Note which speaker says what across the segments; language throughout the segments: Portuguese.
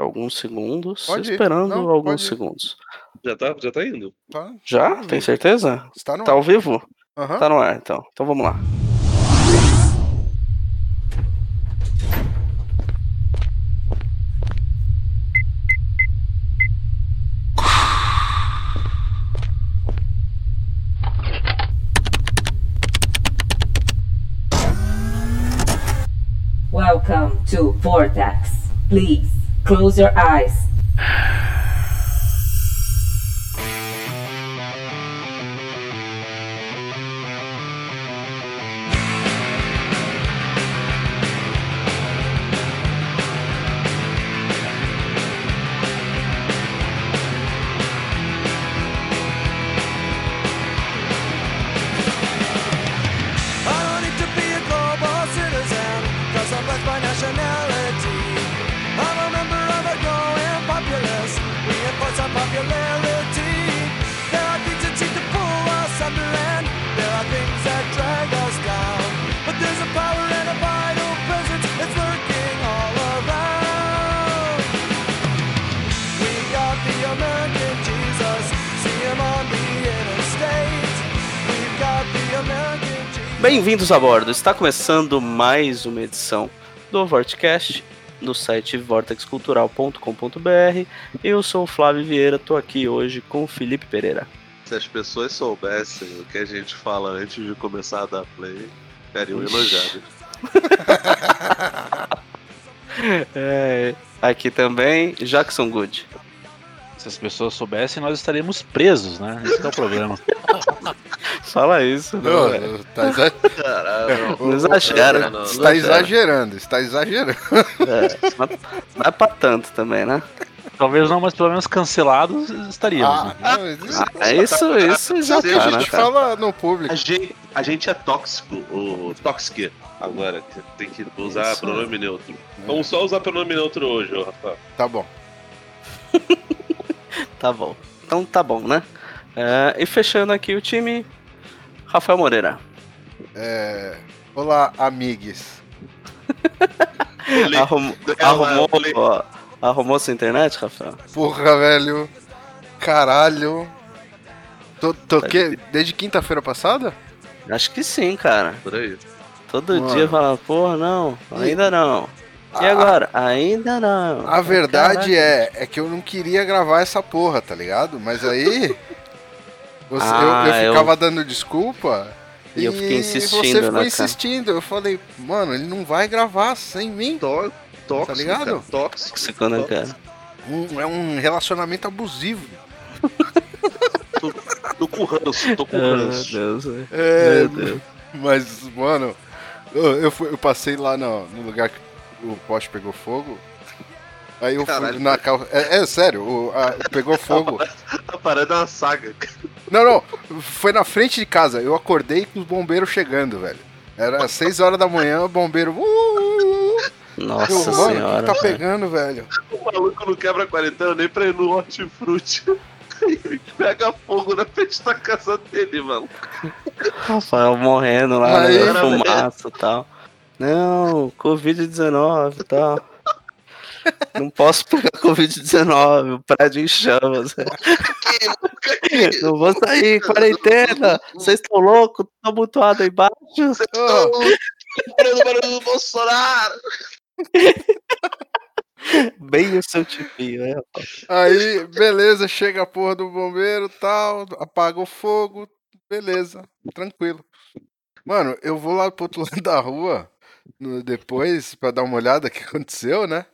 Speaker 1: alguns segundos.
Speaker 2: Pode
Speaker 1: esperando
Speaker 2: Não,
Speaker 1: alguns segundos.
Speaker 3: Já tá, já tá indo.
Speaker 2: Tá,
Speaker 1: Já?
Speaker 2: Vamos
Speaker 1: Tem certeza?
Speaker 2: Está no
Speaker 1: Tá ao vivo?
Speaker 2: Aham.
Speaker 1: Tá no ar, então. Então vamos lá.
Speaker 4: Welcome to Vortex. Please close your eyes.
Speaker 1: Bem-vindos a bordo. Está começando mais uma edição do Vortecast no site vortexcultural.com.br. Eu sou o Flávio Vieira, tô aqui hoje com o Felipe Pereira.
Speaker 3: Se as pessoas soubessem o que a gente fala antes de começar a dar play, ficariam elogiados.
Speaker 1: É, aqui também, Jackson Good.
Speaker 5: Se as pessoas soubessem, nós estaríamos presos, né? Esse que é o problema.
Speaker 1: Fala isso, né,
Speaker 2: Não,
Speaker 1: velho?
Speaker 2: tá exa-
Speaker 3: Caralho.
Speaker 1: Não exagera.
Speaker 3: não, não,
Speaker 2: está
Speaker 1: exagera.
Speaker 2: exagerando, está exagerando.
Speaker 1: É, não, não é pra tanto também, né?
Speaker 5: Talvez não, mas pelo menos cancelados estaríamos.
Speaker 2: Ah,
Speaker 5: né?
Speaker 2: não, isso,
Speaker 1: É isso, isso já
Speaker 2: isso
Speaker 1: tá,
Speaker 2: a
Speaker 1: né,
Speaker 2: gente
Speaker 1: cara?
Speaker 2: fala no público.
Speaker 3: A gente, a gente é tóxico, o tóxico agora, tem que usar
Speaker 1: Isso.
Speaker 3: pronome neutro. Vamos só usar pronome neutro hoje, ô Rafa.
Speaker 2: Tá bom.
Speaker 1: Tá bom. Então tá bom, né? É, e fechando aqui o time, Rafael Moreira.
Speaker 2: É, Olá, amigues.
Speaker 3: Ele-
Speaker 1: Arrum- arrumou, ó, arrumou sua internet, Rafael?
Speaker 2: Porra, velho. Caralho. Tô, tô que- Desde quinta-feira passada?
Speaker 1: Acho que sim, cara.
Speaker 3: Por aí.
Speaker 1: Todo
Speaker 2: Mano.
Speaker 1: dia fala, porra, não, ainda não. E
Speaker 2: Ah.
Speaker 1: agora? Ainda não.
Speaker 2: A verdade é, é que eu não queria gravar essa porra, tá ligado? Mas aí. Você- eu-
Speaker 1: Ah,
Speaker 2: eu,
Speaker 1: eu-
Speaker 2: ficava dando desculpa.
Speaker 1: E eu fiquei insistindo,
Speaker 2: você
Speaker 1: né,
Speaker 2: ficou
Speaker 1: cara?
Speaker 2: insistindo. Eu falei, mano, ele não vai gravar sem mim.
Speaker 3: Tó- Tóxico,
Speaker 2: Tá ligado?
Speaker 3: cara, Tóxico.
Speaker 1: Tóxico, né, cara?
Speaker 2: Um- é um relacionamento abusivo.
Speaker 3: Tô com ranço, tô com
Speaker 1: Ah, Meu
Speaker 3: ranço.
Speaker 1: Deus.
Speaker 2: É,
Speaker 1: Meu Deus.
Speaker 2: mas, mano, eu, eu, fui- eu passei lá no, no lugar que o poste pegou fogo. Aí eu fui
Speaker 3: Caralho.
Speaker 2: na calça. É, é sério, o, a- pegou fogo.
Speaker 3: A parada é uma saga.
Speaker 2: Não, não, foi na frente de casa. Eu acordei com os bombeiros chegando, velho. Era 6 horas da manhã, o bombeiro. Uh, uh, uh.
Speaker 1: Nossa
Speaker 2: Eu, mano, o
Speaker 1: senhora.
Speaker 2: que tá
Speaker 1: velho.
Speaker 2: pegando, velho?
Speaker 3: O maluco não quebra a quarentena nem pra ir no hortifruti. Ele pega fogo na frente da casa dele, mano.
Speaker 1: Rafael morrendo lá,
Speaker 2: Aí,
Speaker 1: né,
Speaker 3: mano.
Speaker 1: fumaça e tal. Não, Covid-19 e tal. Não posso pegar Covid-19, o prédio em chamas. Não vou sair, quarentena. Vocês estão loucos? Estão mutuados aí embaixo.
Speaker 2: Ô,
Speaker 3: Comprando barulho do Bolsonaro.
Speaker 1: Bem o seu tipinho, né,
Speaker 2: aí, beleza, chega a porra do bombeiro tal, apaga o fogo, beleza, tranquilo. Mano, eu vou lá pro outro lado da rua no- depois pra dar uma olhada o que aconteceu, né?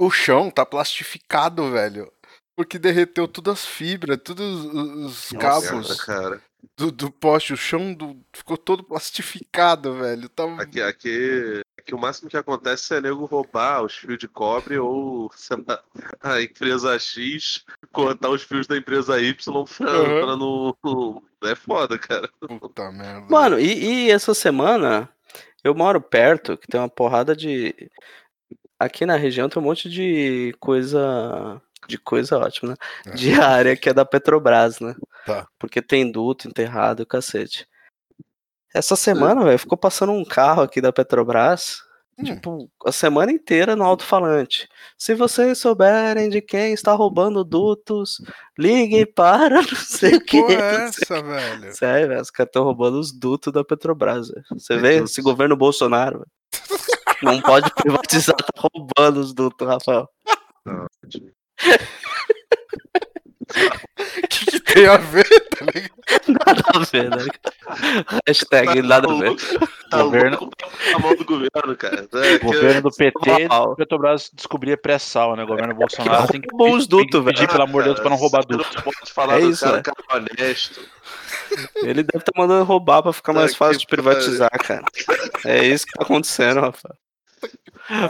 Speaker 2: O chão tá plastificado, velho. Porque derreteu todas as fibras, todos os- os
Speaker 1: Nossa,
Speaker 2: cabos
Speaker 3: cara.
Speaker 2: do, do poste, o chão do- ficou todo plastificado, velho. Tá...
Speaker 3: Aqui, aqui, aqui o máximo que acontece é nego roubar os fios de cobre ou, sei lá, a empresa X cortar os fios da empresa Y pra,
Speaker 2: Uhum.
Speaker 3: pra não. É foda, cara.
Speaker 2: Puta merda.
Speaker 1: Mano, e, e essa semana eu moro perto, que tem uma porrada de. Aqui na região tem um monte de coisa. De coisa ótima, né?
Speaker 2: É.
Speaker 1: De área que é da Petrobras, né?
Speaker 2: Tá.
Speaker 1: Porque tem duto enterrado e cacete. Essa semana, velho, ficou passando um carro aqui da Petrobras.
Speaker 2: Hum.
Speaker 1: Tipo, a semana inteira no alto-falante. Se vocês souberem de quem está roubando dutos, liguem para não sei o que.
Speaker 2: Porra, é essa, velho?
Speaker 1: Sério, velho, os caras estão roubando os dutos da Petrobras. velho. Você vê esse governo Bolsonaro. velho. Não pode privatizar, tá roubando os dutos, Rafael.
Speaker 2: O que, que tem a ver, tá ligado?
Speaker 1: Nada a ver, né? Hashtag nada a ver.
Speaker 3: Tá
Speaker 5: Governo-
Speaker 3: louco a mão do governo, cara. É,
Speaker 5: Governo do PT,
Speaker 1: Mal.
Speaker 5: Petrobras descobria pré-sal, né? Governo Bolsonaro tem que
Speaker 1: roubou os
Speaker 5: tem que pedir,
Speaker 1: velho.
Speaker 5: pelo amor de Deus, pra não roubar duto.
Speaker 3: Não pode falar
Speaker 1: É
Speaker 3: do
Speaker 1: isso,
Speaker 3: cara,
Speaker 1: é.
Speaker 3: cara honesto.
Speaker 1: Ele deve estar mandando roubar pra ficar mais
Speaker 3: Tá
Speaker 1: fácil
Speaker 3: que
Speaker 1: de privatizar, cara. É isso que tá acontecendo, Rafael.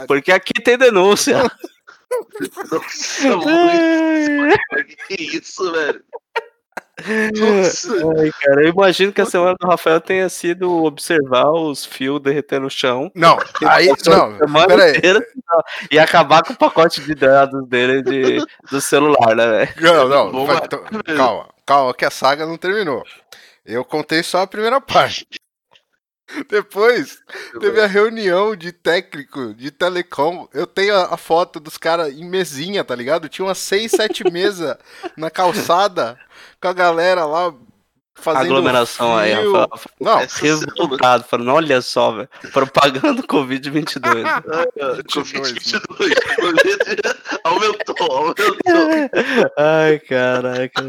Speaker 1: Porque aqui tem denúncia.
Speaker 3: Nossa, muito. Que isso, velho? Nossa.
Speaker 1: Ai, cara, eu imagino que a semana do Rafael tenha sido observar os fios derretendo no chão.
Speaker 2: Não, aí, não,
Speaker 1: inteira e acabar com o pacote de dados dele de, do celular, né, velho?
Speaker 2: Não, não,
Speaker 3: Vamos
Speaker 2: vai- então, calma, calma, que a saga não terminou. Eu contei só a primeira parte. Depois, teve a reunião de técnico de telecom. Eu tenho a, a foto dos caras em mesinha, tá ligado? Tinha umas seis, sete mesas na calçada com a galera lá fazendo.
Speaker 1: Aglomeração aí. Rafael.
Speaker 2: Não,
Speaker 3: semana-
Speaker 1: Revoltado, falando, olha só, velho. Propaganda Covid-22.
Speaker 3: Ah,
Speaker 2: 22,
Speaker 3: Covid-22. Aumentou, aumentou.
Speaker 1: Ai, caraca,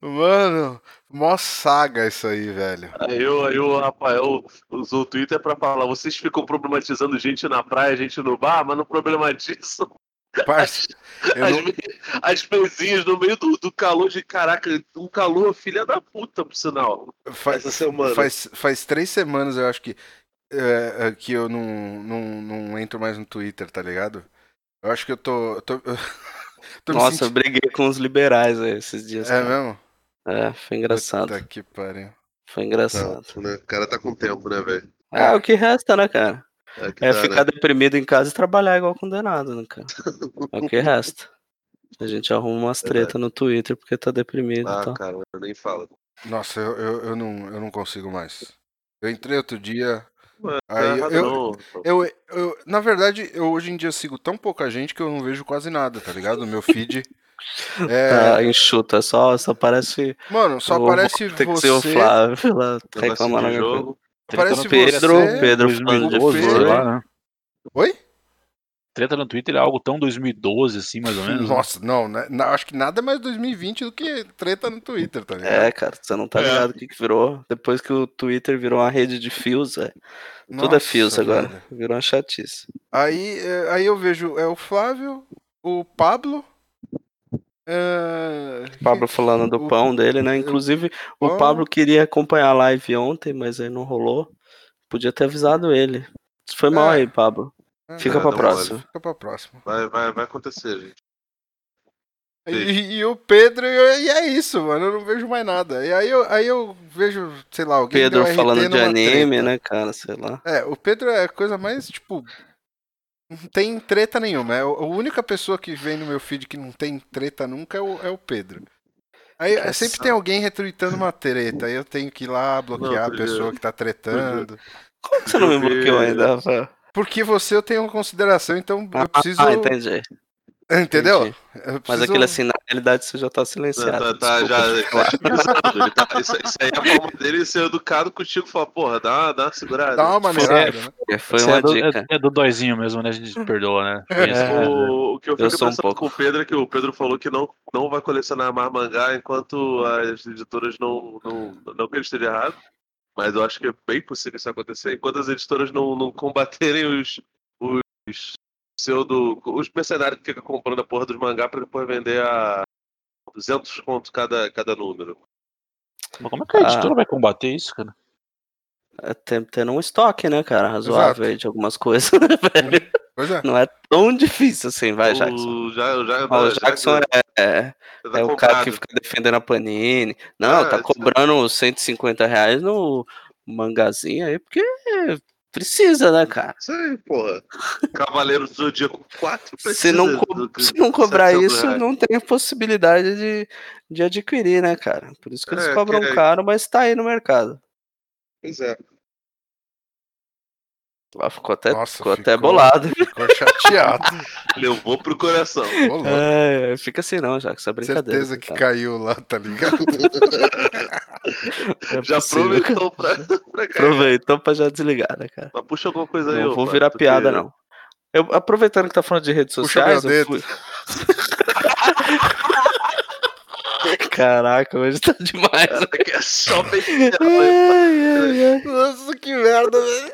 Speaker 2: mano, mó saga isso aí, velho.
Speaker 3: Aí, eu, aí o Rafael usou o Twitter pra falar: vocês ficam problematizando gente na praia, gente no bar, mas não problematizam
Speaker 2: Parce, eu
Speaker 3: as,
Speaker 2: não-
Speaker 3: as mesinhas no meio do, do calor de caraca, um calor filha da puta, por sinal.
Speaker 2: faz,
Speaker 3: essa semana.
Speaker 2: Faz, faz três semanas, eu acho que, é, é, que eu não, não, não entro mais no Twitter, tá ligado? Eu acho que eu tô. eu tô,
Speaker 1: Nossa, eu
Speaker 2: sentindo-
Speaker 1: briguei com os liberais aí esses dias.
Speaker 2: É
Speaker 1: cara.
Speaker 2: mesmo?
Speaker 1: É, foi engraçado.
Speaker 2: Puta que pariu.
Speaker 1: Foi engraçado.
Speaker 3: Não, né? O cara tá com tempo, né, velho?
Speaker 1: É o que resta, né, cara?
Speaker 3: É,
Speaker 1: É
Speaker 3: tá,
Speaker 1: ficar
Speaker 3: né?
Speaker 1: deprimido em casa e trabalhar igual condenado, né, cara? É o que resta. A gente arruma umas treta no Twitter porque tá deprimido e
Speaker 3: Ah,
Speaker 1: tal.
Speaker 3: cara, eu nem falo.
Speaker 2: Nossa, eu, eu, eu, não, eu não consigo mais. Eu entrei outro dia. Aí, eu-. Eu, eu, na verdade, eu hoje em dia sigo tão pouca gente que eu não vejo quase nada, tá ligado? No meu feed. É,
Speaker 1: Tá enxuta, só, só parece.
Speaker 2: Mano, só
Speaker 1: o-
Speaker 2: aparece
Speaker 1: Tem que ser o
Speaker 2: você.
Speaker 1: Flávio lá reclamando.
Speaker 3: de
Speaker 1: alguma coisa.
Speaker 3: jogo.
Speaker 2: Parece
Speaker 5: no
Speaker 1: Pedro,
Speaker 2: você.
Speaker 1: Pedro falando de
Speaker 5: 2012, sei
Speaker 2: Pedro.
Speaker 5: lá, né?
Speaker 2: Oi?
Speaker 5: Treta no Twitter é algo tão 2012, assim, mais ou menos. né?
Speaker 2: Nossa, não, né? Acho que nada é mais 2020 do que treta no Twitter, tá ligado?
Speaker 1: É, cara, você não tá
Speaker 3: É.
Speaker 1: ligado o que, que virou. Depois que o Twitter virou uma rede de fios, é. Tudo é
Speaker 2: Nossa,
Speaker 1: fios agora.
Speaker 2: velho.
Speaker 1: Virou uma chatice.
Speaker 2: Aí, é, aí eu vejo é o Flávio, o Pablo. é,
Speaker 1: Pablo falando do
Speaker 2: o-
Speaker 1: pão dele, né? Inclusive, o
Speaker 2: pão.
Speaker 1: Pablo queria acompanhar a live ontem, mas aí não rolou. Podia ter avisado ele. Foi mal
Speaker 2: É.
Speaker 1: aí, Pablo.
Speaker 2: É,
Speaker 1: Fica
Speaker 3: Ah,
Speaker 1: pra próxima.
Speaker 2: Fica pra próxima.
Speaker 3: Vai, vai, vai acontecer, gente.
Speaker 2: E, e o Pedro, e, e é isso, mano. Eu não vejo mais nada. E aí eu, aí eu vejo, sei lá, alguém
Speaker 1: Pedro
Speaker 2: deu RT
Speaker 1: falando de anime,
Speaker 2: treta.
Speaker 1: né, cara? Sei lá.
Speaker 2: É, o Pedro é a coisa mais, tipo. Não tem treta nenhuma. É, o- a única pessoa que vem no meu feed que não tem treta nunca é o, é o Pedro. Aí
Speaker 1: Que
Speaker 2: sempre
Speaker 1: saco.
Speaker 2: tem alguém retweetando uma treta. Aí eu tenho que ir lá bloquear
Speaker 3: Não,
Speaker 2: a pessoa que tá tretando.
Speaker 1: Como que você não me bloqueou ainda, Rafael?
Speaker 2: Porque você eu tenho consideração, então eu preciso.
Speaker 1: Ah, entendi.
Speaker 2: Entendeu?
Speaker 1: entendi.
Speaker 2: Eu
Speaker 1: Mas
Speaker 2: preciso-
Speaker 1: aquele assim, na realidade você já tá
Speaker 3: Tá,
Speaker 1: silenciado.
Speaker 3: tá, já,
Speaker 1: desculpa.
Speaker 3: tá, ele tá- isso, isso aí é a forma dele ser educado contigo. Fala, porra, dá, uma- dá uma segurada.
Speaker 2: Dá uma maneirada, né?
Speaker 1: Foi uma
Speaker 5: é, do,
Speaker 1: dica.
Speaker 5: é, é do dóizinho mesmo, né? A gente perdoa, né?
Speaker 1: É.
Speaker 3: O, o que eu fico
Speaker 1: Eu sou um
Speaker 3: pensando
Speaker 1: pouco.
Speaker 3: com o Pedro é que o Pedro falou que não, não vai colecionar mais mangá enquanto as editoras não. Não, não que ele esteja errado, mas eu acho que é bem possível isso acontecer. Enquanto as editoras não, não combaterem os. os pseudo. os mercenários que ficam comprando a porra dos mangá pra depois vender a 200 conto cada, cada número.
Speaker 5: Mas como é que a
Speaker 1: Ah.
Speaker 5: editora vai combater isso, cara?
Speaker 1: É, tendo um estoque, né, cara? Razoável aí de algumas coisas, né, velho?
Speaker 2: Pois é.
Speaker 1: Não é tão difícil assim, vai, Jackson.
Speaker 3: O, já, já,
Speaker 1: o Jackson
Speaker 3: já-
Speaker 1: é, é,
Speaker 3: tá
Speaker 1: é o cara que fica defendendo a Panini. Não,
Speaker 3: Ah,
Speaker 1: tá cobrando 150 reais no mangazinho aí, porque precisa, né, cara?
Speaker 3: Isso aí, porra. Cavaleiro do Zodíaco 4
Speaker 1: Se não,
Speaker 3: precisa
Speaker 1: co- se não cobrar
Speaker 3: 700
Speaker 1: isso,
Speaker 3: reais.
Speaker 1: não tem a possibilidade de, de adquirir, né, cara? Por isso que eles
Speaker 3: É,
Speaker 1: cobram
Speaker 3: que é-
Speaker 1: caro, mas tá aí no mercado.
Speaker 3: Pois é.
Speaker 1: Ah, Ficou até,
Speaker 2: Nossa,
Speaker 1: ficou até
Speaker 2: ficou-
Speaker 1: bolado.
Speaker 2: Ficou chateado.
Speaker 3: Levou pro coração.
Speaker 1: É, fica assim não, já que isso é brincadeira.
Speaker 2: Certeza que
Speaker 1: cara.
Speaker 2: caiu lá, tá ligado?
Speaker 1: É
Speaker 3: Já aproveitou pra, pra.
Speaker 1: Aproveitou pra já desligar, né, cara?
Speaker 3: Mas puxa alguma coisa aí,
Speaker 1: Não vou
Speaker 3: pai,
Speaker 1: virar piada, não. Eu, aproveitando que tá falando de redes
Speaker 2: Puxa
Speaker 1: sociais,
Speaker 2: meu
Speaker 1: eu fui... Caraca, hoje tá demais.
Speaker 3: Caraca, é só besteira.
Speaker 1: Ai, ai, ai.
Speaker 2: Nossa, que merda, velho.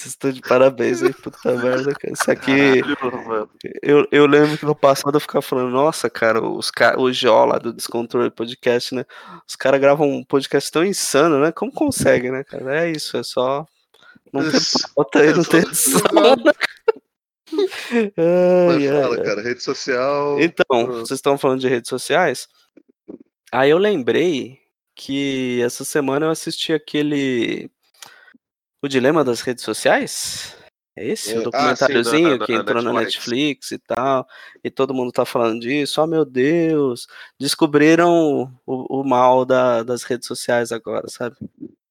Speaker 1: Vocês estão de parabéns, hein? Puta merda, cara. Isso aqui.
Speaker 3: Caralho.
Speaker 1: Eu, eu lembro que no passado eu ficava falando, nossa, cara, os ca... o Jó lá do Descontrole Podcast, né? Os caras gravam um podcast tão insano, né? Como consegue, né, cara? É isso, é só. Não tem pauta aí, não tem edição.
Speaker 3: Mas fala, cara, rede social.
Speaker 1: Então,
Speaker 3: Ah.
Speaker 1: vocês estão falando de redes sociais? Aí eu lembrei que essa semana eu assisti aquele. O Dilema das Redes Sociais? É esse?
Speaker 3: É,
Speaker 1: o
Speaker 3: ah,
Speaker 1: documentáriozinho
Speaker 3: sim, na- na-
Speaker 1: que entrou na
Speaker 3: Netflix.
Speaker 1: Netflix e tal. E todo mundo tá falando disso. Oh, meu Deus! Descobriram o, o mal da- das redes sociais agora, sabe?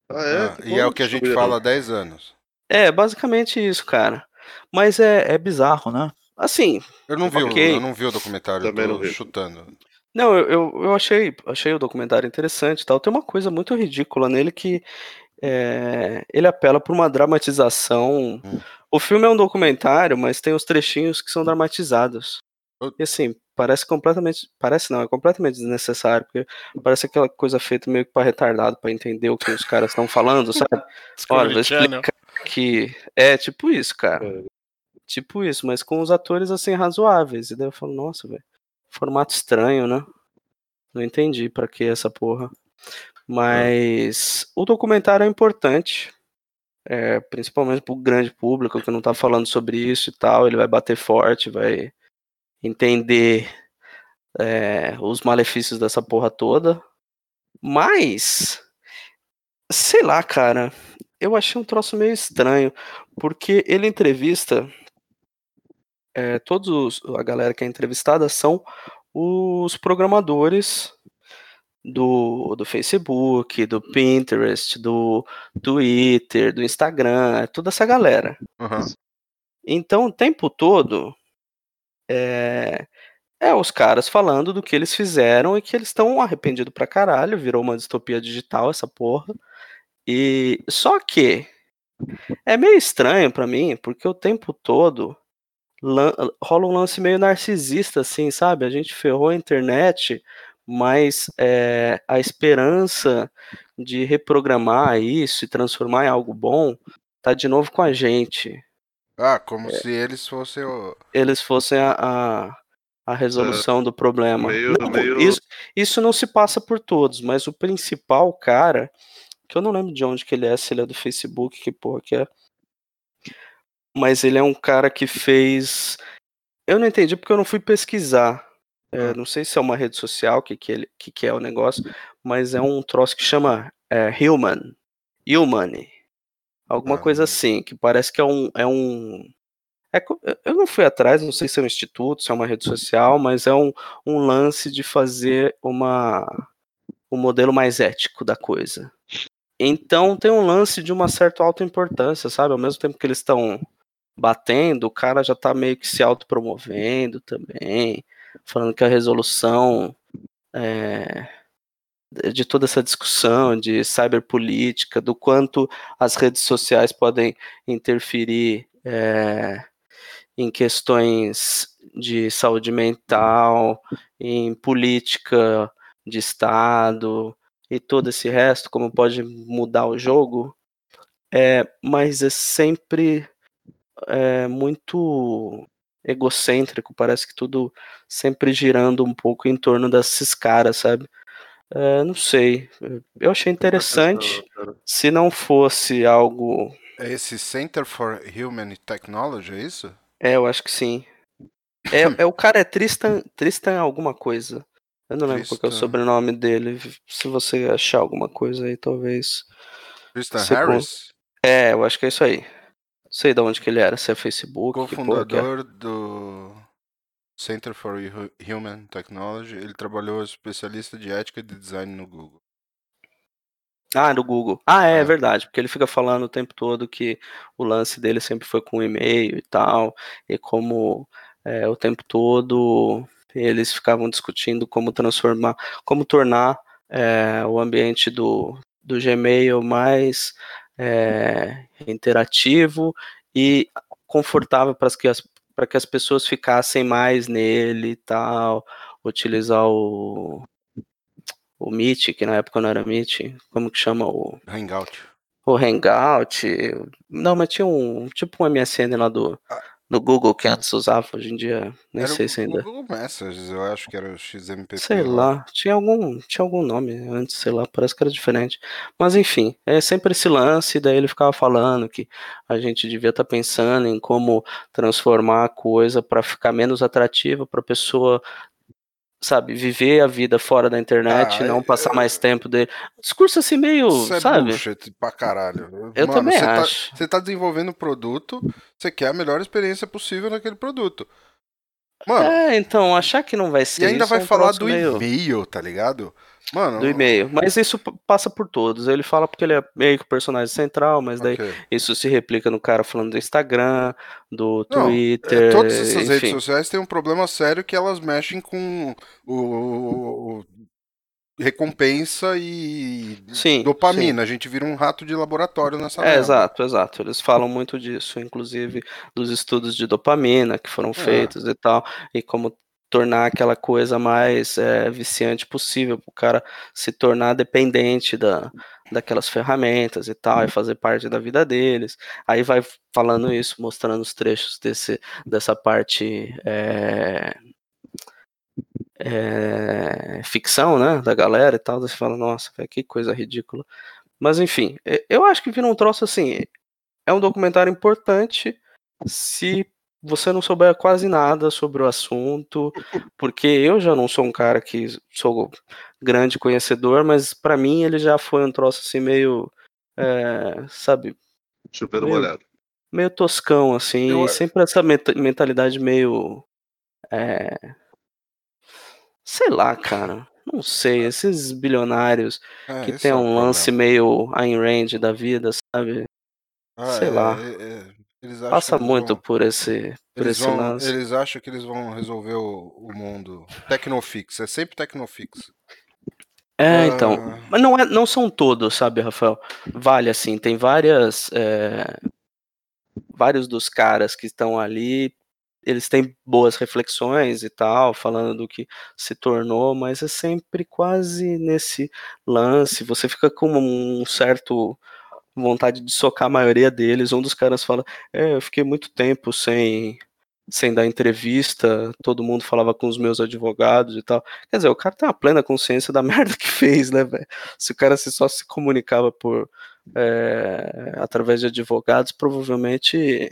Speaker 3: Ah, é?
Speaker 2: Ah, e é o que a gente fala há 10 anos.
Speaker 1: É, basicamente isso, cara. Mas é, é bizarro, né? Assim,
Speaker 2: Eu não vi, o-
Speaker 1: Ok.
Speaker 2: eu não vi o documentário,
Speaker 3: Também
Speaker 2: tô
Speaker 3: não vi.
Speaker 2: chutando.
Speaker 1: Não, eu, eu, eu achei, achei o documentário interessante e tal. Tem uma coisa muito ridícula nele que é, ele apela para uma dramatização.
Speaker 2: Hum.
Speaker 1: O filme é um documentário, mas tem os trechinhos que são dramatizados. E assim, parece completamente. Parece não, é completamente desnecessário, porque parece aquela coisa feita meio que para retardado, para entender o que os caras estão falando, sabe? Olha, vou explicar que. É tipo isso, cara.
Speaker 3: É.
Speaker 1: Tipo isso, mas com os atores assim razoáveis. E daí eu falo, nossa, velho. Formato estranho, né? Não entendi pra que essa porra. Mas o documentário é importante. é, principalmente pro grande público que não tá falando sobre isso e tal. Ele vai bater forte, vai entender é, os malefícios dessa porra toda. Mas, sei lá, cara. Eu achei um troço meio estranho. Porque ele entrevista. é, todos os- a galera que é entrevistada são os programadores do, do Facebook, do Pinterest, do Twitter, do Instagram, é toda essa galera.
Speaker 2: Aham.
Speaker 1: Então, o tempo todo é, é os caras falando do que eles fizeram e que eles estão arrependidos pra caralho, virou uma distopia digital essa porra. E só que é meio estranho pra mim, porque o tempo todo lan- rola um lance meio narcisista, assim, sabe? A gente ferrou a internet, mas é, a esperança de reprogramar isso e transformar em algo bom tá de novo com a gente.
Speaker 2: Ah,
Speaker 1: É.
Speaker 2: como se eles fossem o.
Speaker 1: Eles fossem a, a, a resolução do problema.
Speaker 3: meio-
Speaker 1: Não,
Speaker 3: meio-
Speaker 1: Isso, isso não se passa por todos, mas o principal cara, que eu não lembro de onde que ele é, se ele é do Facebook, que porra que é. Mas ele é um cara que fez. Eu não entendi porque eu não fui pesquisar. É, não sei se é uma rede social, o que, que, ele, que, que é o negócio, mas é um troço que chama é, Human. Human. Alguma
Speaker 2: Ah,
Speaker 1: coisa assim, que parece que é um. É um é eu não fui atrás, não sei se é um instituto, se é uma rede social, mas é um, um lance de fazer uma um modelo mais ético da coisa. Então tem um lance de uma certa alta importância, sabe? Ao mesmo tempo que eles estão batendo, o cara já tá meio que se autopromovendo também, falando que a resolução é, de toda essa discussão de cyberpolítica, do quanto as redes sociais podem interferir é, em questões de saúde mental, em política de Estado e todo esse resto, como pode mudar o jogo, é, mas é sempre é, muito egocêntrico, parece que tudo sempre girando um pouco em torno desses caras, sabe? É, não sei, eu achei interessante. Se não fosse algo.
Speaker 2: É esse Center for Human Technology, é isso?
Speaker 1: É, eu acho que sim. É, é o cara é Tristan, Tristan alguma coisa. Eu não lembro qual é o sobrenome dele. Se você achar alguma coisa aí, talvez.
Speaker 2: Tristan Harris,
Speaker 1: É, eu acho que é isso aí. Não sei de onde que ele era, se é Facebook, é.
Speaker 2: cofundador do Center for Hu- Human Technology. Ele trabalhou especialista de ética e de design no Google.
Speaker 1: Ah, do Google. Ah, é,
Speaker 2: É.
Speaker 1: verdade, porque ele fica falando o tempo todo que o lance dele sempre foi com e-mail e tal, e como é, o tempo todo eles ficavam discutindo como transformar, como tornar é, o ambiente do, do Gmail mais é, interativo e confortável para que as para que as pessoas ficassem mais nele e tal, utilizar o o Meet, que na época não era Meet, como que chama o
Speaker 2: Hangout.
Speaker 1: o Hangout. Não, mas tinha um tipo um MSN lá do, do Google que antes usava, hoje em dia nem
Speaker 2: Era
Speaker 1: sei
Speaker 2: o,
Speaker 1: se
Speaker 2: o
Speaker 1: ainda.
Speaker 2: Google Messages, eu acho que era o XMPP.
Speaker 1: Sei lá, tinha algum, tinha algum nome antes, sei lá, parece que era diferente. Mas enfim, é sempre esse lance, daí ele ficava falando que a gente devia estar pensando em como transformar a coisa para ficar menos atrativa para a pessoa, sabe, viver a vida fora da internet
Speaker 2: Ah,
Speaker 1: não
Speaker 2: é-
Speaker 1: passar mais tempo dele. Um discurso assim meio,
Speaker 2: Isso é
Speaker 1: sabe?
Speaker 2: bullshit pra caralho.
Speaker 1: Eu
Speaker 2: Mano,
Speaker 1: também
Speaker 2: você tá,
Speaker 1: acho.
Speaker 2: você tá desenvolvendo um produto, você quer a melhor experiência possível naquele produto. Mano,
Speaker 1: É, então, achar que não vai ser
Speaker 2: e ainda
Speaker 1: isso é
Speaker 2: vai
Speaker 1: um
Speaker 2: falar do
Speaker 1: meio...
Speaker 2: e-mail, tá ligado? Mano,
Speaker 1: do e-mail. Mas isso passa por todos. Ele fala porque ele é meio que o personagem central, mas daí
Speaker 2: ok.
Speaker 1: isso se replica no cara falando do Instagram, do
Speaker 2: Não,
Speaker 1: Twitter,
Speaker 2: É, todas essas redes
Speaker 1: enfim.
Speaker 2: sociais têm um problema sério que elas mexem com o, o- o- recompensa e
Speaker 1: Sim,
Speaker 2: dopamina. A gente vira um rato de laboratório nessa
Speaker 1: É,
Speaker 2: merda.
Speaker 1: exato, exato. Eles falam muito disso, inclusive dos estudos de dopamina que foram feitos e tal, e como tornar aquela coisa mais é, viciante possível, para o cara se tornar dependente da, daquelas ferramentas e tal, e fazer parte da vida deles. Aí vai falando isso, mostrando os trechos desse, dessa parte é, é, ficção, né, da galera e tal, você fala, nossa, que coisa ridícula. Mas enfim, eu acho que vira um troço assim. É um documentário importante se você não souber quase nada sobre o assunto, porque eu já não sou um cara que sou grande conhecedor, mas pra mim ele já foi um troço assim meio, é, sabe,
Speaker 3: Chupando
Speaker 1: Meu.
Speaker 3: molhado.
Speaker 1: meio toscão assim,
Speaker 2: Eu-
Speaker 1: sempre essa mentalidade meio, é, sei lá, cara, não sei, esses bilionários
Speaker 2: É,
Speaker 1: que tem
Speaker 2: é
Speaker 1: um lance
Speaker 2: problema.
Speaker 1: meio Ayn Rand da vida, sabe?
Speaker 2: Ah,
Speaker 1: sei
Speaker 2: é,
Speaker 1: lá.
Speaker 2: é, é, acham
Speaker 1: Passa muito
Speaker 2: vão-
Speaker 1: por esse, por esse
Speaker 2: vão,
Speaker 1: lance.
Speaker 2: eles acham que eles vão resolver o, o mundo. Tecnofix, é sempre Tecnofix.
Speaker 1: É,
Speaker 2: Ah.
Speaker 1: então. Mas não, é, não são todos, sabe, Rafael? Vale assim, tem várias. é, vários dos caras que estão ali, eles têm boas reflexões e tal, falando do que se tornou, mas é sempre quase nesse lance. Você fica com um certo vontade de socar a maioria deles. Um dos caras fala: É, eu fiquei muito tempo sem. Sem dar entrevista, todo mundo falava com os meus advogados e tal. Quer dizer, o cara tem uma plena consciência da merda que fez, né, velho? Se o cara se- só se comunicava por é, através de advogados, provavelmente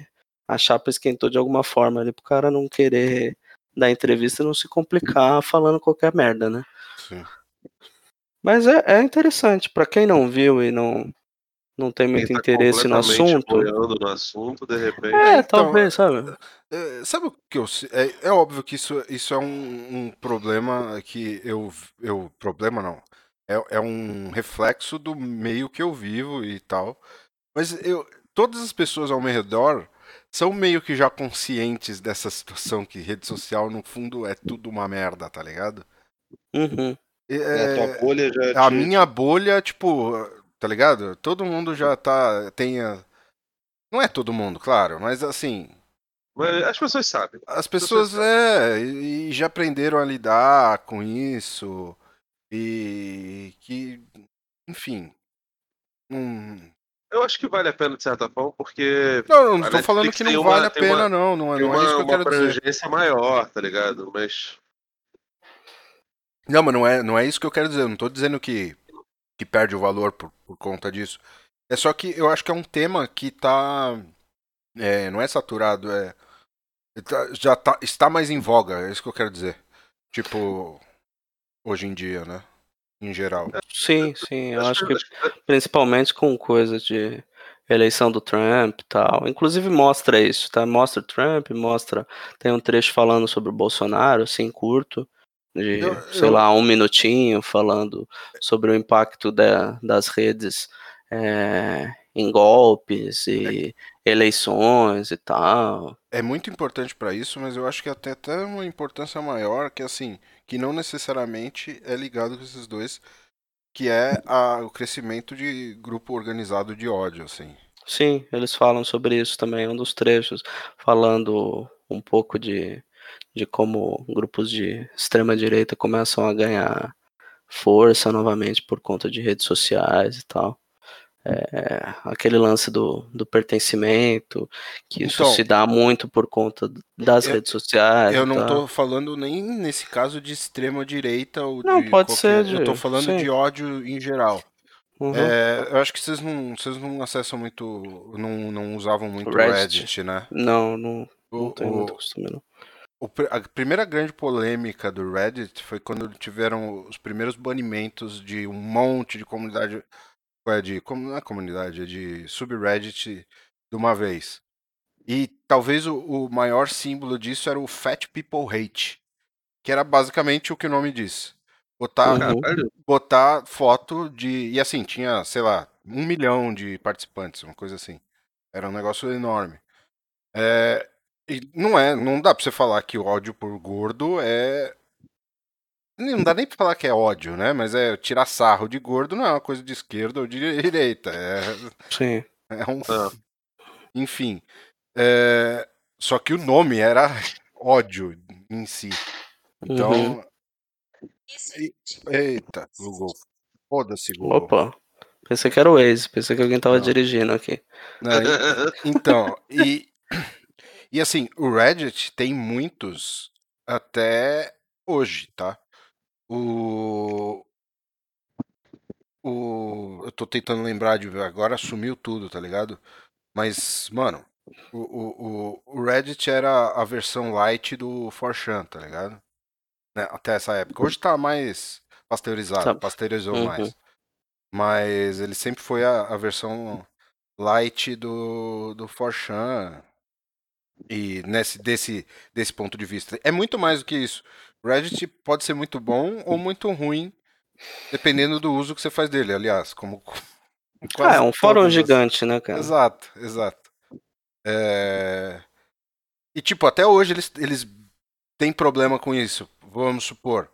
Speaker 1: a chapa esquentou de alguma forma ali pro cara não querer dar entrevista e não se complicar falando qualquer merda, né?
Speaker 2: Sim.
Speaker 1: Mas é, é interessante, pra quem não viu e não, não tem muito
Speaker 3: tá
Speaker 1: interesse no assunto.
Speaker 3: no assunto, de repente.
Speaker 1: É,
Speaker 2: então,
Speaker 1: talvez, sabe?
Speaker 2: É, sabe o que eu. É, é óbvio que isso, isso é um, um problema que eu. eu problema não. É, é um reflexo do meio que eu vivo e tal. Mas eu, todas as pessoas ao meu redor são meio que já conscientes dessa situação que rede social, no fundo, é tudo uma merda, tá ligado?
Speaker 1: Uhum.
Speaker 2: É,
Speaker 3: a tua bolha já
Speaker 2: a
Speaker 3: te-
Speaker 2: minha bolha, tipo, tá ligado? Todo mundo já tá. Tem a... Não é todo mundo, claro, mas assim.
Speaker 3: Mas as pessoas sabem.
Speaker 2: As pessoas é, e já aprenderam a lidar com isso. E que. Enfim. Hum,
Speaker 3: Eu acho que vale a pena de certa forma, porque
Speaker 2: não, não tô falando que não
Speaker 3: uma-
Speaker 2: vale a pena,
Speaker 3: uma-
Speaker 2: não. Não, é- não é isso que
Speaker 3: uma,
Speaker 2: eu
Speaker 3: uma
Speaker 2: quero dizer.
Speaker 3: abrangência maior, tá ligado? Mas
Speaker 2: Não, mas não é, não é isso que eu quero dizer. Eu não tô dizendo que, que perde o valor por, por conta disso. É só que eu acho que é um tema que tá. é, não é saturado, é. tá- já tá, está mais em voga, é isso que eu quero dizer. Tipo, hoje em dia, né? Em geral.
Speaker 1: Sim, sim, eu acho
Speaker 3: acho
Speaker 1: que principalmente com coisas de eleição do Trump e tal. Inclusive mostra isso, tá? Mostra o Trump, mostra. Tem um trecho falando sobre o Bolsonaro, assim, curto. De,
Speaker 2: Eu-
Speaker 1: sei
Speaker 2: eu-
Speaker 1: lá, um minutinho falando sobre o impacto da- das redes é, em golpes e eleições e tal.
Speaker 2: É muito importante para isso, mas eu acho que até até uma importância maior que assim, que não necessariamente é ligado com esses dois, que é a- o crescimento de grupo organizado de ódio, assim.
Speaker 1: Sim, eles falam sobre isso também, um dos trechos, falando um pouco de, de como grupos de extrema-direita começam a ganhar força novamente por conta de redes sociais e tal. É, aquele lance do, do pertencimento, que isso
Speaker 2: Então,
Speaker 1: se dá muito por conta das
Speaker 2: eu-
Speaker 1: redes sociais.
Speaker 2: Eu não tô falando nem nesse caso de extrema direita ou
Speaker 1: Não,
Speaker 2: de
Speaker 1: pode
Speaker 2: qualquer-
Speaker 1: ser
Speaker 2: Eu tô
Speaker 1: de-
Speaker 2: falando
Speaker 1: sim.
Speaker 2: de ódio em geral.
Speaker 1: Uhum.
Speaker 2: É, eu acho que vocês não, vocês não acessam muito, não, não usavam muito o
Speaker 1: Reddit.
Speaker 2: Reddit, né?
Speaker 1: Não, não, não
Speaker 2: O,
Speaker 1: tenho
Speaker 2: o-
Speaker 1: muito costume, não.
Speaker 2: A primeira grande polêmica do Reddit foi quando tiveram os primeiros banimentos de um monte de comunidade, de, como não é comunidade, é de subreddit de uma vez. E talvez o, o maior símbolo disso era o Fat People Hate, que era basicamente o que o nome diz. Botar,
Speaker 1: Uhum.
Speaker 2: Botar foto de. E assim, tinha, sei lá, um milhão de participantes, uma coisa assim. Era um negócio enorme. É, e não é, não dá pra você falar que o ódio por gordo é. Não dá nem pra falar que é ódio, né? Mas é tirar sarro de gordo não é uma coisa de esquerda ou de direita. É,
Speaker 1: Sim.
Speaker 2: é um.
Speaker 3: Ah.
Speaker 2: Enfim. É, Só que o nome era ódio em si. Então.
Speaker 1: Uhum.
Speaker 2: E- Eita, Google. Foda-se, Google.
Speaker 1: Opa, pensei que era o Waze, pensei que alguém tava
Speaker 2: Não.
Speaker 1: dirigindo aqui.
Speaker 2: Né, e- Então, e, e assim, o Reddit tem muitos até hoje, tá? O, o, eu tô tentando lembrar de agora sumiu tudo, tá ligado? Mas, mano, o, o, o- Reddit era a versão light do 4chan, tá ligado? Né, Até essa época. Hoje tá mais pasteurizado,
Speaker 1: Tá.
Speaker 2: pasteurizou
Speaker 1: Uhum.
Speaker 2: mais. Mas ele sempre foi a, a versão light do, do 4chan. E nesse, desse, desse ponto de vista. É muito mais do que isso. Reddit pode ser muito bom ou muito ruim, dependendo do uso que você faz dele. Aliás, como.
Speaker 1: Ah, é um fórum
Speaker 2: todas
Speaker 1: gigante, né, cara?
Speaker 2: Exato, exato. É, E tipo, até hoje eles, eles têm problema com isso. Vamos supor.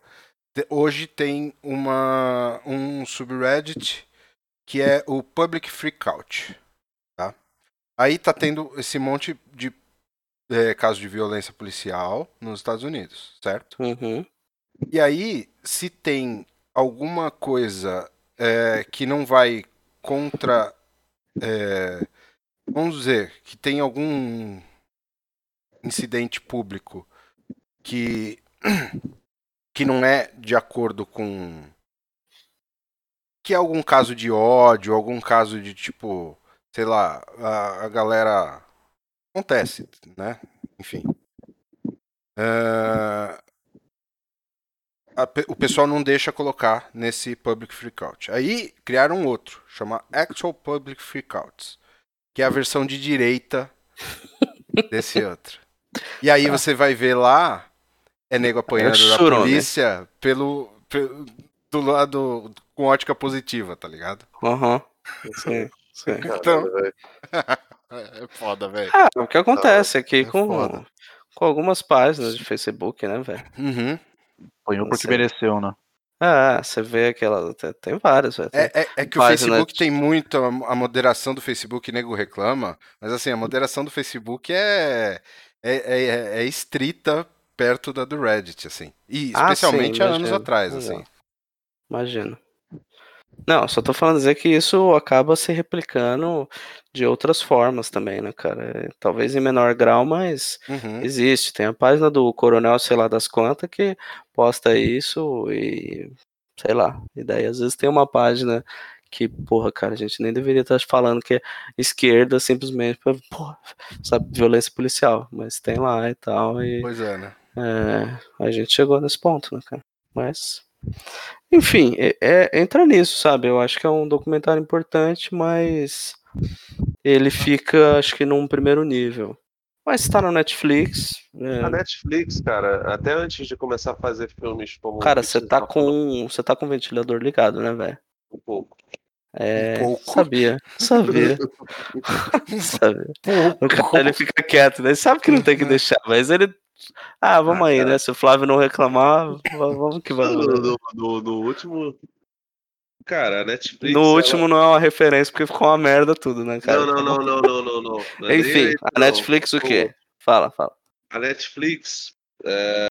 Speaker 2: Hoje tem uma, um subreddit que é o Public Freakout. Tá? Aí tá tendo esse monte de é, casos de violência policial nos Estados Unidos, certo?
Speaker 1: Uhum.
Speaker 2: E aí, se tem alguma coisa é, que não vai contra. é, vamos dizer, que tem algum incidente público que, que não é de acordo com. Que é algum caso de ódio, algum caso de tipo, sei lá, a, a galera. Acontece, né? Enfim. É, a o pessoal não deixa colocar nesse Public Freakout. Aí criaram um outro, chama Actual Public Freakouts, que é a versão de direita desse outro. E aí você vai ver lá, é nego apanhando da
Speaker 1: churro, né?
Speaker 2: polícia pelo, pelo- do lado com ótica positiva, tá ligado?
Speaker 1: Aham. Sim, sim.
Speaker 2: Então,
Speaker 3: velho.
Speaker 2: é foda, velho.
Speaker 1: Ah, o que acontece aqui
Speaker 2: é
Speaker 1: com,
Speaker 2: foda.
Speaker 1: com algumas páginas de Facebook, né, velho?
Speaker 2: Uhum.
Speaker 5: Apanhou porque mereceu, né?
Speaker 1: Ah, você vê aquela. Tem, tem várias, velho.
Speaker 2: É, é- é que o
Speaker 1: Página
Speaker 2: Facebook
Speaker 1: de-
Speaker 2: tem muito a, moderação do Facebook, nego reclama, mas assim, a moderação do Facebook é, é, é, é estrita perto da do Reddit, assim. E
Speaker 1: Ah,
Speaker 2: especialmente
Speaker 1: sim,
Speaker 2: há anos atrás, assim.
Speaker 1: Imagino. Não, só tô falando dizer que isso acaba se replicando de outras formas também, né, cara? É, Talvez em menor grau, mas
Speaker 2: Uhum.
Speaker 1: existe. Tem a página do Coronel, sei lá das quantas, que posta isso e sei lá. E daí às vezes tem uma página que, porra, cara, a gente nem deveria estar falando que é esquerda simplesmente pra, porra, sabe, violência policial, mas tem lá e tal, e
Speaker 2: Pois é, né?
Speaker 1: é, a gente chegou nesse ponto, né, cara? Mas, enfim, é, é- entra nisso, sabe? Eu acho que é um documentário importante, mas ele fica, acho que num primeiro nível. Mas tá no Netflix. é,
Speaker 3: A Netflix, cara, até antes de começar a fazer filmes como.
Speaker 1: Cara, você tá
Speaker 3: falando
Speaker 1: com. Você tá com o ventilador ligado, né, velho?
Speaker 3: Um pouco.
Speaker 1: É.
Speaker 2: pouco.
Speaker 1: Sabia. Sabia. sabia. O cara ele fica quieto, né? Ele sabe que não tem que deixar, mas ele. Ah, vamos
Speaker 3: Ah,
Speaker 1: aí,
Speaker 3: cara.
Speaker 1: né? Se o Flávio não reclamar, va- vamos que vamos.
Speaker 3: No,
Speaker 1: né?
Speaker 3: no- no- no último. Cara, a Netflix.
Speaker 1: No
Speaker 3: ela-
Speaker 1: último não é uma referência, porque ficou uma merda tudo, né, cara?
Speaker 3: Não, não, não, não, não, não, não. Não é nem
Speaker 1: Enfim, a
Speaker 3: não.
Speaker 1: Netflix o quê? Fala, fala.
Speaker 3: A Netflix, é,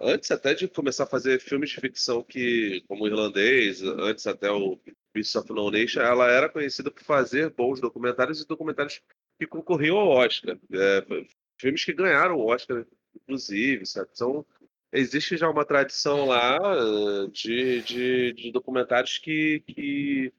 Speaker 3: antes até de começar a fazer filmes de ficção que, como o irlandês, antes até o Beasts of No Nation, ela era conhecida por fazer bons documentários e documentários que concorriam ao Oscar. É, filmes que ganharam o Oscar, inclusive, sabe? Então, existe já uma tradição lá eh, de, de, de documentários que, que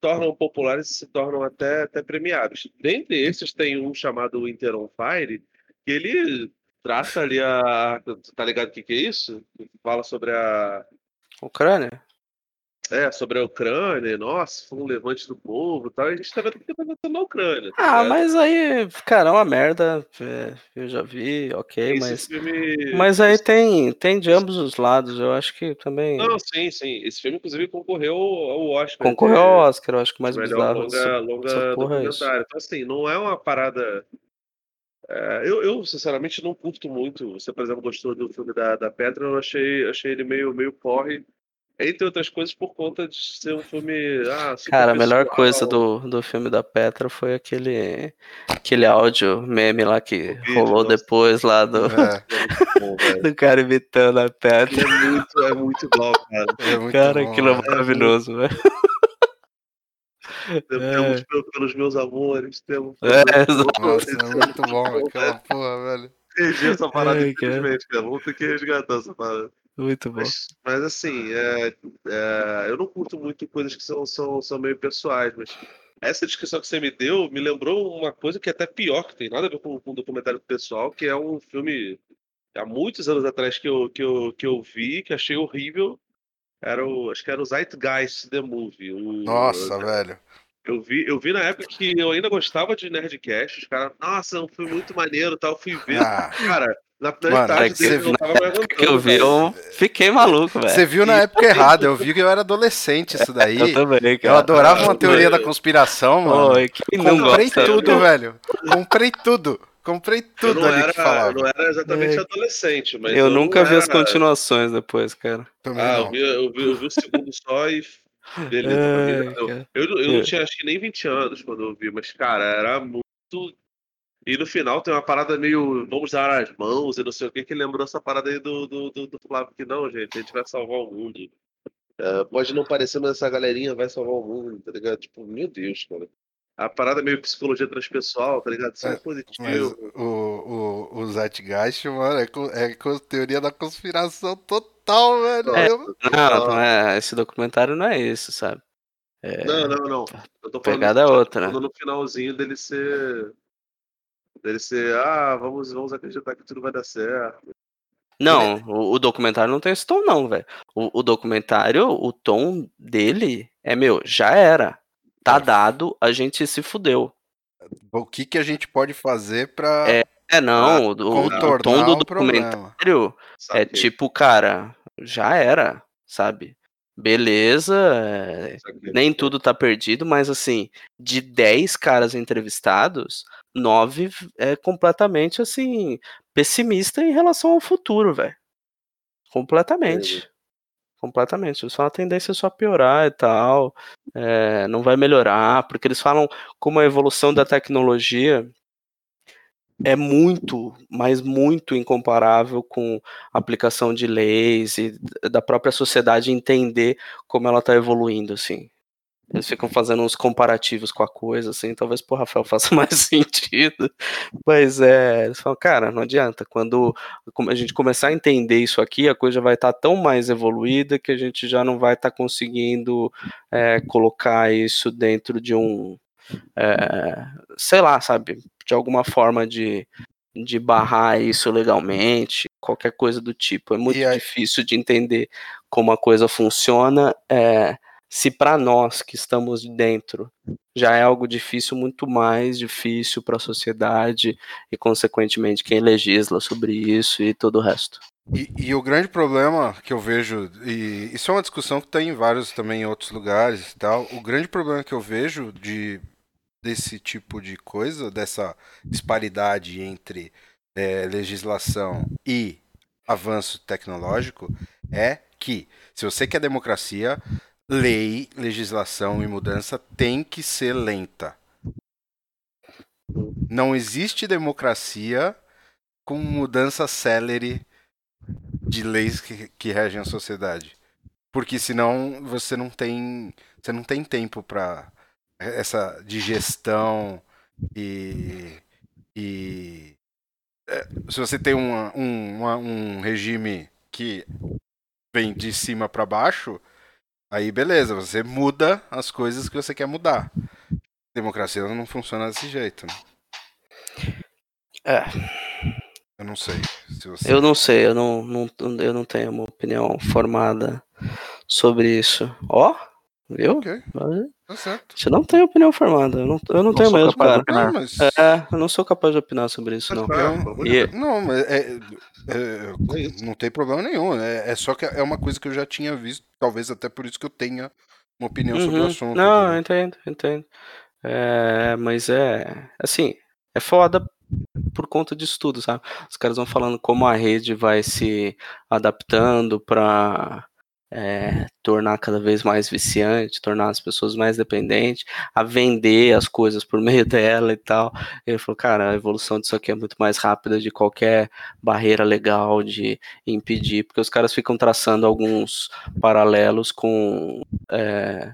Speaker 3: tornam populares e se tornam até, até premiados. Dentre esses tem um chamado Winter on Fire, que ele trata ali a. Tá ligado o que, que é isso? Fala sobre a.
Speaker 1: Ucrânia?
Speaker 3: É, sobre a Ucrânia, nossa, foi um levante do povo e tal. E a gente tá vendo o que tá acontecendo na Ucrânia. tá
Speaker 1: Ah, mas aí, cara, é uma merda. é, eu já vi, ok,
Speaker 3: Esse
Speaker 1: mas.
Speaker 3: filme.
Speaker 1: Mas aí tem, tem de ambos os lados. Eu acho que também.
Speaker 3: Não, sim, sim. Esse filme, inclusive, concorreu ao Oscar.
Speaker 1: Concorreu
Speaker 3: de-
Speaker 1: ao Oscar, eu acho que mais bizarro.
Speaker 3: longa,
Speaker 1: dessa-
Speaker 3: longa
Speaker 1: essa porra é isso.
Speaker 3: Então, assim, não é uma parada. é, eu, eu, sinceramente, não curto muito. Você, por exemplo, gostou do filme da, da Petra, eu achei, achei ele meio, meio porre. Entre outras coisas, por conta de ser um filme. Ah, super
Speaker 1: Cara, a melhor
Speaker 3: pessoal.
Speaker 1: coisa do, do filme da Petra foi aquele, aquele áudio meme lá que
Speaker 3: vídeo,
Speaker 1: rolou
Speaker 3: nossa.
Speaker 1: depois lá do,
Speaker 2: É,
Speaker 3: É bom,
Speaker 1: do cara imitando a Petra.
Speaker 3: É muito, é muito igual, cara.
Speaker 2: é muito
Speaker 1: Cara,
Speaker 2: bom,
Speaker 1: aquilo é
Speaker 2: velho.
Speaker 1: maravilhoso, velho.
Speaker 3: Temos pelo- pelos meus amores, temos.
Speaker 1: É.
Speaker 2: Nossa, é muito bom aquela porra, velho.
Speaker 3: Perdi essa parada,
Speaker 1: Ai, cara.
Speaker 3: infelizmente, cara. Vamos ter que resgatar essa parada.
Speaker 1: Muito bom.
Speaker 3: Mas, mas, assim, é, é, eu não curto muito coisas que são, são, são meio pessoais, mas essa descrição que você me deu me lembrou uma coisa que é até pior, que tem nada a ver com, com um documentário pessoal, que é um filme há muitos anos atrás que eu, que eu, que eu vi, que achei horrível. Era o, acho que era o Zeitgeist The Movie. o-
Speaker 2: Nossa, velho.
Speaker 3: eu vi, eu vi na época que eu ainda gostava de Nerdcast, os caras, nossa, é um filme muito maneiro e tal, fui ver.
Speaker 2: Ah,
Speaker 3: Cara, na
Speaker 2: Mano,
Speaker 1: É
Speaker 3: tarde
Speaker 1: que
Speaker 3: dele
Speaker 1: você-
Speaker 3: eu
Speaker 1: Que eu vi, eu fiquei maluco, velho.
Speaker 2: você viu na época errada, eu vi que eu era adolescente isso daí.
Speaker 1: Eu também, cara.
Speaker 2: Eu adorava uma
Speaker 3: eu
Speaker 2: teoria da conspiração, mano.
Speaker 1: Oi,
Speaker 2: Comprei
Speaker 1: gosta?
Speaker 2: tudo, velho. Comprei tudo. Comprei
Speaker 3: Eu
Speaker 2: tudo
Speaker 3: não,
Speaker 2: ali
Speaker 3: era,
Speaker 2: que falava.
Speaker 3: eu não era exatamente
Speaker 1: É.
Speaker 3: adolescente, mas.
Speaker 1: Eu
Speaker 3: não
Speaker 1: nunca vi as continuações depois, cara.
Speaker 2: Também
Speaker 3: Ah, eu vi, eu, vi, eu vi o segundo só e. Beleza, eu,
Speaker 1: cara.
Speaker 3: eu, eu não
Speaker 1: É.
Speaker 3: tinha acho que nem 20 anos quando eu vi, mas, cara, era muito. E no final tem uma parada meio vamos dar as mãos e não sei o que, que lembrou essa parada aí do, do, do, do Flávio, que não, gente, a gente vai salvar o mundo. É, pode não parecer, mas essa galerinha vai salvar o mundo, tá ligado? Tipo, meu Deus, cara. A parada meio psicologia transpessoal, tá ligado? Isso é,
Speaker 2: É, Mas
Speaker 3: positivo.
Speaker 2: o, o, o Zeitgeist, mano, é, co- é co- teoria da conspiração total, velho.
Speaker 1: É. Não, não é, esse documentário não é isso, sabe? É,
Speaker 3: Não, não, não. Eu tô falando,
Speaker 1: Pegada é outra, né?
Speaker 3: falando no finalzinho dele ser. Dele ser, ah, vamos, vamos acreditar que tudo vai dar certo.
Speaker 1: Não, o, o documentário não tem esse tom, não, velho. O, o documentário, o tom dele é, meu, já era. Tá
Speaker 2: É.
Speaker 1: dado, a gente se fudeu.
Speaker 2: O que, que a gente pode fazer pra
Speaker 1: É, É, não, o, o- tom do documentário é tipo, cara, já era, sabe? Beleza, é, nem tudo tá perdido, mas assim, de 10 caras entrevistados, 9 é completamente assim, pessimista em relação ao futuro, velho. Completamente. Completamente. Eles falam a tendência é só piorar e tal. é, não vai melhorar, porque eles falam como a evolução da tecnologia é muito, mas muito incomparável com a aplicação de leis e da própria sociedade entender como ela tá evoluindo, assim. Eles ficam fazendo uns comparativos com a coisa, assim, talvez pro Rafael faça mais sentido. Mas é, eles falam, cara, não adianta. Quando a gente começar a entender isso aqui, a coisa vai estar tão mais evoluída que a gente já não vai estar conseguindo é, colocar isso dentro de um. é, sei lá, sabe? De alguma forma de, de barrar isso legalmente, qualquer coisa do tipo. É muito
Speaker 2: aí-
Speaker 1: difícil de entender como a coisa funciona. É, se para nós que estamos dentro já é algo difícil, muito mais difícil para a sociedade e, consequentemente, quem legisla sobre isso e todo o resto.
Speaker 2: E, e o grande problema que eu vejo, e isso é uma discussão que tem em vários também em outros lugares e tal, o grande problema que eu vejo de desse tipo de coisa, dessa disparidade entre é, legislação e avanço tecnológico, é que se você quer democracia, lei, legislação e mudança tem que ser lenta. Não existe democracia com mudança célere de leis que, que regem a sociedade. Porque senão você não tem, você não tem tempo para essa digestão e, e é, se você tem uma, um, uma, um regime que vem de cima para baixo, aí beleza, você muda as coisas que você quer mudar. Democracia não funciona desse jeito. Né?
Speaker 1: É.
Speaker 2: Eu não sei. Se você...
Speaker 1: Eu não sei, eu não, não, eu não tenho uma opinião formada sobre isso. Ó, viu?
Speaker 2: Ok, tá certo.
Speaker 1: Você não tem opinião formada. Eu não, eu não,
Speaker 5: Não
Speaker 1: tenho mesmo, cara.
Speaker 5: opinar.
Speaker 2: Não, mas...
Speaker 1: É, eu não sou capaz de opinar sobre isso, não.
Speaker 3: Tá,
Speaker 2: Eu-
Speaker 3: vamos
Speaker 1: E-
Speaker 2: Não, mas é, é- não tem problema nenhum. É, é só que é uma coisa que eu já tinha visto, talvez até por isso que eu tenha uma opinião sobre o
Speaker 1: Uhum.
Speaker 2: assunto.
Speaker 1: Não, eu entendo, entendo. É, mas é, assim, é foda por conta disso tudo, sabe? Os caras vão falando como a rede vai se adaptando para tornar cada vez mais viciante, tornar as pessoas mais dependentes, a vender as coisas por meio dela e tal. Ele falou, cara, a evolução disso aqui é muito mais rápida de qualquer barreira legal de impedir, porque os caras ficam traçando alguns paralelos com é,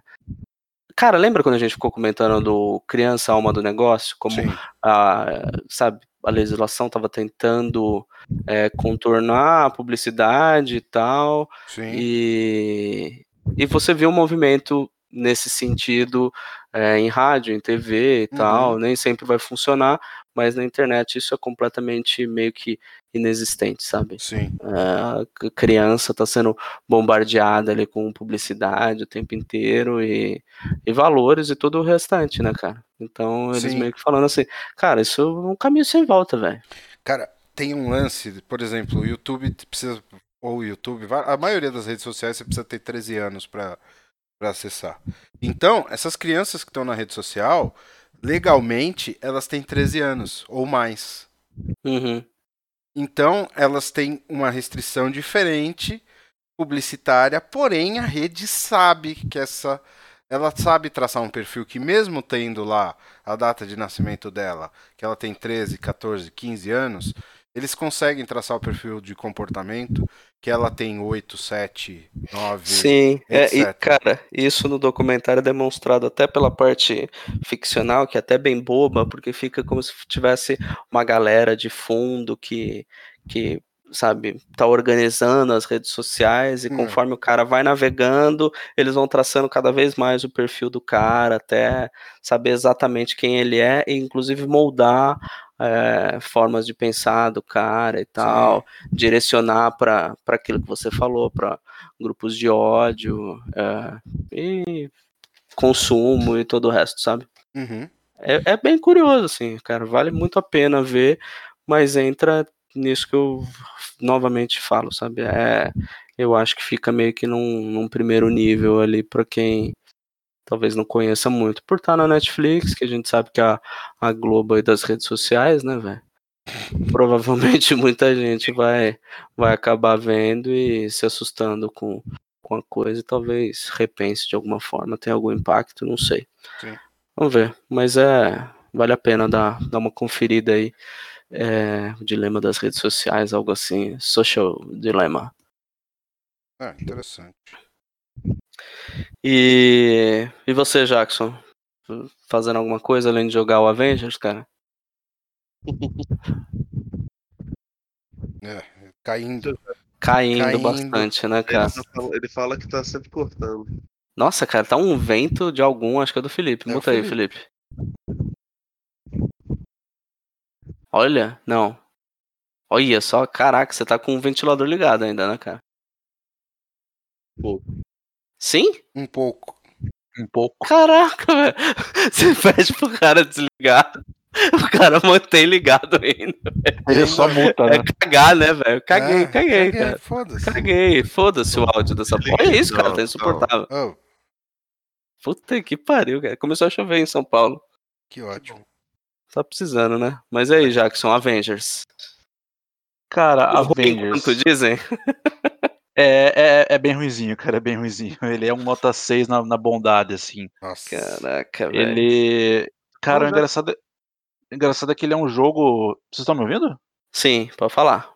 Speaker 1: Cara, lembra quando a gente ficou comentando do criança alma do negócio? Como
Speaker 2: Sim,
Speaker 1: a, sabe, a legislação estava tentando é, contornar a publicidade e tal,
Speaker 2: sim.
Speaker 1: e, e você vê um movimento nesse sentido é, em rádio, em TV e
Speaker 2: Uhum.
Speaker 1: tal, nem sempre vai funcionar, mas na internet isso é completamente meio que inexistente, sabe?
Speaker 2: Sim,
Speaker 1: a c- criança está sendo bombardeada ali com publicidade o tempo inteiro e, e valores e todo o restante, né, cara? Então eles
Speaker 2: Sim.
Speaker 1: meio que falando assim, cara, isso é um caminho sem volta, velho.
Speaker 2: Cara, tem um lance, por exemplo, o YouTube precisa. Ou o YouTube, a maioria das redes sociais você precisa ter 13 anos pra acessar. Então, essas crianças que estão na rede social, legalmente, elas têm 13 anos ou mais.
Speaker 1: Uhum.
Speaker 2: Então, elas têm uma restrição diferente publicitária, porém a rede sabe que essa ela sabe traçar um perfil que mesmo tendo lá a data de nascimento dela, que ela tem 13, 14, 15 anos, eles conseguem traçar o perfil de comportamento que ela tem 8, 7, 9.
Speaker 1: Sim, é, e cara, isso no documentário é demonstrado até pela parte ficcional, que é até bem boba, porque fica como se tivesse uma galera de fundo que, que sabe, tá organizando as redes sociais e
Speaker 2: Hum.
Speaker 1: conforme o cara vai navegando, eles vão traçando cada vez mais o perfil do cara, até saber exatamente quem ele é e inclusive moldar é, formas de pensar do cara e tal, direcionar para aquilo que você falou, para grupos de ódio é, e consumo e todo o resto, sabe?
Speaker 2: Uhum.
Speaker 1: É, é bem curioso, assim, cara, vale muito a pena ver, mas entra nisso que eu novamente falo, sabe? É, eu acho que fica meio que num, num primeiro nível ali para quem talvez não conheça muito, por estar na Netflix, que a gente sabe que a, a Globo aí das redes sociais, né, velho? Provavelmente muita gente vai, vai acabar vendo e se assustando com, com a coisa e talvez repense de alguma forma, tem algum impacto, não sei.
Speaker 2: Sim.
Speaker 1: Vamos ver, mas é vale a pena dar, dar uma conferida aí. É, o dilema das redes sociais, algo assim, social dilema.
Speaker 2: Ah, interessante.
Speaker 1: E, e você, Jackson? Fazendo alguma coisa além de jogar o Avengers, cara?
Speaker 2: É, caindo.
Speaker 1: Caindo,
Speaker 2: Caindo.
Speaker 1: bastante, né,
Speaker 3: Ele,
Speaker 1: cara?
Speaker 3: tá fal- ele fala que tá sempre cortando.
Speaker 1: Nossa, cara, tá um vento de algum, acho que é do Felipe.
Speaker 2: É
Speaker 1: Muta aí, Felipe. Olha, não. Olha só, caraca, você tá com o ventilador ligado ainda, né, cara?
Speaker 3: Pouco.
Speaker 1: Sim?
Speaker 2: Um pouco.
Speaker 5: Um pouco.
Speaker 1: Caraca, velho. Você pede pro cara desligar. O cara mantém ligado ainda.
Speaker 5: Ele só multa, né?
Speaker 1: É cagar, né, velho? Caguei,
Speaker 2: É,
Speaker 1: caguei, cara.
Speaker 2: Foda-se.
Speaker 1: Caguei. Foda-se o áudio dessa porra. Olha isso, cara. Tá insuportável.
Speaker 2: Oh,
Speaker 1: Puta que pariu, cara. Começou a chover em São Paulo.
Speaker 2: que ótimo.
Speaker 1: Tá precisando, né? Mas aí, Jackson, Avengers.
Speaker 5: Cara, Avengers.
Speaker 1: Quanto dizem?
Speaker 5: É, é, é bem ruizinho, cara. É bem ruizinho. Ele é um nota 6 na, na bondade, assim.
Speaker 2: Nossa.
Speaker 1: Caraca, velho.
Speaker 5: Ele. Cara, o
Speaker 3: já-
Speaker 5: engraçado, engraçado é que ele é um jogo. Vocês estão me ouvindo?
Speaker 1: Sim, pode falar.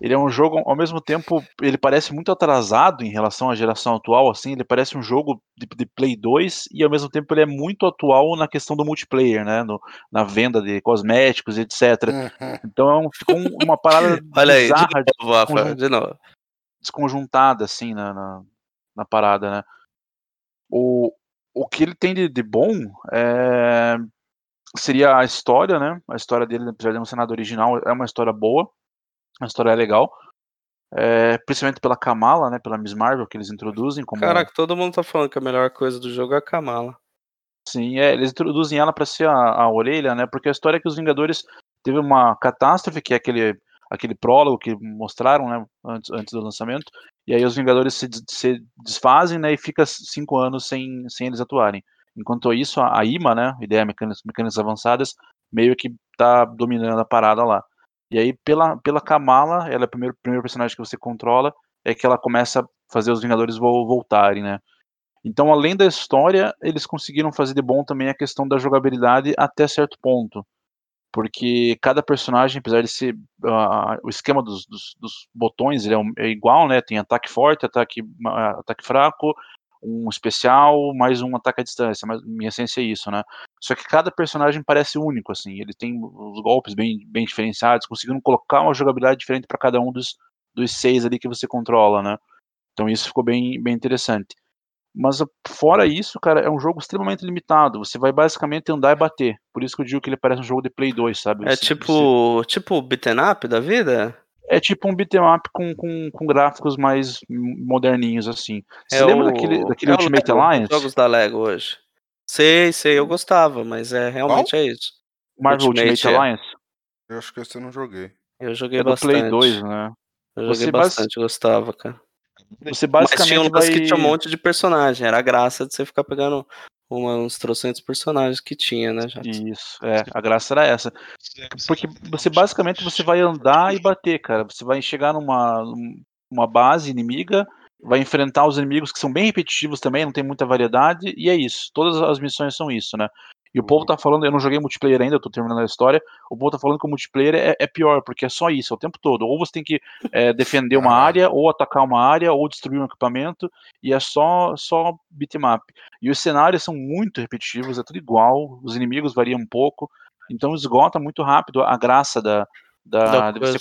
Speaker 5: Ele é um jogo, ao mesmo tempo, ele parece muito atrasado em relação à geração atual, assim, ele parece um jogo de, de Play 2 e ao mesmo tempo ele é muito atual na questão do multiplayer, né, no- na venda de cosméticos, etc.
Speaker 2: Uhum.
Speaker 5: Então é ficou um- uma parada
Speaker 1: Olha aí,
Speaker 5: bizarra,
Speaker 1: de novo, de novo.
Speaker 5: Desconjuntada, assim, na, na, na parada, né. O, o que ele tem de, de bom é, seria a história, né, a história dele, apesar de não ser nada original, é uma história boa, a história legal, é, principalmente pela Kamala, né, pela Miss Marvel que eles introduzem como
Speaker 1: Caraca, todo mundo tá falando que a melhor coisa do jogo é a Kamala.
Speaker 5: sim, é, eles introduzem ela para ser a, a orelha, né, porque a história é que os Vingadores teve uma catástrofe que é aquele aquele prólogo que mostraram, né, antes, antes do lançamento, e aí os Vingadores se, se desfazem, né, e fica cinco anos sem, sem eles atuarem. Enquanto isso, a, IMA, né, Ideia Mecânicas, Mecânicas Avançadas, meio que tá dominando a parada lá. E aí, pela, pela Kamala, ela é o primeiro, primeiro personagem que você controla, é que ela começa a fazer os Vingadores vo- voltarem, né. Então, além da história, eles conseguiram fazer de bom também a questão da jogabilidade até certo ponto. Porque cada personagem, apesar de ser. ah, o esquema dos, dos- dos botões é, um- é igual, né? Tem ataque forte, ataque, ah, ataque fraco, um especial, mais um ataque à distância. Mas minha essência é isso, né? Só que cada personagem parece único, assim. Ele tem os golpes bem, bem diferenciados, conseguiram colocar uma jogabilidade diferente para cada um dos, dos seis ali que você controla, né? Então isso ficou bem, bem interessante. Mas a- fora isso, cara, é um jogo extremamente limitado. Você vai basicamente andar e bater. Por isso que eu digo que ele parece um jogo de Play 2, sabe?
Speaker 1: É
Speaker 5: Você- você-
Speaker 1: tipo, tipo o beaten up da vida?
Speaker 5: é tipo um beat'em up com, com, com gráficos mais moderninhos, assim. Você
Speaker 1: é
Speaker 5: lembra
Speaker 1: o-
Speaker 5: daquele, daquele
Speaker 1: é o
Speaker 5: Ultimate
Speaker 1: Lego,
Speaker 5: Alliance?
Speaker 1: jogos da Lego hoje. Sei, sei, eu gostava, mas é realmente é isso.
Speaker 5: Marvel Ultimate,
Speaker 1: Ultimate, é.
Speaker 5: Alliance?
Speaker 2: Eu acho que esse eu não joguei.
Speaker 1: Eu joguei
Speaker 5: É do
Speaker 1: bastante.
Speaker 5: Play 2, né?
Speaker 1: Eu joguei
Speaker 5: Você bas-
Speaker 1: bastante, gostava, cara.
Speaker 5: Você
Speaker 1: Mas tinha
Speaker 5: basicamente
Speaker 1: um
Speaker 5: vai...
Speaker 1: lance que tinha um monte de personagem. Era a graça de você ficar pegando uma, uns trocentos personagens que tinha, né, já.
Speaker 5: Isso, é, a graça era essa. Porque você basicamente você vai andar e bater, cara. Você vai chegar numa, numa base inimiga, vai enfrentar os inimigos que são bem repetitivos também, não tem muita variedade, e é isso. Todas as missões são isso, né? E o povo tá falando, eu não joguei multiplayer ainda, eu tô terminando a história. O povo tá falando que o multiplayer é, é pior, porque é só isso, é o tempo todo. Ou você tem que é, defender uma
Speaker 2: Ah.
Speaker 5: área, ou atacar uma área, ou destruir um equipamento, e é só, só beatmap. E os cenários são muito repetitivos, é tudo igual, os inimigos variam um pouco, então esgota muito rápido a graça da, da, de, você,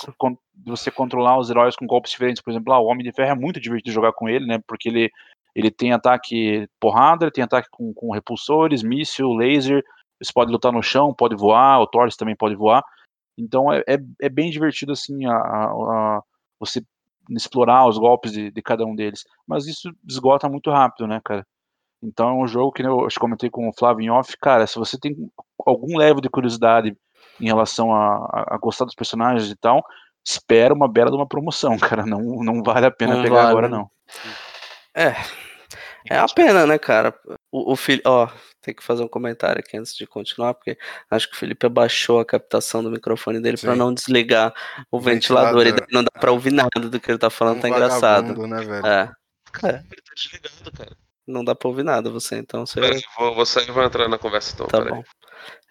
Speaker 5: de você controlar os heróis com golpes diferentes. Por exemplo, ah, o Homem de Ferro é muito divertido jogar com ele, né? Porque ele, ele tem ataque porrada, ele tem ataque com, com repulsores, míssil, laser, você pode lutar no chão, pode voar, o Thor também pode voar. Então é, é, é bem divertido assim a, a- a- você explorar os golpes de, de cada um deles. Mas isso esgota muito rápido, né, cara? Então é um jogo que né, eu acho que comentei com o Flávio em off, cara, se você tem algum level de curiosidade em relação a, a- a gostar dos personagens e tal, espera uma bela de uma promoção, cara. Não, não vale a pena
Speaker 1: Não
Speaker 5: pegar
Speaker 1: vale,
Speaker 5: agora,
Speaker 1: né?
Speaker 5: não.
Speaker 1: É. É a pena, né, cara? O, o. Ó, tem que fazer um comentário aqui antes de continuar, porque acho que o Felipe abaixou a captação do microfone dele pra
Speaker 2: Sim.
Speaker 1: não desligar o ventilador, e
Speaker 2: Ventilador.
Speaker 1: daí não dá pra ouvir nada do que ele tá falando,
Speaker 2: Um
Speaker 1: tá engraçado.
Speaker 2: né, velho?
Speaker 1: É,
Speaker 3: Ele tá desligado, cara.
Speaker 1: não dá pra ouvir nada você, então você.
Speaker 3: Pera aí, vou, vou sair e vou entrar na conversa então.
Speaker 1: Tá bom.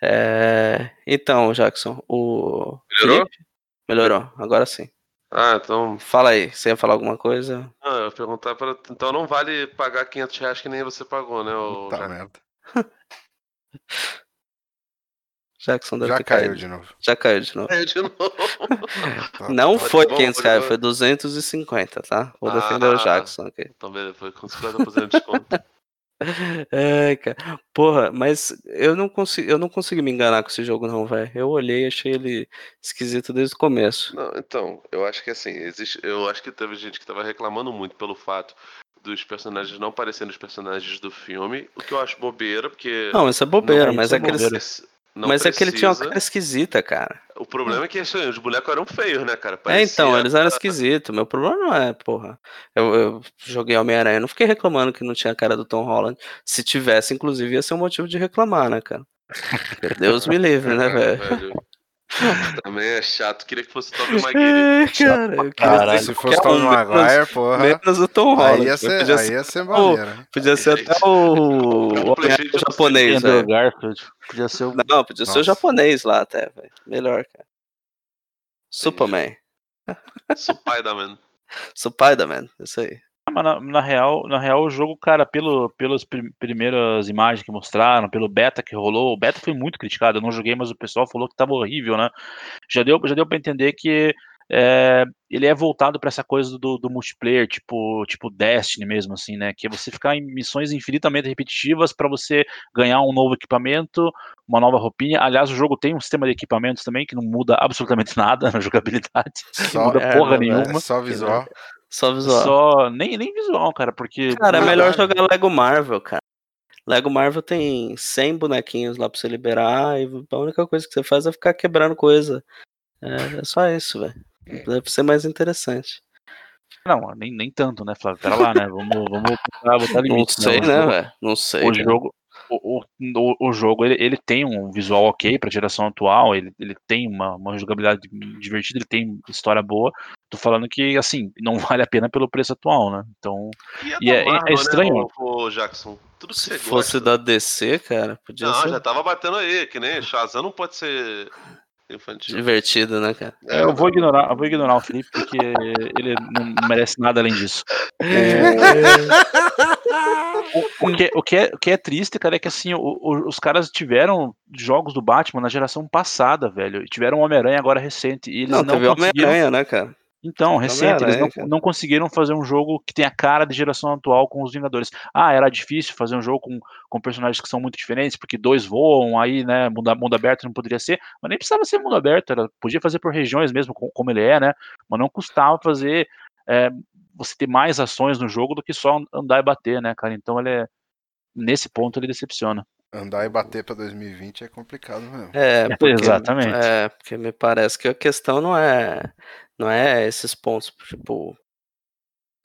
Speaker 1: É, Então, Jackson, o.
Speaker 3: Melhorou?
Speaker 1: Felipe? Melhorou, agora sim.
Speaker 3: Ah, então.
Speaker 1: Fala aí, você ia falar alguma coisa?
Speaker 3: Ah, eu ia perguntar para. Então não vale pagar 500 reais que nem você pagou, né?
Speaker 2: Puta
Speaker 3: Jack?
Speaker 2: merda.
Speaker 1: Jackson deve
Speaker 2: Já
Speaker 1: ter
Speaker 2: caiu
Speaker 1: caído.
Speaker 2: de novo.
Speaker 1: Já caiu de novo.
Speaker 3: Caiu de novo.
Speaker 2: Tá,
Speaker 1: Não
Speaker 2: tá.
Speaker 1: foi
Speaker 3: bom,
Speaker 1: 500
Speaker 3: pode
Speaker 1: reais, foi 250, tá? Vou defender
Speaker 3: Ah.
Speaker 1: o Jackson aqui.
Speaker 3: Então beleza, foi com 50% de desconto.
Speaker 1: Ai, cara. Porra, mas eu não consegui, eu não consegui me enganar com esse jogo, não, velho. Eu olhei e achei ele esquisito desde o começo.
Speaker 3: Não, então, eu acho que assim, existe. Eu acho que teve gente que tava reclamando muito pelo fato dos personagens não parecendo os personagens do filme, o que eu acho bobeira, porque.
Speaker 1: Não, isso é bobeira,
Speaker 5: Não,
Speaker 1: mas
Speaker 5: isso
Speaker 1: é
Speaker 5: é
Speaker 1: que eles.
Speaker 5: bobeira.
Speaker 3: Não
Speaker 1: Mas é que ele tinha uma
Speaker 3: precisa.
Speaker 1: cara esquisita, cara.
Speaker 3: O problema é que assim, os bonecos eram feios, né, cara?
Speaker 1: É, então,
Speaker 3: Parecia-
Speaker 1: eles eram esquisitos. Meu problema não é, porra. Eu, eu joguei Homem-Aranha, não fiquei reclamando que não tinha a cara do Tom Holland. Se tivesse, inclusive, ia ser um motivo de reclamar, né, cara? Deus me livre, né, velho?
Speaker 3: Também é chato, queria que fosse Tobey Maguire.
Speaker 1: É, cara, eu queria
Speaker 5: Caralho.
Speaker 2: Se fosse Tom
Speaker 1: um, menos-
Speaker 2: Maguire, porra.
Speaker 1: Menos o Tom Holland.
Speaker 2: Aí ia
Speaker 1: mas
Speaker 2: ser,
Speaker 1: podia,
Speaker 2: aí
Speaker 1: ser,
Speaker 2: ia ser maneiro.
Speaker 1: podia ser até o, o
Speaker 3: PlayStation
Speaker 1: Homem-Aranha japonês, velho.
Speaker 5: Garfield. Podia ser o.
Speaker 1: Não, podia ser o
Speaker 2: Nossa.
Speaker 1: japonês lá até, velho. Melhor, cara. Superman.
Speaker 3: Spider-Man.
Speaker 1: Spider-Man, isso aí.
Speaker 5: Mas na, na real, na real, o jogo, cara, pelo, pelas prim- primeiras imagens que mostraram, pelo beta que rolou, o beta foi muito criticado. Eu não joguei, mas o pessoal falou que tava horrível, né? Já deu, já deu para entender que é, ele é voltado para essa coisa do, do multiplayer, tipo, tipo Destiny mesmo, assim, né? Que é você ficar em missões infinitamente repetitivas para você ganhar um novo equipamento, uma nova roupinha. Aliás, o jogo tem um sistema de equipamentos também que não muda absolutamente nada na jogabilidade. Não
Speaker 2: Só,
Speaker 5: muda
Speaker 1: é,
Speaker 5: porra
Speaker 1: não, velho.
Speaker 5: nenhuma.
Speaker 2: é só visual.
Speaker 1: Só visual.
Speaker 5: Só nem, nem visual, cara, porque
Speaker 1: Cara, é melhor jogar Lego Marvel, cara. Lego Marvel tem 100 bonequinhos lá pra você liberar e a única coisa que você faz é ficar quebrando coisa. É, é só isso, velho. Deve ser mais interessante.
Speaker 5: Não, nem, nem tanto, né, Flávio? Pera lá, né? Vamos, vamos botar, botar
Speaker 1: Não
Speaker 5: limites.
Speaker 1: sei, né, velho? Não sei.
Speaker 5: O
Speaker 1: cara.
Speaker 5: jogo, o, o, o- o jogo ele, ele tem um visual ok pra geração atual, ele, ele tem uma, uma jogabilidade divertida, ele tem história boa. Tô falando que, assim, não vale a pena pelo preço atual, né? Então,
Speaker 3: E,
Speaker 5: E é- é
Speaker 3: Marvel,
Speaker 5: estranho.
Speaker 3: Né, o, o Jackson? Tudo que
Speaker 1: Se
Speaker 3: você
Speaker 1: fosse
Speaker 3: gosta.
Speaker 1: da DC, cara, podia
Speaker 3: Não,
Speaker 1: ser
Speaker 3: já tava batendo aí, que nem Shazam não pode ser infantil.
Speaker 1: divertido, né, cara?
Speaker 3: É,
Speaker 5: eu vou ignorar, eu vou ignorar o Felipe porque ele não merece nada além disso. O, o que, o, que é, o que é triste, cara, é que assim, o- o- os caras tiveram jogos do Batman na geração passada, velho. E tiveram Homem-Aranha agora recente. E eles
Speaker 1: Não,
Speaker 5: não,
Speaker 1: teve
Speaker 5: conseguiram.
Speaker 1: Homem-Aranha, né, cara?
Speaker 5: Então, recente, eles não, não conseguiram fazer um jogo que tenha a cara de geração atual com os Vingadores. Ah, era difícil fazer um jogo com, com personagens que são muito diferentes, porque dois voam, aí, né, mundo, mundo aberto não poderia ser, mas nem precisava ser mundo aberto, era, podia fazer por regiões mesmo, com- como ele é, né, mas não custava fazer, é, você ter mais ações no jogo do que só andar e bater, né, cara, então ele é, nesse ponto ele decepciona.
Speaker 2: Andar e bater pra 2020 é complicado mesmo.
Speaker 1: É, porque,
Speaker 5: Exatamente.
Speaker 1: É, porque me parece que a questão não é, não é esses pontos, tipo,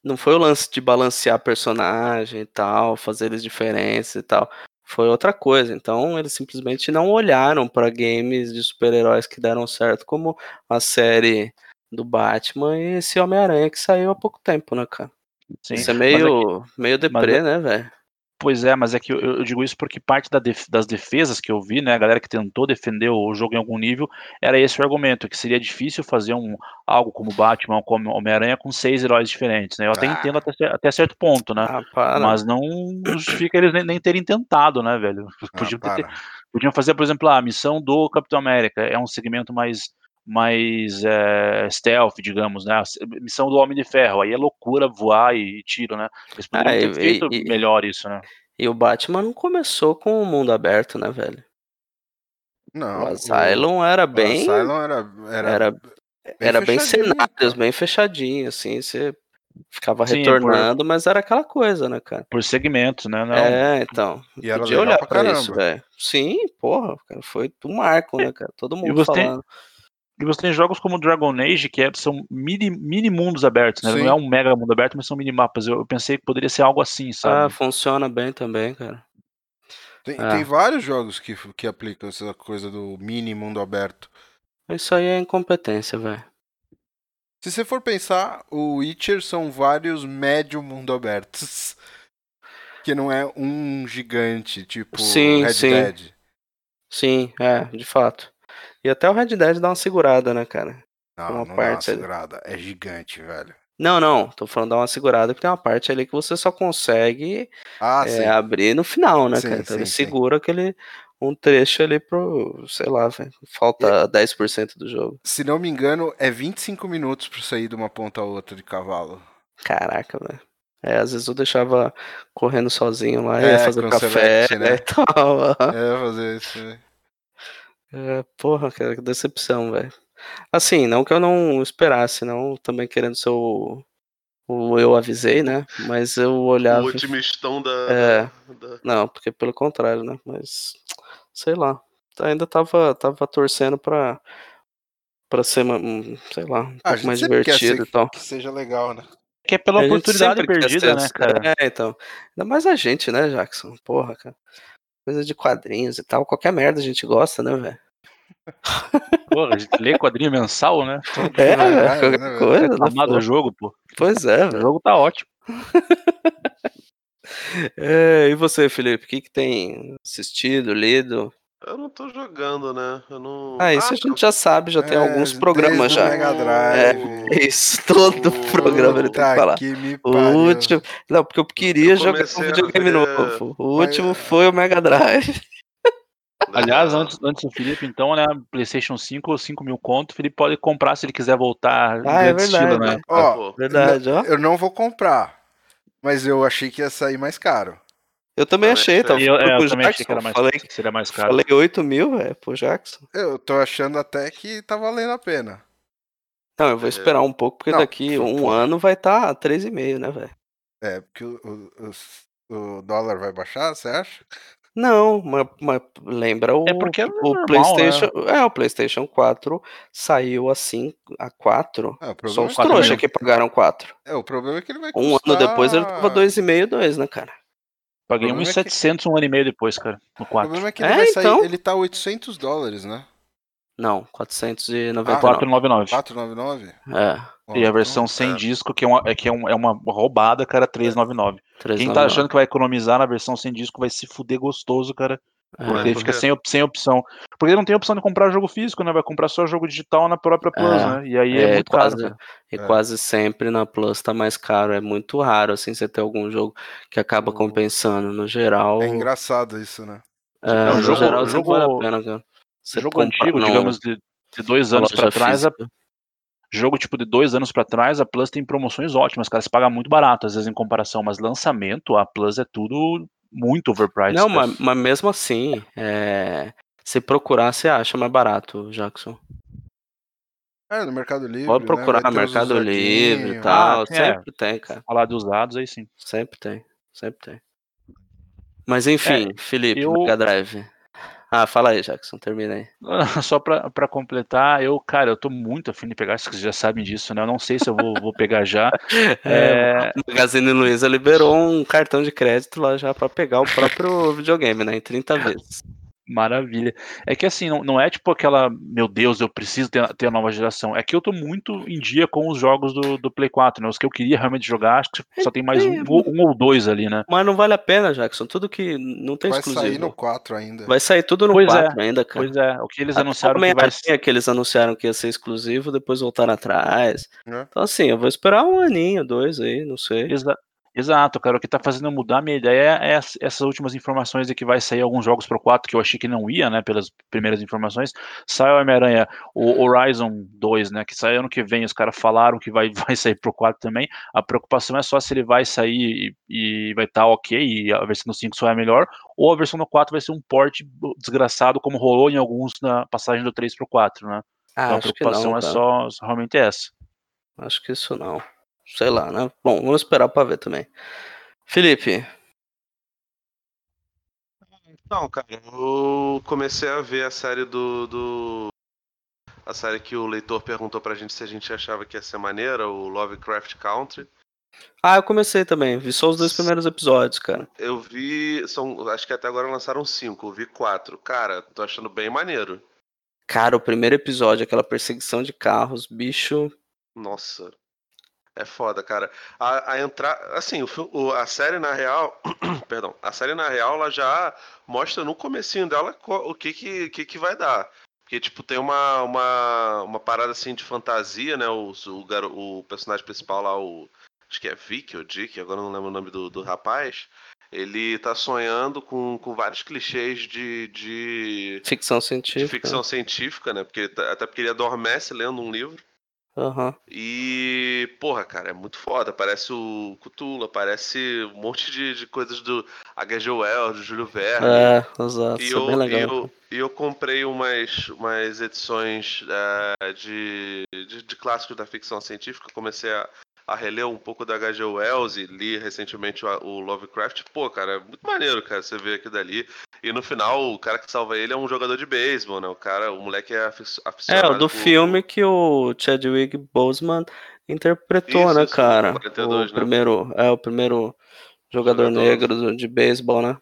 Speaker 1: não foi o lance de balancear personagem e tal, fazer eles diferentes e tal, foi outra coisa. Então eles simplesmente não olharam para games de super-heróis que deram certo, como a série do Batman e esse Homem-Aranha que saiu há pouco tempo, né, cara?
Speaker 5: Sim,
Speaker 1: Isso é
Speaker 5: mas é que-
Speaker 1: meio, meio deprê, né, velho?
Speaker 5: Pois é, mas é que eu, eu digo isso porque parte da def- das defesas que eu vi, né, a galera que tentou defender o jogo em algum nível, era esse o argumento, que seria difícil fazer um algo como Batman, como Homem-Aranha, com seis heróis diferentes, né? Eu até
Speaker 2: Ah.
Speaker 5: entendo até, até certo ponto, né?
Speaker 1: Ah.
Speaker 5: Mas não justifica eles nem, nem terem tentado, né, velho?
Speaker 2: Ah,
Speaker 5: Podiam, ter-
Speaker 2: para.
Speaker 5: podiam fazer, por exemplo, a missão do Capitão América, é um segmento mais mais é, stealth, digamos, né? Missão do Homem de Ferro, aí é loucura voar e, tiro, né? Eles poderiam
Speaker 1: Ah,
Speaker 5: ter
Speaker 1: e-
Speaker 5: feito
Speaker 1: e-
Speaker 5: melhor isso, né?
Speaker 1: E o Batman não começou com o mundo aberto, né, velho?
Speaker 2: Não.
Speaker 1: o Asylum era
Speaker 2: o
Speaker 1: bem.
Speaker 2: Asylum era, era,
Speaker 1: era,
Speaker 2: bem
Speaker 1: era bem
Speaker 2: fechadinho,
Speaker 1: cenários, bem fechadinho, assim, você ficava
Speaker 5: Sim,
Speaker 1: retornando, mas era aquela coisa, né, cara?
Speaker 5: Por segmentos, né? Não,
Speaker 1: É, então.
Speaker 2: E era
Speaker 1: podia
Speaker 2: legal
Speaker 1: olhar
Speaker 2: pra
Speaker 1: pra,
Speaker 2: caramba.
Speaker 1: isso, velho. Sim, porra, cara, foi um marco, né, cara? Todo mundo
Speaker 5: você tem-
Speaker 1: falando.
Speaker 5: E você tem jogos como Dragon Age, que é- são mini, mini mundos abertos, né?
Speaker 2: Sim.
Speaker 5: Não é um mega mundo aberto, mas são minimapas. Eu, eu pensei que poderia ser algo assim,
Speaker 1: Ah,
Speaker 5: sabe?
Speaker 1: funciona bem também, cara.
Speaker 2: Tem,
Speaker 1: Ah.
Speaker 2: tem vários jogos que, que aplicam essa coisa do mini mundo aberto.
Speaker 1: Isso aí é incompetência, velho.
Speaker 2: Se você for pensar, o Witcher são vários médio mundo abertos. Que não é um gigante, tipo
Speaker 1: Sim,
Speaker 2: Red
Speaker 1: sim.
Speaker 2: Dead.
Speaker 1: Sim, é, de fato. E até o Red Dead dá uma segurada, né, cara?
Speaker 2: Não,
Speaker 1: Uma
Speaker 2: não dá uma
Speaker 1: parte ali.
Speaker 2: segurada. É gigante, velho.
Speaker 1: Não, não, tô falando dar uma segurada, porque tem uma parte ali que você só consegue
Speaker 2: Ah,
Speaker 1: é,
Speaker 2: sim.
Speaker 1: abrir no final, né,
Speaker 2: Sim,
Speaker 1: cara? Então ele
Speaker 2: sim, sim.
Speaker 1: segura aquele um trecho ali pro, sei lá, velho, falta 10% do jogo.
Speaker 2: Se não me engano, é 25 minutos pra sair de uma ponta a outra de cavalo.
Speaker 1: Caraca, velho. É, às vezes eu deixava correndo sozinho lá,
Speaker 2: É,
Speaker 1: ia fazer café
Speaker 2: né?
Speaker 1: e tal.
Speaker 2: É, fazer isso. né?
Speaker 1: É, porra, cara, que decepção, velho. Assim, não que eu não esperasse, não também querendo ser o, o eu avisei, né? Mas eu olhava.
Speaker 3: O otimistão da.
Speaker 1: É.
Speaker 3: da-
Speaker 1: Não, porque pelo contrário, né? Mas sei lá. Ainda tava, tava torcendo pra, pra ser, uma- um, sei lá, um
Speaker 2: Ah, a
Speaker 1: pouco mais divertido
Speaker 2: ser-
Speaker 1: e tal.
Speaker 2: Que seja legal, né?
Speaker 5: Que é pela
Speaker 1: A
Speaker 5: oportunidade perdida, né, cara?
Speaker 1: É, então. Ainda mais a gente, né, Jackson? Porra, cara. Coisa de quadrinhos e tal. Qualquer merda a gente gosta, né, velho?
Speaker 5: Porra, a gente lê quadrinho mensal, né?
Speaker 1: É,
Speaker 2: né,
Speaker 1: qualquer
Speaker 2: velho?
Speaker 1: coisa. né,
Speaker 5: Amado
Speaker 1: pô?
Speaker 5: o jogo, pô.
Speaker 1: Pois é,
Speaker 5: O jogo tá ótimo.
Speaker 1: É, e você, Felipe? O que, que tem assistido, lido?
Speaker 3: Eu não tô jogando, né? Eu não.
Speaker 1: Ah, isso a gente já sabe, já tem
Speaker 2: É,
Speaker 1: alguns programas
Speaker 2: o
Speaker 1: já.
Speaker 2: Mega
Speaker 1: É,
Speaker 2: Drive.
Speaker 1: isso, todo
Speaker 3: O-
Speaker 1: programa ele tem que falar.
Speaker 2: que me
Speaker 1: O último. Não, porque eu queria
Speaker 3: Eu
Speaker 1: jogar um videogame
Speaker 3: ver-
Speaker 1: novo. O
Speaker 2: Mas-
Speaker 1: último foi o Mega Drive.
Speaker 5: Aliás, antes, antes do Felipe, então, né? PlayStation 5, 5 mil conto, o Felipe pode comprar se ele quiser voltar
Speaker 1: Ah, é
Speaker 5: grande estilo,
Speaker 1: verdade.
Speaker 5: né?
Speaker 2: Ó,
Speaker 1: Verdade, ó.
Speaker 2: eu não vou comprar. Mas eu achei que ia sair mais caro.
Speaker 1: Eu também achei, tava
Speaker 5: Eu, é, eu também achei que era mais,
Speaker 1: Falei,
Speaker 5: que seria mais caro.
Speaker 1: falei 8 mil, velho, pro Jackson.
Speaker 2: Eu tô achando até que tá valendo a pena.
Speaker 1: Não, eu vou
Speaker 3: É.
Speaker 1: esperar um pouco, porque
Speaker 2: Não,
Speaker 1: daqui um
Speaker 2: pô.
Speaker 1: ano vai estar tá 3,5, né, velho?
Speaker 2: É, porque o, o- o dólar vai baixar, você acha?
Speaker 1: Não, mas, mas lembra o,
Speaker 5: É porque é
Speaker 1: o
Speaker 5: normal,
Speaker 1: PlayStation. É, o PlayStation 4 saiu assim a 4.
Speaker 2: É, o
Speaker 1: Só
Speaker 2: problema,
Speaker 1: os
Speaker 2: é,
Speaker 5: quatro
Speaker 1: trouxa
Speaker 5: mil.
Speaker 1: que pagaram 4.
Speaker 2: é, o problema é que ele vai
Speaker 1: Um
Speaker 2: custar...
Speaker 1: ano depois ele tava 2,5, 2, né, cara?
Speaker 5: Paguei
Speaker 2: O problema é que-
Speaker 5: 1.700 um ano e meio depois, cara, no
Speaker 2: O
Speaker 5: 4.
Speaker 2: problema é que ele
Speaker 1: É,
Speaker 2: vai sair...
Speaker 1: então.
Speaker 2: Ele tá 800 dólares, né?
Speaker 1: Não, 499.
Speaker 5: 499.
Speaker 2: 499?
Speaker 1: É,
Speaker 5: E a versão
Speaker 2: então,
Speaker 5: sem
Speaker 3: é.
Speaker 5: disco, que é uma, é, que é, um- é uma roubada, cara, 399. Quem
Speaker 1: 399.
Speaker 5: tá achando que vai economizar na versão sem disco vai se fuder gostoso, cara.
Speaker 1: É,
Speaker 5: Porque
Speaker 3: por
Speaker 5: fica sem, op- sem opção. Porque não tem opção de comprar jogo físico, né? Vai comprar só jogo digital na própria Plus,
Speaker 1: É,
Speaker 5: né? E aí é,
Speaker 1: é,
Speaker 5: muito
Speaker 1: quase,
Speaker 5: caro. cara.
Speaker 1: E
Speaker 2: É.
Speaker 1: quase sempre na Plus tá mais caro. É muito raro, assim, você ter algum jogo que acaba compensando. No geral.
Speaker 2: É engraçado isso, né?
Speaker 1: É, no
Speaker 5: jogo-
Speaker 1: geral sempre
Speaker 5: jogo-
Speaker 1: vale a pena, cara. Você
Speaker 5: jogo
Speaker 1: compra
Speaker 5: antigo,
Speaker 1: no-
Speaker 5: digamos, de, de dois anos pra
Speaker 1: loja
Speaker 5: trás, a- jogo tipo de dois anos pra trás, a Plus tem promoções ótimas, cara. Você paga muito barato, às vezes, em comparação, mas lançamento, a Plus é tudo muito overpriced.
Speaker 1: Não, mas, mas mesmo assim, é, se procurar, você acha mais barato, Jackson.
Speaker 2: É, no Mercado Livre,
Speaker 1: Pode
Speaker 2: né?
Speaker 1: procurar
Speaker 2: Vai
Speaker 1: no Mercado Livre e
Speaker 2: usadinhos.
Speaker 1: tal.
Speaker 5: Ah, é.
Speaker 1: sempre tem, cara.
Speaker 5: Falar de usados, aí sim.
Speaker 1: Sempre tem. Sempre tem. Mas enfim, Felipe,
Speaker 5: eu-
Speaker 1: Mega Drive. Ah, fala aí, Jackson, termina aí.
Speaker 5: Só pra, pra completar, eu, cara, eu tô muito afim de pegar, vocês já sabem disso, né? Eu não sei se eu vou, vou pegar já. É,
Speaker 1: O Magazine Luiza liberou um cartão de crédito lá já pra pegar o próprio videogame, né? Em 30 vezes.
Speaker 5: Maravilha. É que assim, não, não é tipo aquela, meu Deus, eu preciso ter, ter a nova geração. É que eu tô muito em dia com os jogos do, do Play 4, né? Os que eu queria realmente jogar, acho que só tem mais um, ou- um ou dois ali, né?
Speaker 1: Mas não vale a pena, Jackson. Tudo que não tem
Speaker 2: Vai
Speaker 1: exclusivo.
Speaker 2: sair no 4 ainda.
Speaker 1: Vai sair tudo no
Speaker 5: Pois é,
Speaker 1: 4 ainda, cara.
Speaker 5: Pois é, o que eles
Speaker 1: Até
Speaker 5: anunciaram que vai
Speaker 1: Homem-Aranha que eles anunciaram que ia ser exclusivo, depois voltaram atrás.
Speaker 2: É.
Speaker 1: Então, assim, eu vou esperar um aninho, dois aí, não sei.
Speaker 5: Exa- Exato, cara. O que tá fazendo mudar a minha ideia é ess- essas últimas informações de que vai sair alguns jogos pro 4 que eu achei que não ia, né? Pelas primeiras informações. Sai o Homem-Aranha, o Horizon 2, né? Que sai ano que vem. Os caras falaram que vai, vai sair pro 4 também. A preocupação é só se ele vai sair e, e vai estar ok, e a versão do 5 só é melhor, ou a versão do 4 vai ser um port desgraçado, como rolou em alguns na passagem do 3 pro 4, né?
Speaker 1: Ah,
Speaker 5: então a
Speaker 1: que
Speaker 5: preocupação
Speaker 1: não,
Speaker 5: é
Speaker 1: cara.
Speaker 5: só, só realmente essa.
Speaker 1: Acho que isso não. Sei lá, né? Bom, vamos esperar pra ver também. Felipe,
Speaker 3: Então, cara, eu comecei a ver a série do, do. A série que o leitor perguntou pra gente se a gente achava que ia ser maneira, o Lovecraft Country.
Speaker 1: Ah, eu comecei também. Vi só os dois primeiros episódios, cara.
Speaker 3: Eu vi. São, acho que até agora lançaram cinco, eu vi quatro. Cara, tô achando bem maneiro.
Speaker 1: Cara, o primeiro episódio, aquela perseguição de carros, bicho.
Speaker 3: Nossa. É foda, cara. A, a entrar. Assim, o, a série na real. perdão. A série na real, ela já mostra no comecinho dela o que que, que que vai dar. Porque, tipo, tem uma, uma, uma parada assim de fantasia, né? O, o, garo- o personagem principal lá, o. Acho que é Vic ou Dick, agora não lembro o nome do, do rapaz. Ele tá sonhando com, com vários clichês de, de,
Speaker 1: Ficção
Speaker 3: de
Speaker 1: científica.
Speaker 3: ficção científica, né? Porque, tá- até porque ele adormece lendo um livro.
Speaker 1: Aham.
Speaker 3: E, porra, cara, é muito foda. Parece o Cthulhu, parece um monte de, de coisas do H.G. Wells, do Júlio Verne.
Speaker 1: É, exato.
Speaker 3: E
Speaker 1: é
Speaker 3: eu,
Speaker 1: bem
Speaker 3: e,
Speaker 1: legal.
Speaker 3: eu, e eu comprei umas, umas edições eh, de, de, de clássicos da ficção científica. Comecei a, a reler um pouco da H.G. Wells e li recentemente o, o Lovecraft, pô, cara, é muito maneiro, cara, você ver aquilo dali. E no final, o cara que salva ele é um jogador de beisebol, né? O cara, o moleque é afic-
Speaker 1: É,
Speaker 3: aficionado.
Speaker 1: o do
Speaker 3: por-
Speaker 1: filme que o Chadwick Boseman interpretou,
Speaker 3: Isso,
Speaker 1: né, cara?
Speaker 3: 42,
Speaker 1: o
Speaker 3: né?
Speaker 1: primeiro, é o primeiro jogador,
Speaker 3: Jogador.
Speaker 1: negro do- de beisebol, né?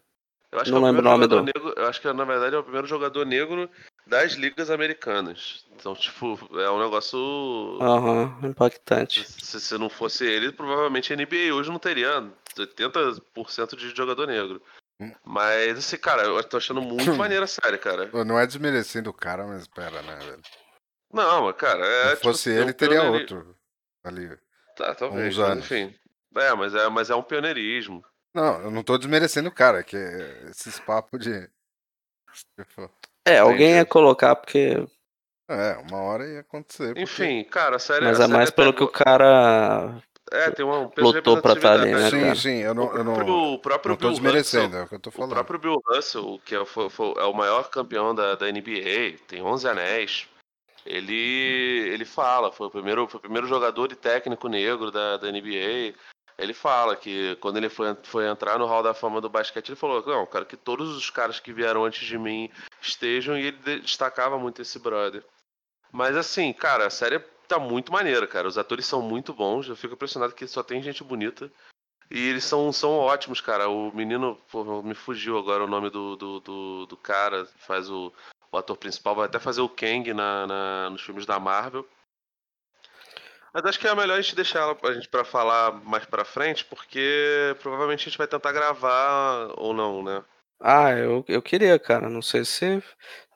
Speaker 3: Eu acho
Speaker 1: Não
Speaker 3: que é
Speaker 1: lembro o nome
Speaker 3: jogador negro, eu acho que na verdade é o primeiro jogador negro das ligas americanas. Então, tipo, é um negócio.
Speaker 1: Aham, impactante.
Speaker 3: Se, se não fosse ele, provavelmente a NBA hoje não teria 80% de jogador negro. Mas, assim, cara, eu tô achando muito maneira a série, cara.
Speaker 2: Não é desmerecendo o cara, mas pera, né, velho?
Speaker 3: Não, mas, cara, é.
Speaker 2: Se
Speaker 3: tipo
Speaker 2: fosse
Speaker 3: assim,
Speaker 2: ele,
Speaker 3: um
Speaker 2: teria outro ali.
Speaker 3: Tá, talvez.
Speaker 2: uns
Speaker 3: mas,
Speaker 2: anos.
Speaker 3: enfim. É, mas é, mas é um pioneirismo.
Speaker 2: Não, eu não tô desmerecendo o cara, que é esses papos de. Tipo,
Speaker 1: É, alguém ia colocar porque.
Speaker 2: É, uma hora ia acontecer. porque-
Speaker 3: Enfim, cara, a série.
Speaker 1: Mas
Speaker 3: a
Speaker 1: é mais pelo que o cara.
Speaker 3: É, tem uma, um
Speaker 1: lutou pra tá ali, né,
Speaker 3: representatividade.
Speaker 1: cara?
Speaker 2: Sim, sim, eu não,
Speaker 3: O
Speaker 2: eu não,
Speaker 3: próprio, o próprio
Speaker 2: não tô
Speaker 3: Bill
Speaker 2: desmerecendo,
Speaker 3: Russell,
Speaker 2: é o que eu tô
Speaker 3: o
Speaker 2: falando.
Speaker 3: próprio Bill Russell, que é, foi- foi- é o maior campeão da, da NBA, tem 11 anéis, ele, ele fala, foi o, primeiro, foi o primeiro jogador e técnico negro da, da NBA. Ele fala que quando ele foi, foi entrar no Hall da Fama do basquete, ele falou: Não, cara, que todos os caras que vieram antes de mim estejam, e ele de- destacava muito esse brother. Mas assim, cara, a série tá muito maneira, cara. Os atores são muito bons. Eu fico impressionado que só tem gente bonita. E eles são, são ótimos, cara. O menino, pô, me fugiu agora o nome do, do, do, do cara, faz o, o ator principal, vai até fazer o Kang na, na- nos filmes da Marvel. Mas acho que é melhor a gente deixar ela pra gente pra falar mais pra frente, porque provavelmente a gente vai tentar gravar ou não, né?
Speaker 1: Ah, eu, eu queria, cara. Não sei se a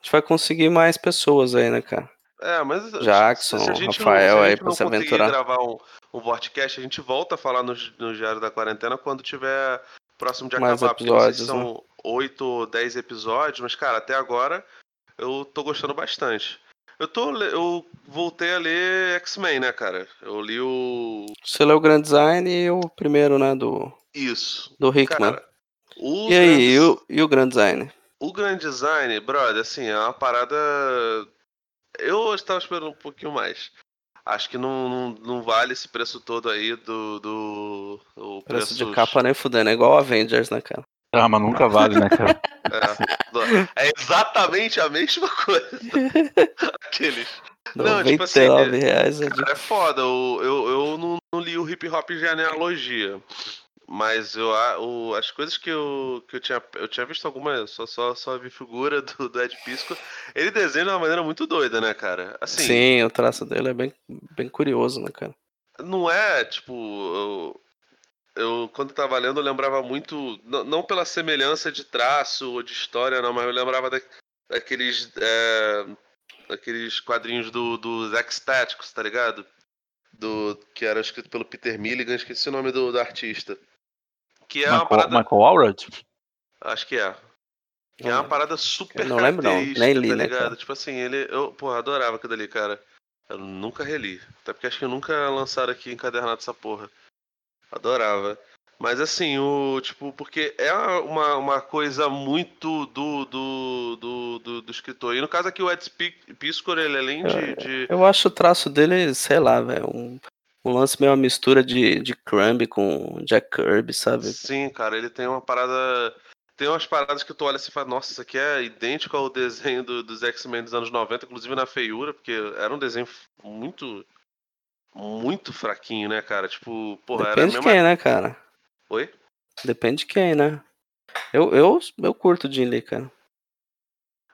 Speaker 1: gente vai conseguir mais pessoas aí, né, cara?
Speaker 3: É, mas
Speaker 1: Jackson,
Speaker 3: se a gente não-
Speaker 1: Rafael
Speaker 3: se a
Speaker 1: aí
Speaker 3: gente
Speaker 1: pra
Speaker 3: não
Speaker 1: se aventurar.
Speaker 3: gravar um, um Vortcast, a gente volta a falar no, no Diário da Quarentena quando tiver próximo de
Speaker 1: Mais
Speaker 3: acabar. porque não sei se
Speaker 1: episódios, né?
Speaker 3: são oito ou dez episódios, mas, cara, até agora eu tô gostando bastante. Eu, tô, eu voltei a ler X-Men, né, cara? Eu li o.
Speaker 1: Você leu o Grand Design e o primeiro, né, do,
Speaker 3: Isso.
Speaker 1: do Hickman.
Speaker 3: Cara, os
Speaker 1: e aí,
Speaker 3: grandes-
Speaker 1: e o, e o Grand Design?
Speaker 3: O Grand Design, brother, assim, é uma parada. Eu estava esperando um pouquinho mais. Acho que não, não, não vale esse preço todo aí do. do o
Speaker 1: Preço de
Speaker 3: preço-
Speaker 1: capa nem fudendo. É igual Avengers, né, cara?
Speaker 5: Ah, mas nunca vale, né, cara?
Speaker 3: É, é exatamente a mesma coisa. Aqueles. Não,
Speaker 1: 99
Speaker 3: tipo assim,
Speaker 1: reais é de...
Speaker 3: Cara, é foda. Eu, eu, eu não, não li o hip hop genealogia. Mas eu, o, as coisas que eu, que eu tinha. Eu tinha visto algumas. Só, só, só vi figura do, do Ed Pisco. Ele desenha de uma maneira muito doida, né, cara? Assim,
Speaker 1: Sim, o traço dele é bem, bem curioso, né, cara?
Speaker 3: não é tipo. Eu, eu, quando tava lendo, eu lembrava muito. Não, não pela semelhança de traço ou de história, não, mas eu lembrava da, daqueles. é, daqueles quadrinhos do, dos X-Táticos, tá ligado? Do, que era escrito pelo Peter Milligan, esqueci o nome do, do artista. Que é uma
Speaker 5: Michael,
Speaker 3: parada.
Speaker 5: Michael Allred?
Speaker 3: Acho que é. Que
Speaker 1: Não
Speaker 3: é uma
Speaker 1: lembro.
Speaker 3: parada super
Speaker 1: Eu não lembro, não. Nem li,
Speaker 3: tá
Speaker 1: né,
Speaker 3: ligado? Tipo assim, ele. Eu, porra, adorava aquilo ali, cara. Eu nunca reli. Até porque acho que nunca lançaram aqui encadernado essa porra. Adorava. Mas assim, o. Tipo, porque é uma, uma coisa muito do, do, do, do, do escritor. E no caso aqui, o Ed Piscor, ele além de. de-
Speaker 1: Eu acho o traço dele, sei lá, velho, um, um lance meio uma mistura de, de Crumb com Jack Kirby, sabe?
Speaker 3: Sim, cara, ele tem uma parada. Tem umas paradas que tu olha assim e fala, nossa, isso aqui é idêntico ao desenho do- dos X-Men dos anos 90, inclusive na feiura, porque era um desenho muito. Muito fraquinho, né, cara? Tipo, porra, era a
Speaker 1: Depende de quem, né, cara?
Speaker 3: Oi?
Speaker 1: Depende de quem, né? Eu, eu, eu curto o Jim Lee, cara.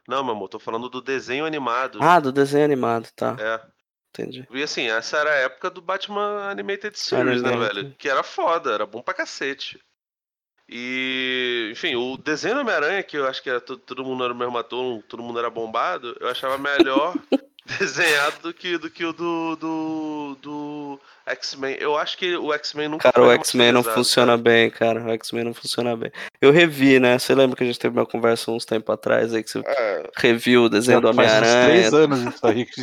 Speaker 3: Não, meu amor, tô falando do desenho animado.
Speaker 1: Ah, do desenho animado, tá.
Speaker 3: É.
Speaker 1: Entendi.
Speaker 3: E assim, essa era a época do Batman Animated Series, né, velho? Que era foda, era bom pra cacete. E, enfim, o desenho do Homem-Aranha, que eu acho que era todo, todo mundo era o mesmo ator, todo mundo era bombado, eu achava melhor desenhado do que, do que o do, do, do X-Men. Eu acho que o X-Men nunca
Speaker 1: Cara, o X-Men não funciona
Speaker 3: cara.
Speaker 1: bem, cara. O X-Men não funciona bem. Eu revi, né? Você lembra que a gente teve uma conversa uns tempo atrás aí que você
Speaker 3: É,
Speaker 1: reviu o desenho do
Speaker 5: Faz uns
Speaker 1: Homem-Aranha?
Speaker 5: três anos isso aí. que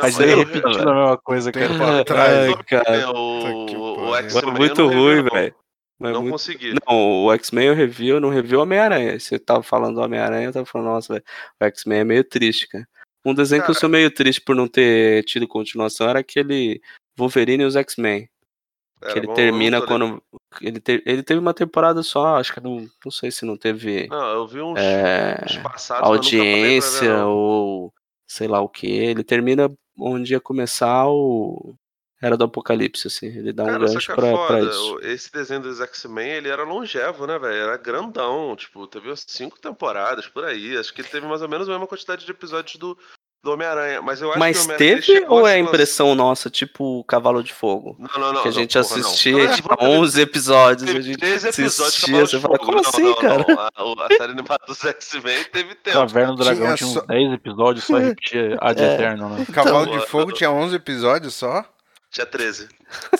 Speaker 5: a gente-
Speaker 3: eu-
Speaker 5: repetindo a mesma coisa, cara.
Speaker 2: Tempo atrás.
Speaker 1: Ai, cara.
Speaker 3: é, o,
Speaker 2: Puta que
Speaker 3: o
Speaker 2: pariu.
Speaker 3: X-Men.
Speaker 1: É muito
Speaker 3: não
Speaker 1: ruim,
Speaker 3: não.
Speaker 1: velho. Mas
Speaker 3: Não
Speaker 1: muito-
Speaker 3: consegui.
Speaker 1: Não, o X-Men eu revi, eu não revi o Homem-Aranha. Você tava falando do Homem-Aranha, eu tava falando, nossa, velho, o X-Men é meio triste, cara. Um desenho que eu
Speaker 3: Cara.
Speaker 1: sou meio triste por não ter tido continuação era aquele Wolverine e os X-Men. Que ele termina
Speaker 3: tô
Speaker 1: quando. Ele, te- ele teve uma temporada só, acho que não, não sei se não teve
Speaker 3: Não, eu vi uns,
Speaker 1: é,
Speaker 3: uns passados, ver,
Speaker 1: audiência
Speaker 3: não.
Speaker 1: ou sei lá o que. Ele termina onde ia começar o. Era do Apocalipse, assim. Ele dá um
Speaker 3: Cara, só
Speaker 1: gancho
Speaker 3: é
Speaker 1: pra, pra isso.
Speaker 3: esse desenho dos X-Men, ele era longevo, né, velho? Era grandão, tipo, teve cinco temporadas por aí. Acho que ele teve mais ou menos a mesma quantidade de episódios do, do Homem-Aranha. Mas eu acho que o
Speaker 1: Mas
Speaker 3: Homem-Aranha ele
Speaker 1: teve ou
Speaker 3: a
Speaker 1: é
Speaker 3: lançar-
Speaker 1: impressão nossa, tipo o Cavalo de Fogo?
Speaker 3: Não, não, não.
Speaker 1: que a
Speaker 3: não,
Speaker 1: gente
Speaker 3: porra, não.
Speaker 1: assistia,
Speaker 3: Não, vamos ver-
Speaker 1: 11 episódios, a
Speaker 3: Teve
Speaker 1: gente
Speaker 3: três episódios de
Speaker 1: assistia,
Speaker 3: Cavalo
Speaker 1: você
Speaker 3: de
Speaker 1: fala, como
Speaker 3: Não,
Speaker 1: assim,
Speaker 3: não,
Speaker 1: cara?
Speaker 3: não. A, a série animada dos X-Men teve tempo.
Speaker 5: Caverna do Dragão
Speaker 2: Tinha
Speaker 5: tinha uns
Speaker 2: só-
Speaker 5: 10 episódios, só repetia ad
Speaker 1: É.
Speaker 5: eterno, né?
Speaker 2: Cavalo
Speaker 3: Então,
Speaker 2: de Fogo tinha 11 episódios só?
Speaker 3: Tinha 13.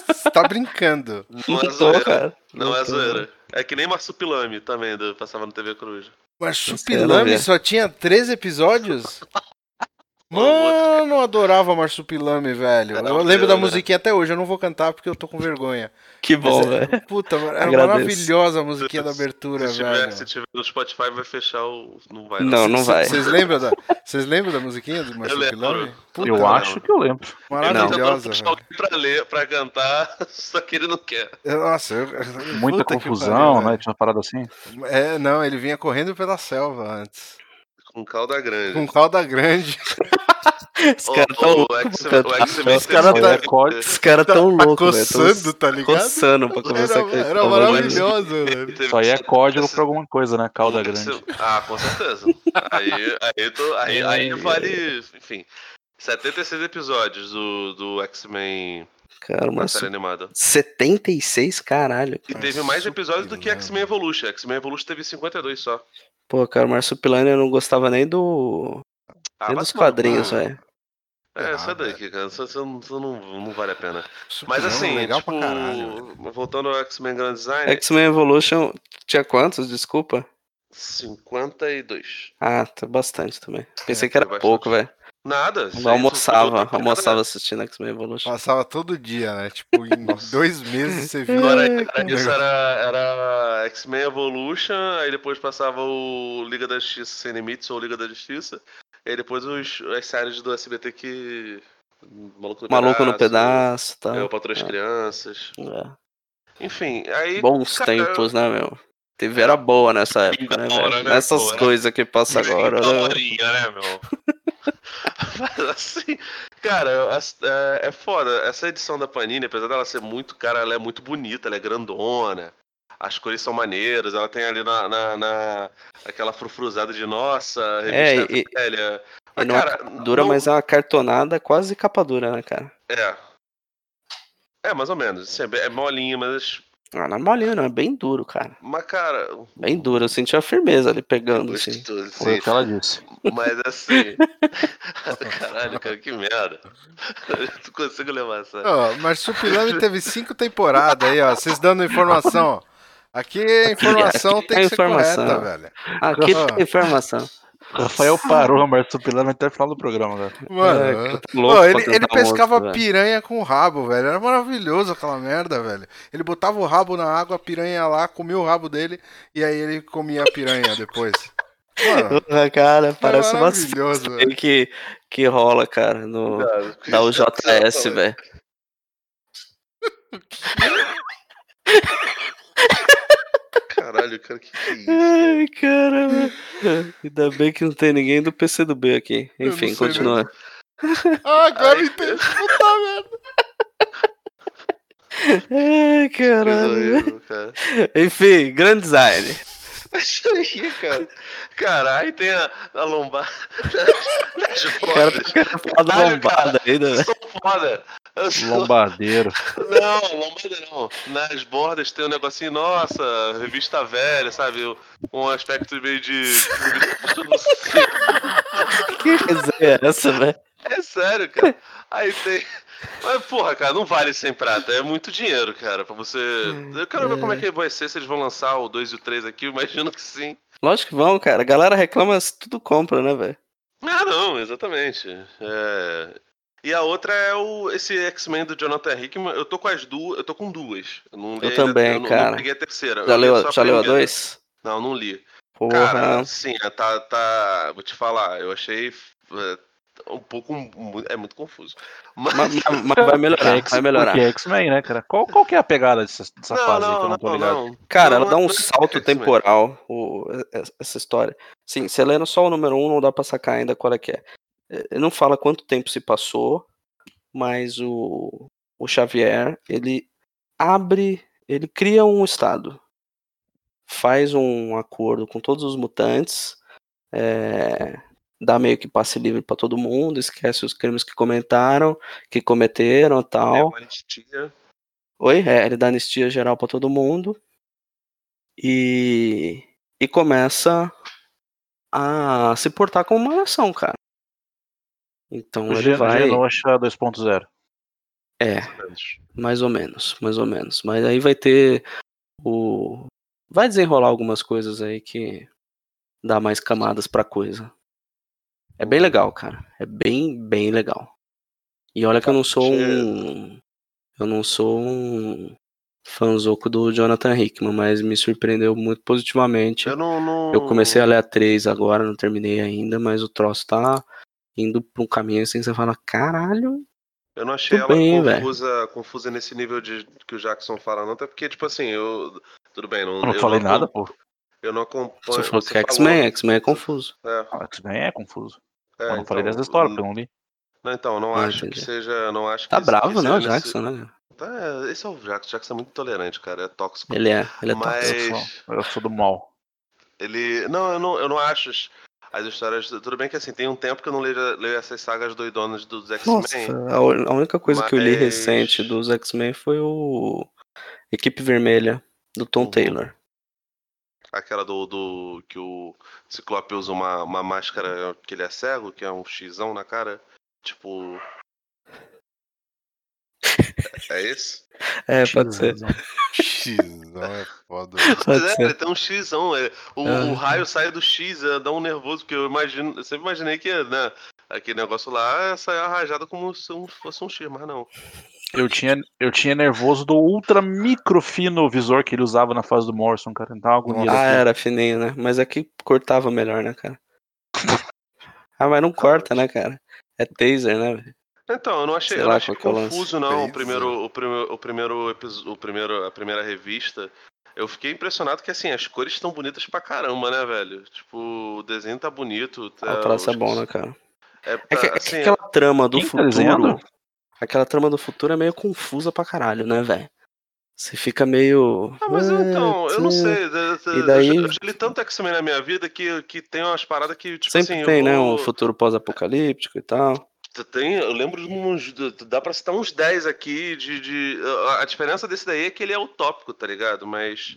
Speaker 2: Você tá brincando.
Speaker 3: Não é zoeira.
Speaker 1: cara.
Speaker 3: Não é zoeira. É que nem Marsupilame também, do, passava no TV Cruz.
Speaker 2: Mas
Speaker 1: Não
Speaker 2: Supilame
Speaker 1: ver.
Speaker 2: só tinha 13 episódios? Mano, eu adorava Marsupilame, velho.
Speaker 3: Era
Speaker 2: Eu lembro da
Speaker 3: deus, né?
Speaker 2: musiquinha até hoje, eu não vou cantar porque eu tô com vergonha.
Speaker 1: Que bom,
Speaker 2: Mas é-
Speaker 1: velho.
Speaker 2: Puta, era
Speaker 1: Agradeço.
Speaker 2: maravilhosa a musiquinha da abertura,
Speaker 3: Se tiver,
Speaker 2: velho.
Speaker 3: se tiver no Spotify, vai fechar o. Não vai.
Speaker 1: Não, não vai.
Speaker 2: Vocês lembram da, vocês lembram da musiquinha do Marsupilame?
Speaker 3: lembro.
Speaker 2: Puta,
Speaker 5: Eu
Speaker 3: não.
Speaker 5: acho que eu lembro.
Speaker 3: Ele
Speaker 2: Maravilhosa, velho.
Speaker 3: alguém pra ler, pra cantar, só que ele não quer.
Speaker 2: Nossa, eu,
Speaker 5: Muita
Speaker 2: puta
Speaker 5: confusão,
Speaker 2: pariu,
Speaker 5: né? Tinha uma parada assim.
Speaker 2: É, não, ele vinha correndo pela selva antes.
Speaker 3: Com calda grande.
Speaker 2: Com calda grande.
Speaker 1: Os caras
Speaker 3: O-
Speaker 1: tão
Speaker 3: o
Speaker 1: loucos
Speaker 3: X-
Speaker 1: pra
Speaker 3: o
Speaker 1: cantar.
Speaker 3: X-Men
Speaker 1: Os caras tá,
Speaker 5: É
Speaker 1: os cara tão
Speaker 2: Tá
Speaker 1: loucos, tão
Speaker 2: coçando, tá ligado?
Speaker 1: Coçando pra começar
Speaker 2: Era,
Speaker 1: cantar.
Speaker 2: era maravilhoso, velho.
Speaker 5: Isso aí é código pra alguma coisa, né? Cauda
Speaker 3: Esse-
Speaker 5: grande.
Speaker 3: Ah, com certeza. Aí, aí, tô- aí, aí vale. Enfim. 76 episódios do, do X-Men
Speaker 1: Cara, mas
Speaker 3: série animada.
Speaker 1: 76, caralho.
Speaker 3: E teve mais episódios do que X-Men Evolution. X-Men Evolution teve 52 só.
Speaker 1: Pô, cara, o Marsupilame eu não gostava nem do.
Speaker 3: Ah,
Speaker 1: nem dos quadrinhos, velho.
Speaker 3: É,
Speaker 2: Ah,
Speaker 3: sai daqui, cara. Isso, isso não, isso não, não vale a pena. Mas
Speaker 2: Não,
Speaker 3: assim,
Speaker 2: legal
Speaker 3: tipo,
Speaker 2: pra caralho.
Speaker 3: voltando ao X-Men Grand Design,
Speaker 1: X-Men Evolution tinha quantos? Desculpa.
Speaker 3: 52.
Speaker 1: Ah, tá bastante também. Pensei
Speaker 3: É,
Speaker 1: que era pouco, velho.
Speaker 3: Nada.
Speaker 1: Eu almoçava,
Speaker 3: isso foi
Speaker 1: almoçava assistindo X-Men Evolution.
Speaker 2: Passava todo dia, né? Tipo, em dois meses você via.
Speaker 3: Agora, cara, isso era, era X-Men Evolution, aí depois passava o Liga da Justiça Sem Limites ou Liga da Justiça, e aí depois os, as séries do SBT que. Maluco no
Speaker 1: Maluco no
Speaker 3: Pedaço,
Speaker 1: pedaço, tá?
Speaker 3: o Patrulha das
Speaker 1: É.
Speaker 3: Crianças.
Speaker 1: É.
Speaker 3: Enfim, aí.
Speaker 1: Bons
Speaker 3: cara,
Speaker 1: tempos, né, meu? TV era boa nessa época, né, velho?
Speaker 3: né,
Speaker 1: Nessas?
Speaker 3: Era-
Speaker 1: coisas que passa agora, né?
Speaker 3: Né, meu? Mas assim, cara, é, é foda. Essa edição da Panini, apesar dela ser muito, cara, ela é muito bonita, ela é grandona. As cores são maneiras, ela tem ali na, na, na- aquela frufruzada de nossa,
Speaker 1: É,
Speaker 3: revista
Speaker 1: e-
Speaker 3: velha.
Speaker 1: E
Speaker 3: Mas,
Speaker 1: não é
Speaker 3: cara,
Speaker 1: dura,
Speaker 3: não-
Speaker 1: mas é uma cartonada quase capa dura, né, cara?
Speaker 3: É. É, mais ou menos. Assim, é é molinha, mas.
Speaker 1: Ah, não é molinho, não, é bem duro, cara.
Speaker 3: Mas, cara.
Speaker 1: Bem duro, eu senti a firmeza ali pegando, assim.
Speaker 3: gostoso,
Speaker 5: Foi
Speaker 3: sim.
Speaker 5: o que ela disse.
Speaker 3: Mas assim. Caralho, cara, que merda. Eu não consigo levar essa.
Speaker 2: Ó, Marsupilame teve cinco temporadas aí, ó. Vocês dando informação, ó. Aqui a informação
Speaker 1: aqui
Speaker 2: tem
Speaker 1: é
Speaker 2: que ser
Speaker 1: informação.
Speaker 2: correta, velho.
Speaker 1: Aqui tem informação.
Speaker 5: Rafael parou a Marsupilame até o final do programa, velho.
Speaker 2: Mano,
Speaker 1: É, louco pra
Speaker 2: ele, ele pescava
Speaker 1: outro, velho.
Speaker 2: piranha com o rabo, velho. Era maravilhoso aquela merda, velho. Ele botava o rabo na água, a piranha lá, comia o rabo dele e aí ele comia a piranha depois. Mano,
Speaker 1: cara, parece uma
Speaker 2: velho.
Speaker 1: que, que rola, cara, no,
Speaker 3: Cara,
Speaker 1: da UJS,
Speaker 3: que-
Speaker 1: velho.
Speaker 3: Caralho, cara, que que é isso?
Speaker 1: Ai, caramba. Ainda bem que não tem ninguém do PC do B aqui. Enfim, continua.
Speaker 2: Ah, agora
Speaker 3: Ai,
Speaker 2: entendi. Puta merda.
Speaker 1: Ai, caralho.
Speaker 3: horrível, cara.
Speaker 1: Enfim, grande design.
Speaker 3: Isso aí, cara. Cara, aí tem a, a lombar. As
Speaker 1: O cara
Speaker 3: Caralho,
Speaker 1: lombada ainda, né?
Speaker 3: São foda. Sou-
Speaker 5: Lombardeiro.
Speaker 3: Não, lombada não. Nas bordas tem um negocinho, nossa, revista velha, sabe? Um aspecto meio de.
Speaker 1: Que resenha é essa, velho?
Speaker 3: É sério, cara. Aí tem. Mas, porra, cara, não vale 100 prata. É muito dinheiro, cara, pra você. Eu quero ver como é que vai ser se eles vão lançar o 2 e o 3 aqui. Eu imagino que sim.
Speaker 1: Lógico que vão, cara. A galera reclama se tudo compra, né, velho?
Speaker 3: Ah, não, exatamente. É, E a outra é o esse X-Men do Jonathan Hickman. Eu tô com as duas, eu tô com duas. Eu, não
Speaker 1: Eu também,
Speaker 3: eu não,
Speaker 1: cara.
Speaker 3: Não peguei a terceira.
Speaker 1: Já leu, já leu a dois?
Speaker 3: Não, não li.
Speaker 1: Porra.
Speaker 3: Cara, sim, tá, tá. Vou te falar, eu achei. É, um pouco. É muito confuso. Mas.
Speaker 1: Mas, mas- vai melhorar, vai melhorar.
Speaker 5: Porque é X-Men, né, cara? Qual, qual que é a pegada dessa, dessa
Speaker 3: não,
Speaker 5: fase aí que eu
Speaker 3: não,
Speaker 5: não tô
Speaker 3: não,
Speaker 5: ligado?
Speaker 3: não.
Speaker 1: Cara,
Speaker 3: Não,
Speaker 1: ela dá um
Speaker 3: não é
Speaker 1: salto temporal, o- e- essa história. Sim, você lendo só o número um, não dá pra sacar ainda qual é que é. Ele não fala quanto tempo se passou, mas o, o Xavier, ele abre, ele cria um estado. Faz um acordo com todos os mutantes, é, dá meio que passe livre pra todo mundo, esquece os crimes que comentaram, que cometeram e
Speaker 3: É
Speaker 1: tal.
Speaker 3: uma anistia.
Speaker 1: Oi, é, ele dá anistia geral pra todo mundo e, e começa a se portar como uma nação, cara. Então
Speaker 5: O
Speaker 1: ele
Speaker 5: Gen-
Speaker 1: vai,
Speaker 5: Genosha 2.0.
Speaker 1: é, mais ou menos, mais ou menos. Mas aí vai ter o, vai desenrolar algumas coisas aí que dá mais camadas pra coisa. É bem legal, cara. É bem, bem legal. E olha que eu não sou um, eu não sou um fanzoco do Jonathan Hickman, mas me surpreendeu muito positivamente.
Speaker 3: Eu não, não.
Speaker 1: Eu comecei a ler a 3 agora, não terminei ainda, mas o troço tá indo pra um caminho assim, você fala, caralho,
Speaker 3: Eu não achei ela
Speaker 1: bem,
Speaker 3: confusa, confusa nesse nível de que o Jackson fala, não. Até porque, tipo assim, eu. Tudo bem, não.
Speaker 5: Eu não
Speaker 3: eu
Speaker 5: falei
Speaker 3: não
Speaker 5: nada, pô.
Speaker 3: Eu não acompanho.
Speaker 1: você falou
Speaker 3: você
Speaker 1: que é X-Men, X-Men é confuso.
Speaker 3: É,
Speaker 5: Ah, X-Men é confuso.
Speaker 3: É,
Speaker 5: eu não falei
Speaker 3: então,
Speaker 5: dessa história, porque eu não li.
Speaker 3: Não, então, não
Speaker 1: Ah,
Speaker 3: acho que
Speaker 1: entendi.
Speaker 3: seja. Não acho
Speaker 1: Tá
Speaker 3: que,
Speaker 1: bravo, né, o
Speaker 3: seja nesse-
Speaker 1: Jackson, né?
Speaker 3: Tá, esse é o Jackson. O Jackson é muito intolerante, cara. É tóxico.
Speaker 1: Ele é, ele é
Speaker 3: Mas-
Speaker 1: tóxico.
Speaker 5: Eu sou, do mal.
Speaker 3: Ele. Não, eu não, eu não acho as, as histórias. Tudo bem que assim, tem um tempo que eu não leio, leio essas sagas doidonas dos X-Men.
Speaker 1: a, a única coisa que eu li
Speaker 3: Mas-
Speaker 1: recente dos X-Men foi o Equipe Vermelha, do Tom
Speaker 3: Uhum.
Speaker 1: Taylor.
Speaker 3: Aquela do, do. que o Ciclope usa uma, uma máscara que ele é cego, que é um xão na cara. Tipo. É esse?
Speaker 1: É, pode ser.
Speaker 2: Xizão é foda.
Speaker 1: Pode
Speaker 3: é,
Speaker 1: ser.
Speaker 3: ele tem um xão. É, o,
Speaker 1: Ah.
Speaker 3: o raio sai do X, é, dá um nervoso, porque eu imagino. Eu sempre imaginei que, né? Aquele negócio lá saia rajada como se fosse um X, mas não.
Speaker 5: Eu tinha, eu tinha nervoso do ultra micro fino visor que ele usava na fase do Morrison, cara. Então, agonia
Speaker 1: Ah,
Speaker 5: daquilo.
Speaker 1: era fininho, né? Mas aqui cortava melhor, né, cara? Ah, mas não corta, né, cara? É taser, né, velho?
Speaker 3: Então, eu não achei, eu não achei
Speaker 1: que é
Speaker 3: confuso, não. O primeiro, o primeiro, o primeiro episódio, o primeiro, a primeira revista. Eu fiquei impressionado que, assim, as cores estão bonitas pra caramba, né, velho? Tipo, o desenho tá bonito.
Speaker 1: Ah,
Speaker 3: Tá,
Speaker 1: o traço é bom, né, cara?
Speaker 3: É,
Speaker 1: É que,
Speaker 3: tá,
Speaker 1: é que
Speaker 3: assim,
Speaker 1: aquela trama do
Speaker 5: tá
Speaker 1: futuro.
Speaker 5: desenhando?
Speaker 1: Aquela trama do futuro é meio confusa pra caralho, né, velho? Você fica meio.
Speaker 3: Ah, mas então, eu não
Speaker 1: "Ah,
Speaker 3: sei.
Speaker 1: E daí-
Speaker 3: Eu, li tanto X-Men na minha vida que, que tem umas paradas que, tipo
Speaker 1: Sempre
Speaker 3: assim. eu
Speaker 1: tem, né? Um futuro pós-apocalíptico e tal.
Speaker 3: Tem, eu lembro de uns. Dá pra citar uns 10 aqui de. de a- a diferença desse daí é que ele é utópico, tá ligado? Mas.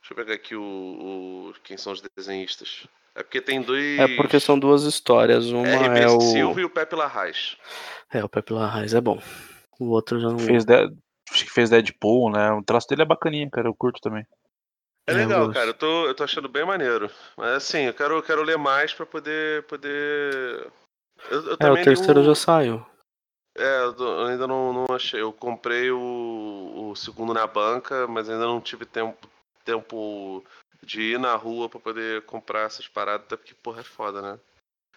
Speaker 3: Deixa eu pegar aqui o. o- quem são os desenhistas. É porque tem dois.
Speaker 1: É porque são duas histórias. Uma
Speaker 3: RB
Speaker 1: é o.
Speaker 3: Silva e o Pepe Larraz.
Speaker 1: É, o Pepe Larraz é bom. O outro já não.
Speaker 5: Fez de... Acho que fez Deadpool, né? O traço dele é bacaninha, cara. Eu curto também.
Speaker 3: É
Speaker 1: É,
Speaker 3: legal, cara. Eu tô, eu tô achando bem maneiro. Mas assim, eu quero, eu quero ler mais pra poder. poder... Eu, eu
Speaker 1: É, o
Speaker 3: li
Speaker 1: terceiro já saiu.
Speaker 3: É, eu ainda não, não achei. Eu comprei o, o segundo na banca, mas ainda não tive tempo, tempo de ir na rua pra poder comprar essas paradas, até porque, porra, é foda, né?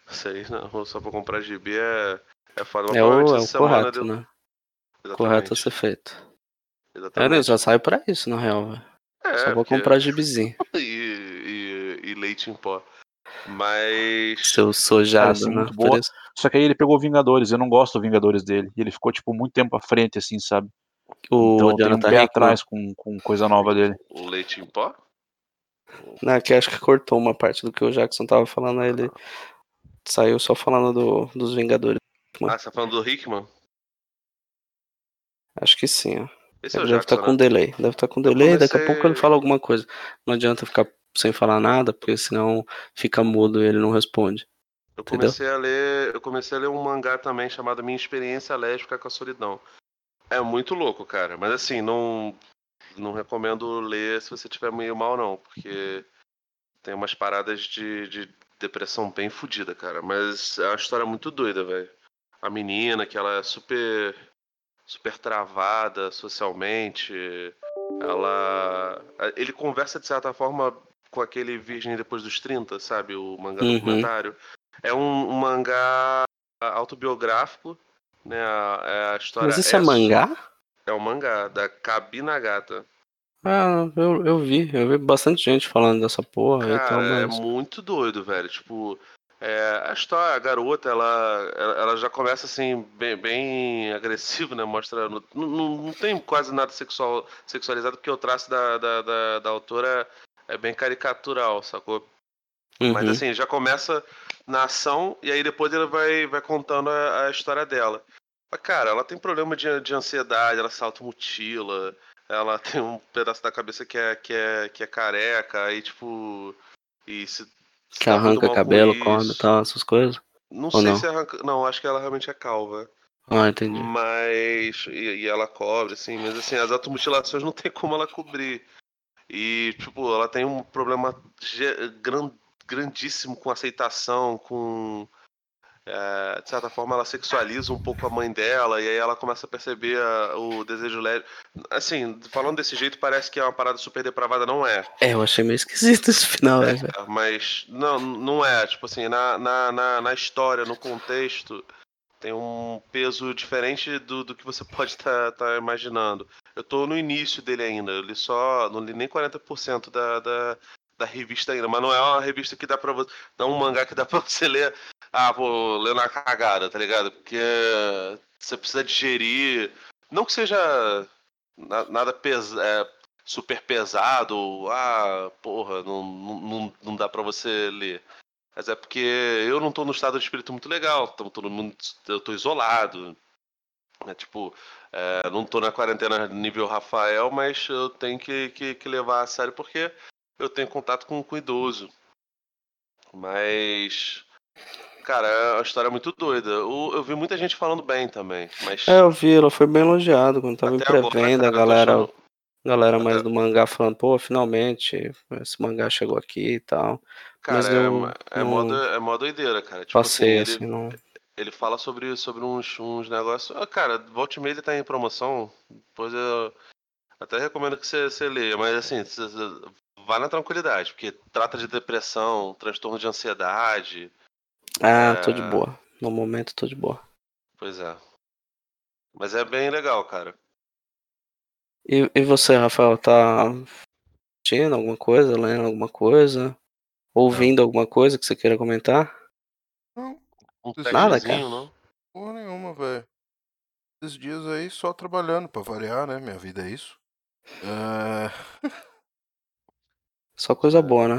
Speaker 3: Isso aí na rua só pra comprar gibi é, é foda. Mas
Speaker 1: É o, é o
Speaker 3: semana
Speaker 1: correto,
Speaker 3: deu-
Speaker 1: né?
Speaker 3: Exatamente,
Speaker 1: Correto a ser feito. É,
Speaker 3: exatamente.
Speaker 1: Já saiu pra isso, na real, velho.
Speaker 3: É,
Speaker 1: Só vou
Speaker 3: porque-
Speaker 1: comprar gibizinho.
Speaker 3: E, e, e leite em pó. Mas.
Speaker 1: Seu sojado, né?
Speaker 5: Só que aí ele pegou Vingadores. Eu não gosto do Vingadores dele. E ele ficou, tipo, muito tempo à frente, assim, sabe?
Speaker 1: O
Speaker 5: então eu tenho um
Speaker 1: Jonathan
Speaker 5: pé
Speaker 1: Hickman.
Speaker 5: atrás com, com coisa nova dele.
Speaker 3: O leite em pó?
Speaker 1: Não, que acho que cortou uma parte do que o Jackson tava falando, aí ele saiu só falando do, dos Vingadores.
Speaker 3: Ah, você tá falando do Hickman?
Speaker 1: Acho que sim, ó.
Speaker 3: Esse é o
Speaker 1: Ele deve estar com
Speaker 3: né?
Speaker 1: delay. Deve estar com
Speaker 3: Eu
Speaker 1: delay, daqui a
Speaker 3: comecei-
Speaker 1: pouco ele fala alguma coisa. Não adianta ficar sem falar nada, porque senão fica mudo e ele não responde.
Speaker 3: Eu
Speaker 1: Entendeu?
Speaker 3: comecei a ler, eu comecei a ler um mangá também chamado Minha Experiência Lésbica com a Solidão. É muito louco, cara, mas assim, não não recomendo ler se você tiver meio mal não, porque tem umas paradas de, de depressão bem fodida, cara, mas é uma história muito doida, velho. A menina que ela é super super travada socialmente, ela ele conversa de certa forma com aquele Virgem depois dos 30, sabe, o mangá
Speaker 1: Uhum.
Speaker 3: documentário. É um, um mangá autobiográfico, né? A, é a história
Speaker 1: Mas isso é
Speaker 3: su-
Speaker 1: mangá?
Speaker 3: É um mangá da Kabi Nagata.
Speaker 1: Ah, eu, eu vi. Eu vi bastante gente falando dessa porra e tal,
Speaker 3: Cara, é
Speaker 1: mas.
Speaker 3: muito doido, velho. Tipo, é, a história, a garota, ela, ela já começa assim, bem, bem agressiva, né? Mostra. Não, não, não tem quase nada sexual, sexualizado, porque o traço da, da, da, da autora é bem caricatural, sacou? Mas
Speaker 1: Uhum.
Speaker 3: assim, já começa na ação e aí depois ele vai, vai contando a, a história dela. Cara, ela tem problema de, de ansiedade, ela se automutila, ela tem um pedaço da cabeça que é, que é, que é careca, aí tipo. E se, se
Speaker 1: Que
Speaker 3: muito
Speaker 1: arranca cabelo, come e tal, essas coisas.
Speaker 3: Não
Speaker 1: Ou
Speaker 3: sei
Speaker 1: não?
Speaker 3: se arranca. Não, acho que ela realmente é calva.
Speaker 1: Ah, entendi.
Speaker 3: Mas. E, e ela cobre, assim, mas assim, as automutilações não tem como ela cobrir. E, tipo, ela tem um problema ge- gran- grandíssimo com aceitação, com. É, de certa forma, ela sexualiza um pouco a mãe dela, e aí ela começa a perceber a- o desejo leve. Assim, falando desse jeito, parece que é uma parada super depravada, não é.
Speaker 1: É, eu achei meio esquisito esse final, né, velho?
Speaker 3: Mas não, não é. Tipo assim, na, na, na, na história, no contexto, tem um peso diferente do, do que você pode estar imaginando. Eu tô no início dele ainda, eu li só. Não li nem 40% da, da, da revista ainda, mas não é uma revista que dá pra você. Não é um mangá que dá pra você ler. Ah, vou ler na cagada, tá ligado? Porque você precisa digerir. Não que seja na- nada pes, é, super pesado, ah, porra, não, não, não- dá pra você ler. Mas é porque eu não tô no estado de espírito muito legal, então todo mundo, eu tô isolado. É, tipo, é, não tô na quarentena nível Rafael, mas eu tenho que, que, que levar a sério porque eu tenho contato com, com idoso. Mas. Cara, é uma história muito doida. O- Eu vi muita gente falando bem também, mas.
Speaker 1: É, eu vi, ela foi bem elogiado quando tava em
Speaker 3: Até agora,
Speaker 1: pré-venda, a
Speaker 3: eu tô
Speaker 1: galera,
Speaker 3: achando-
Speaker 1: galera mais
Speaker 3: Até-
Speaker 1: do mangá falando, pô, finalmente, esse mangá chegou aqui e tal.
Speaker 3: Cara,
Speaker 1: Mas
Speaker 3: é,
Speaker 1: eu
Speaker 3: é,
Speaker 1: não
Speaker 3: mó, do- é mó doideira, cara. Tipo
Speaker 1: Passei,
Speaker 3: assim,
Speaker 1: assim,
Speaker 3: ele,
Speaker 1: não.
Speaker 3: ele fala sobre, sobre uns, uns negócios. Ah, cara, volte meia ele tá em promoção. Depois eu até recomendo que você, você leia, mas assim, você- vá na tranquilidade, porque trata de depressão, transtorno de ansiedade.
Speaker 1: Ah, tô de
Speaker 3: É.
Speaker 1: boa. No momento tô de boa.
Speaker 3: Pois é. Mas é bem legal, cara.
Speaker 1: E, e você, Rafael, tá assistindo alguma coisa, lendo alguma coisa? Ouvindo alguma coisa que você queira comentar?
Speaker 2: Não,
Speaker 3: Um
Speaker 1: Nada,
Speaker 3: techzinho, não?
Speaker 2: porra nenhuma, velho. Esses dias aí só trabalhando pra variar, né? Minha vida é isso. É,
Speaker 1: Só coisa boa, né?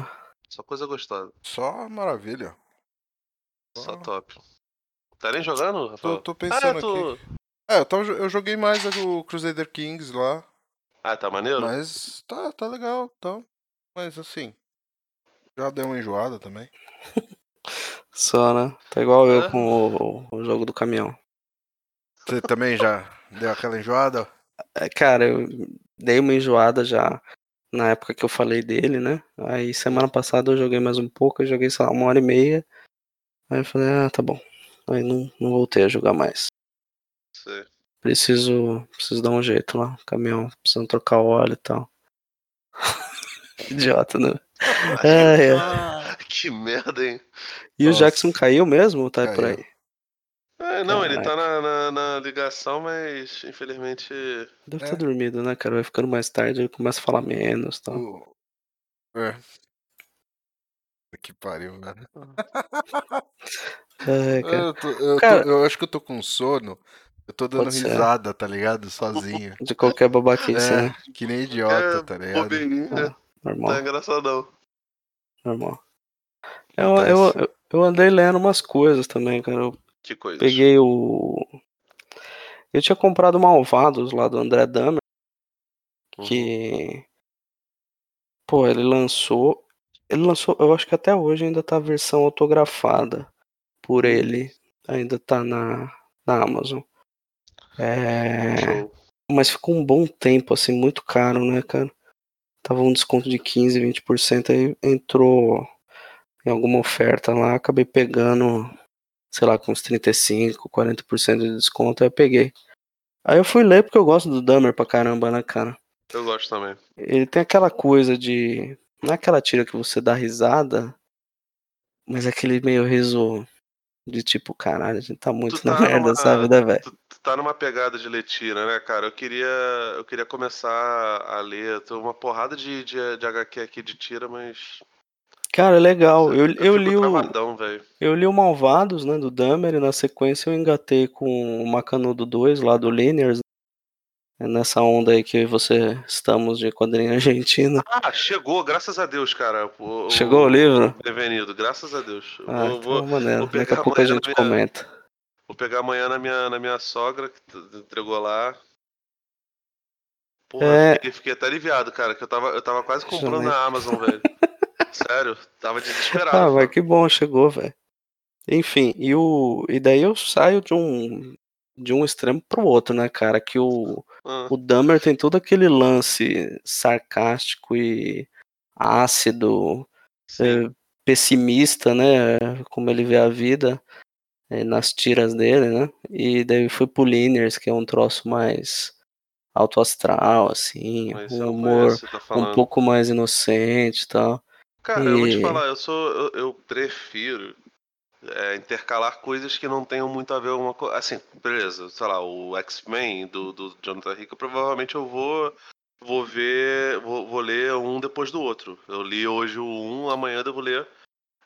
Speaker 3: Só coisa gostosa.
Speaker 2: só maravilha.
Speaker 3: Só
Speaker 2: Ah.
Speaker 3: top. Tá nem jogando, Rafael?
Speaker 2: tô pensando
Speaker 3: ah, tu...
Speaker 2: É, eu, tava, eu joguei mais o Crusader Kings lá,
Speaker 3: Ah, tá maneiro?
Speaker 2: mas tá, tá legal, tá. Mas assim, já deu uma enjoada também.
Speaker 1: Só, né? Tá igual eu
Speaker 3: É.
Speaker 1: com o, o jogo do caminhão.
Speaker 2: Você também já deu aquela enjoada?
Speaker 1: É, cara, eu dei uma enjoada já na época que eu falei dele, né? Aí semana passada eu joguei mais um pouco, eu joguei, sei lá, uma hora e meia. Aí eu falei, ah, tá bom. Aí não, não voltei a jogar mais.
Speaker 3: Sei.
Speaker 1: Preciso, preciso dar um jeito lá. Caminhão, precisando trocar o óleo e tal. Idiota, né? É, é.
Speaker 3: Que merda, hein?
Speaker 1: E o
Speaker 2: Nossa.
Speaker 1: Jackson caiu mesmo ou tá por
Speaker 2: Caiu.
Speaker 1: aí?
Speaker 3: É, não, ele
Speaker 1: Caraca.
Speaker 3: tá na, na, na ligação, mas infelizmente.
Speaker 1: Deve
Speaker 2: É.
Speaker 1: estar dormindo, né, cara? Vai ficando mais tarde, ele começa a falar menos e tal.
Speaker 2: O... É. Que pariu, velho.
Speaker 1: É, cara.
Speaker 2: Eu, tô- eu, tô-
Speaker 1: Cara-
Speaker 2: eu acho que eu tô com sono. Eu tô dando
Speaker 1: Pode ser.
Speaker 2: risada, tá ligado? Sozinho.
Speaker 1: De qualquer babaquice,
Speaker 2: É,
Speaker 1: né?
Speaker 2: que nem idiota,
Speaker 3: é,
Speaker 2: tá ligado?
Speaker 3: né?
Speaker 1: Normal,
Speaker 3: Tá engraçadão.
Speaker 1: normal. Eu, eu, eu, eu andei lendo umas coisas também, cara. Eu
Speaker 3: Que coisa.
Speaker 1: peguei o. Eu tinha comprado Malvados lá do André Dahmer,
Speaker 3: Uhum.
Speaker 1: que. Pô, ele lançou. Ele lançou, eu acho que até hoje ainda tá a versão autografada por ele. Ainda tá na, na Amazon. É. Mas ficou um bom tempo, assim, muito caro, né, cara? Tava um desconto de 15, 20%, aí entrou em alguma oferta lá, acabei pegando, sei lá, com uns 35, 40% de desconto, aí eu peguei. Aí eu fui ler porque eu gosto do Dummer pra caramba, né, cara?
Speaker 3: Eu gosto também.
Speaker 1: Ele tem aquela coisa de. Não é aquela tira que você dá risada, mas é aquele meio riso De tipo, caralho, a gente tá muito na
Speaker 3: tá
Speaker 1: merda,
Speaker 3: numa-
Speaker 1: sabe, né, velho?
Speaker 3: Tu, tu tá numa pegada de ler tira, né, cara? Eu queria, eu queria começar a ler. Tô uma porrada de, de, de HQ aqui de tira, mas.
Speaker 1: Cara, é legal. Eu, eu
Speaker 3: fico
Speaker 1: li o, eu li o Malvados, né, do Dahmer, e na sequência eu engatei com o Macanudo 2 lá do Linears. É Nessa onda aí que você estamos de quadrinho argentino.
Speaker 3: Ah, chegou, graças a Deus, cara. O,
Speaker 1: Chegou o livro?
Speaker 3: Prevenido, graças a Deus. Eu
Speaker 1: Ah,
Speaker 3: vou, vou,
Speaker 1: então maneiro.
Speaker 3: vou
Speaker 1: Daqui
Speaker 3: pegar
Speaker 1: a pouco a
Speaker 3: amanhã
Speaker 1: gente
Speaker 3: minha-
Speaker 1: comenta.
Speaker 3: vou pegar amanhã na minha, na minha sogra, que entregou lá. Porra,
Speaker 1: É.
Speaker 3: fiquei, fiquei até aliviado, cara, que eu tava, eu tava quase comprando na Amazon, velho. Sério, tava desesperado.
Speaker 1: Ah, mas que bom, chegou, velho. Enfim, e, o, e daí eu saio de um, de um extremo pro outro, né, cara? Que o,
Speaker 3: Ah,
Speaker 1: o Dahmer tem todo aquele lance sarcástico e ácido, eh, pessimista, né? Como ele vê a vida eh, nas tiras dele, né? E daí foi pro Liners, que é um troço mais alto astral, assim,
Speaker 3: Mas
Speaker 1: um
Speaker 3: não
Speaker 1: humor
Speaker 3: tá
Speaker 1: um pouco mais inocente e tal.
Speaker 3: Cara, eu vou te
Speaker 1: E-
Speaker 3: falar, eu sou. Eu, eu prefiro é, intercalar coisas que não tenham muito a ver com uma coisa. Assim, beleza, sei lá, o X-Men do, do Jonathan Hickman, provavelmente eu vou. Vou ver. Vou, vou ler um depois do outro. Eu li hoje o 1, amanhã eu vou ler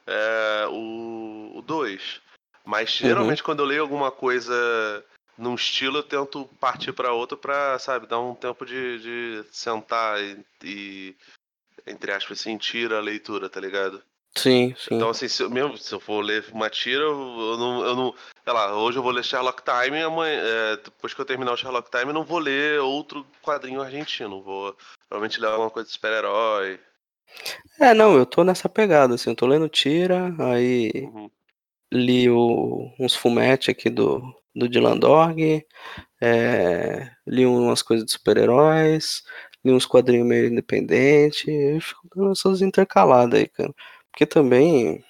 Speaker 3: é, o, o 2. Mas geralmente quando eu leio alguma coisa num estilo, eu tento partir pra outro pra, sabe, dar um tempo de, de sentar e, e, entre aspas, sentir a leitura, tá ligado?
Speaker 1: Sim, sim.
Speaker 3: Então, assim, se eu, mesmo se eu for ler uma tira, eu, eu não, eu não. Sei lá, hoje eu vou ler Sherlock Time, amanhã, é, depois que eu terminar o Sherlock Time, eu não vou ler outro quadrinho argentino. Vou provavelmente ler alguma coisa de super-herói.
Speaker 1: É, não, eu tô nessa pegada, assim, eu tô lendo Tira, aí
Speaker 3: Uhum.
Speaker 1: li o- uns fumetti aqui do, do Dylan Dog, é, li umas coisas de super-heróis, li uns quadrinhos meio independente, e fico dando essas intercaladas aí, cara. Porque também,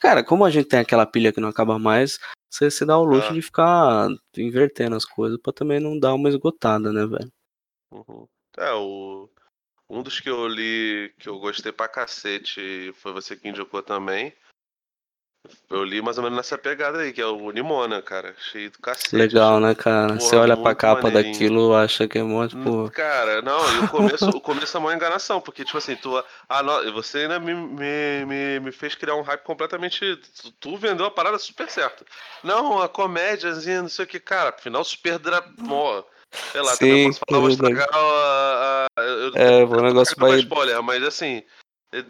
Speaker 1: cara, como a gente tem aquela pilha que não acaba mais, você se dá o luxo
Speaker 3: Ah.
Speaker 1: de ficar invertendo as coisas pra também não dar uma esgotada, né, velho?
Speaker 3: Uhum. É, o. Um dos que eu li que eu gostei pra cacete foi você que indicou também. Eu li mais ou menos nessa pegada aí, que é o Nimona, cara. Achei do cacete.
Speaker 1: Legal, né, cara? Você
Speaker 3: Porra,
Speaker 1: olha pra capa
Speaker 3: maneirinho.
Speaker 1: daquilo, acha que é mó,
Speaker 3: Hum,
Speaker 1: tipo,
Speaker 3: Cara, não, e o começo, o começo é uma enganação, porque, tipo assim, tu, ah, não, você ainda me, me, me, me fez criar um hype completamente. Tu, tu vendeu a parada super certo. Não, a comédiazinha, não sei o que, cara, final super drama. Sei lá, também
Speaker 1: Sim,
Speaker 3: posso falar, vou estragar a. a- eu,
Speaker 1: É, o negócio vai-
Speaker 3: spoiler, mas assim.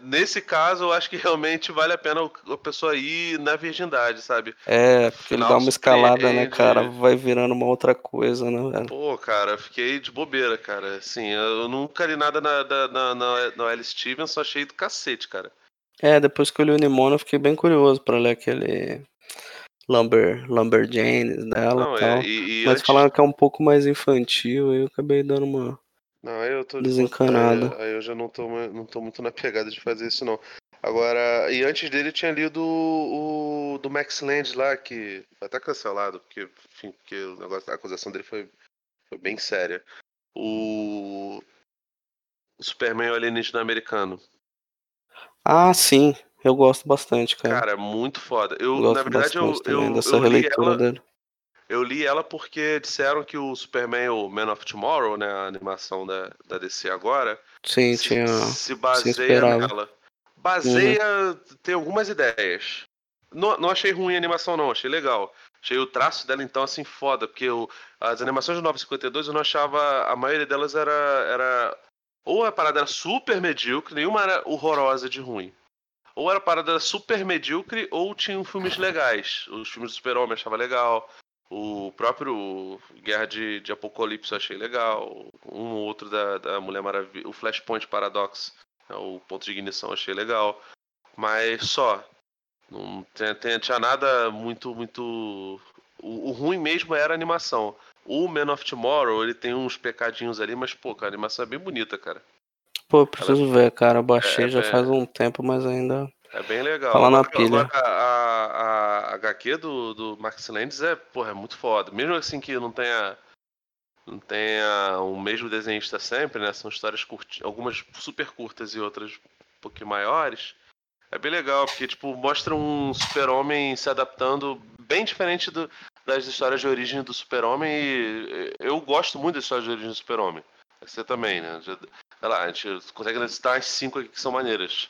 Speaker 3: Nesse caso, eu acho que realmente vale a pena a pessoa ir na virgindade, sabe?
Speaker 1: É, porque ele dá uma escalada, né, cara? Vai virando uma outra coisa, né, velho?
Speaker 3: Pô, cara, fiquei de bobeira, cara. Assim, eu nunca li nada na, na, na, na, Stevens, só achei do cacete, cara.
Speaker 1: É, depois que eu li o Nimona, eu fiquei bem curioso pra ler aquele Lumber, Lumberjanes dela
Speaker 3: Não,
Speaker 1: e tal.
Speaker 3: é, e, e
Speaker 1: Mas
Speaker 3: antes...
Speaker 1: falaram que é um pouco mais infantil, aí eu acabei dando uma.
Speaker 3: Não, eu tô de
Speaker 1: desencanado.
Speaker 3: Aí, aí eu já não tô, não tô muito na pegada de fazer isso, não. Agora, e antes dele eu tinha lido o, o do Max Land lá, que foi até cancelado, porque, enfim, porque o negócio, a acusação dele foi, foi bem séria. O, o Superman e o Alienígena Americano.
Speaker 1: Ah, sim, eu gosto bastante, cara.
Speaker 3: Cara, muito foda. Eu,
Speaker 1: gosto
Speaker 3: na verdade, eu, eu, eu li ela,
Speaker 1: dele.
Speaker 3: Eu li ela porque disseram que o Superman, o Man of Tomorrow, né, a animação da, da DC agora,
Speaker 1: Sim,
Speaker 3: se,
Speaker 1: tinha.
Speaker 3: se baseia
Speaker 1: esperava.
Speaker 3: nela. Baseia, tem algumas ideias. Não, não achei ruim a animação, não, achei legal. Achei o traço dela, então, assim, foda, porque o, as animações do 952 eu não achava. A maioria delas era. era ou a parada era super medíocre, nenhuma era horrorosa de ruim. Ou era a parada super medíocre, ou tinham filmes legais. Os filmes do Super-Homem eu achava legal. O próprio Guerra de, de Apocalipse eu achei legal. Um ou outro da, da Mulher Maravilha. O Flashpoint Paradox, né, o ponto de ignição eu achei legal. Mas só. Não tinha, tinha, tinha nada muito, muito. O, o ruim mesmo era a animação. O Man of Tomorrow, ele tem uns pecadinhos ali, mas, pô, cara, a animação é bem bonita, cara.
Speaker 1: Pô, eu preciso ver, cara. Eu baixei
Speaker 3: é,
Speaker 1: já
Speaker 3: é-
Speaker 1: faz um tempo, mas ainda.
Speaker 3: É bem legal.
Speaker 1: Lá na pilha.
Speaker 3: agora a HQ do, do Max Landis é, porra, é muito foda. Mesmo assim que não tenha não tenha o mesmo desenhista sempre, né? São histórias curti algumas super curtas e outras um pouquinho maiores. É bem legal, porque, tipo, mostra um super-homem se adaptando bem diferente do- das histórias de origem do super-homem e eu gosto muito das histórias de origem do super-homem. Você também, né? Já- sei lá, a gente consegue listar as cinco aqui que são maneiras.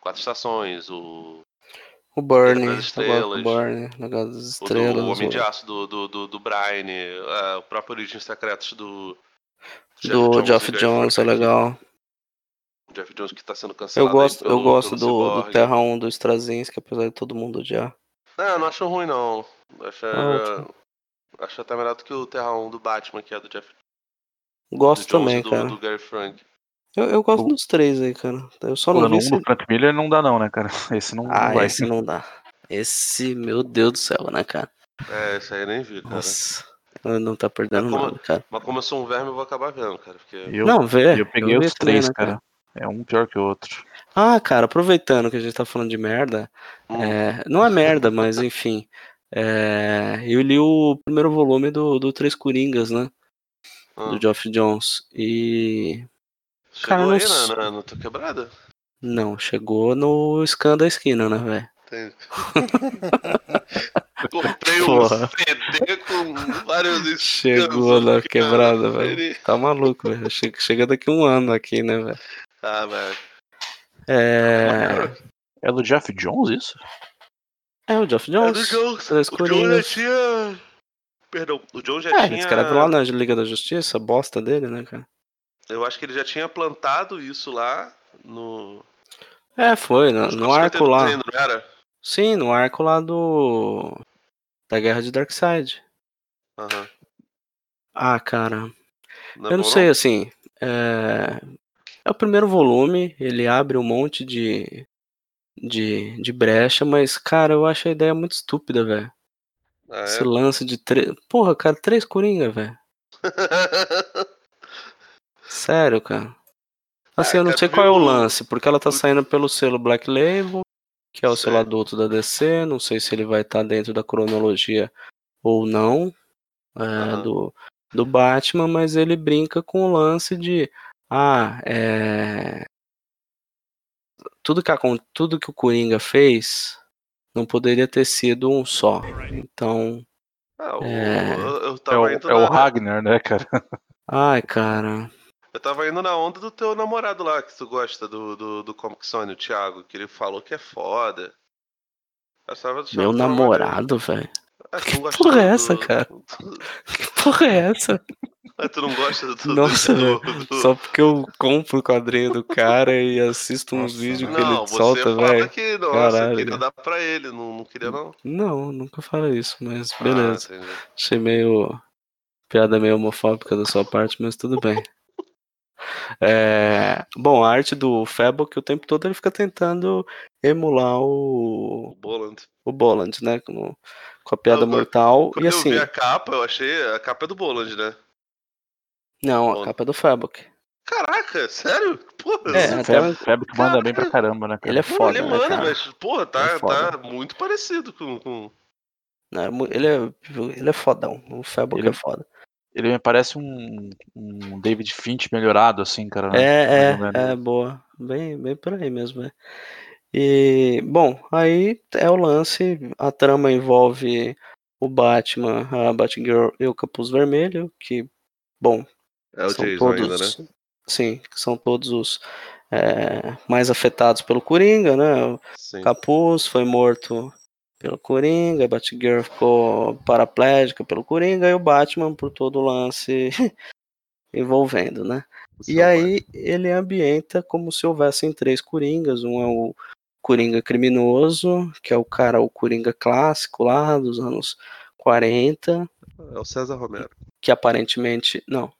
Speaker 3: Quatro estações, o,
Speaker 1: O Burnie,
Speaker 3: das
Speaker 1: eu gosto
Speaker 3: Estrelas.
Speaker 1: do Burnie, das
Speaker 3: o, do,
Speaker 1: estrelas.
Speaker 3: o Homem de
Speaker 1: o-
Speaker 3: Aço do, do, do, do Brian, é, o próprio Origens Secretos do...
Speaker 1: do Geoff
Speaker 3: e Guy
Speaker 1: Jones, é
Speaker 3: Frank.
Speaker 1: legal.
Speaker 3: O Jeff Jones que tá sendo
Speaker 1: Eu
Speaker 3: cancelado.
Speaker 1: gosto,
Speaker 3: aí pelo,
Speaker 1: eu gosto do, do. Terra 1 do Straczynski, apesar de todo mundo odiar.
Speaker 3: Não, não acho ruim, não. Acho,
Speaker 1: Ah,
Speaker 3: acho até melhor do que o Terra 1 do Batman, que é do Jeff
Speaker 1: Gosto
Speaker 3: do Jones
Speaker 1: também,
Speaker 3: do,
Speaker 1: cara.
Speaker 3: do Gary Frank.
Speaker 1: Eu, eu gosto
Speaker 5: O-
Speaker 1: dos três aí, cara. Eu só
Speaker 5: O
Speaker 1: não
Speaker 5: ano
Speaker 1: vi
Speaker 5: 1
Speaker 1: se...
Speaker 5: do Frank Miller não dá não, né, cara? Esse não, não
Speaker 1: Ah,
Speaker 5: vai.
Speaker 1: esse não dá. Esse, meu Deus do céu, né, cara?
Speaker 3: É, esse aí eu nem vi, cara.
Speaker 1: Nossa, não tá perdendo
Speaker 3: Mas como-
Speaker 1: nada, cara.
Speaker 3: Mas como eu sou um verme, eu vou acabar vendo, cara. Porque...
Speaker 5: Eu,
Speaker 1: Não, vê.
Speaker 5: eu peguei
Speaker 1: vi
Speaker 5: os
Speaker 1: também,
Speaker 5: três,
Speaker 1: né,
Speaker 5: cara. É um pior que o outro.
Speaker 1: Ah, cara, aproveitando que a gente tá falando de merda,
Speaker 3: Hum,
Speaker 1: é, não é merda, mas enfim. é, eu li o primeiro volume do, do Três Coringas, né?
Speaker 3: hum.
Speaker 1: Do Geoff Jones. E.
Speaker 3: Chegou
Speaker 1: cara, não
Speaker 3: aí
Speaker 1: s-
Speaker 3: na, na, na tua quebrada?
Speaker 1: Não, chegou no scan da esquina, né, velho?
Speaker 3: Tem... Comprei um. CD com vários
Speaker 1: Chegou na
Speaker 3: cara.
Speaker 1: quebrada, velho. Tá maluco, velho. Chega, daqui um ano aqui, né, velho?
Speaker 3: Ah, velho.
Speaker 1: É.
Speaker 5: É do Jeff Jones isso?
Speaker 1: É o Geoff
Speaker 3: É do
Speaker 1: Jones.
Speaker 3: Jones. O John já tinha. Perdão, o John já
Speaker 1: É,
Speaker 3: tinha.
Speaker 1: escreve lá na Liga da Justiça, a bosta dele, né, cara?
Speaker 3: Eu acho que ele já tinha plantado isso lá no.
Speaker 1: É, foi, no, no
Speaker 3: 50
Speaker 1: arco lá.
Speaker 3: treino, não?
Speaker 1: Sim, no arco lá do. Da Guerra de Darkseid.
Speaker 3: Aham.
Speaker 1: Ah, cara.
Speaker 3: Não é
Speaker 1: eu não sei, assim. É... é o primeiro volume, ele abre um monte de. De, de brecha, mas, cara, eu acho a ideia muito estúpida, velho.
Speaker 3: Ah,
Speaker 1: Esse
Speaker 3: é?
Speaker 1: lance de três. Porra, cara, três coringa, velho. Sério, cara. Assim,
Speaker 3: Ah,
Speaker 1: eu não
Speaker 3: cara,
Speaker 1: sei qual é o lance, porque ela tá saindo pelo selo Black Label, que é o selo adulto da DC. Não sei se ele vai estar dentro da cronologia ou não é,
Speaker 3: Aham.
Speaker 1: do, do Batman, mas ele brinca com o lance de. Ah, é. Tudo que, acon- tudo que o Coringa fez não poderia ter sido um só. Então.
Speaker 3: Ah, o-
Speaker 1: É.
Speaker 3: eu, eu
Speaker 5: É o,
Speaker 3: indo
Speaker 5: é o
Speaker 3: na,
Speaker 5: Ragnar, né, cara?
Speaker 1: Ai, cara.
Speaker 3: Eu tava indo na onda do teu namorado lá, que tu gosta do, do, do Comic Zone, o Thiago, que ele falou que é foda.
Speaker 1: Meu namorado, velho.
Speaker 3: Ah,
Speaker 1: Que porra
Speaker 3: do-
Speaker 1: é essa, cara?
Speaker 3: do-
Speaker 1: Que porra é essa?
Speaker 3: Ah, tu não gosta do. do-
Speaker 1: Nossa,
Speaker 3: do- do-
Speaker 1: Só porque eu compro o quadrinho do cara e assisto uns vídeos que
Speaker 3: Não,
Speaker 1: ele solta, velho.
Speaker 3: que, nossa,
Speaker 1: Caralho,
Speaker 3: eu queria dar pra ele, não, não queria não.
Speaker 1: Não, nunca falei isso, mas beleza.
Speaker 3: Ah.
Speaker 1: Achei meio. piada meio homofóbica da sua parte, mas tudo bem. É, Bom, a arte do Febo que o tempo todo ele fica tentando emular
Speaker 3: O
Speaker 1: o,
Speaker 3: Boland.
Speaker 1: o Boland, né? Com, com a piada
Speaker 3: Eu-
Speaker 1: mortal.
Speaker 3: Quando
Speaker 1: E
Speaker 3: eu
Speaker 1: assim,
Speaker 3: vi a capa, eu achei. A capa é do Boland, né?
Speaker 1: não, a capa é do Febok.
Speaker 3: Caraca, sério? Porra,
Speaker 1: É,
Speaker 5: Febre que manda bem pra caramba, né, cara?
Speaker 1: Ele é foda,
Speaker 3: ele
Speaker 1: né,
Speaker 3: manda,
Speaker 1: cara?
Speaker 3: mas, porra,
Speaker 1: É
Speaker 3: tá,
Speaker 1: foda.
Speaker 3: tá muito parecido com. com...
Speaker 1: Não, é Ele é, ele é fodão. O Febok
Speaker 5: Ele-
Speaker 1: é foda.
Speaker 5: Ele me parece um, um David Finch melhorado, assim, cara. né?
Speaker 1: É,
Speaker 5: ou
Speaker 1: é,
Speaker 5: menos.
Speaker 1: é, boa. Bem, bem por aí mesmo, é. E, bom, aí é o lance, a trama envolve o Batman, a Batgirl e o Capuz Vermelho, que, bom,
Speaker 3: É o
Speaker 1: são
Speaker 3: Jason
Speaker 1: todos,
Speaker 3: ainda, né?
Speaker 1: sim, que são todos os é, mais afetados pelo Coringa, né? O
Speaker 3: Sim.
Speaker 1: Capuz foi morto pelo Coringa, a Batgirl ficou paraplégica pelo Coringa e o Batman por todo o lance envolvendo, né? E aí ele ambienta como se houvessem três Coringas. Um é o Coringa criminoso, que é o cara, o Coringa clássico lá dos anos 40,
Speaker 3: pai. É o César Romero.
Speaker 1: que aparentemente. Não.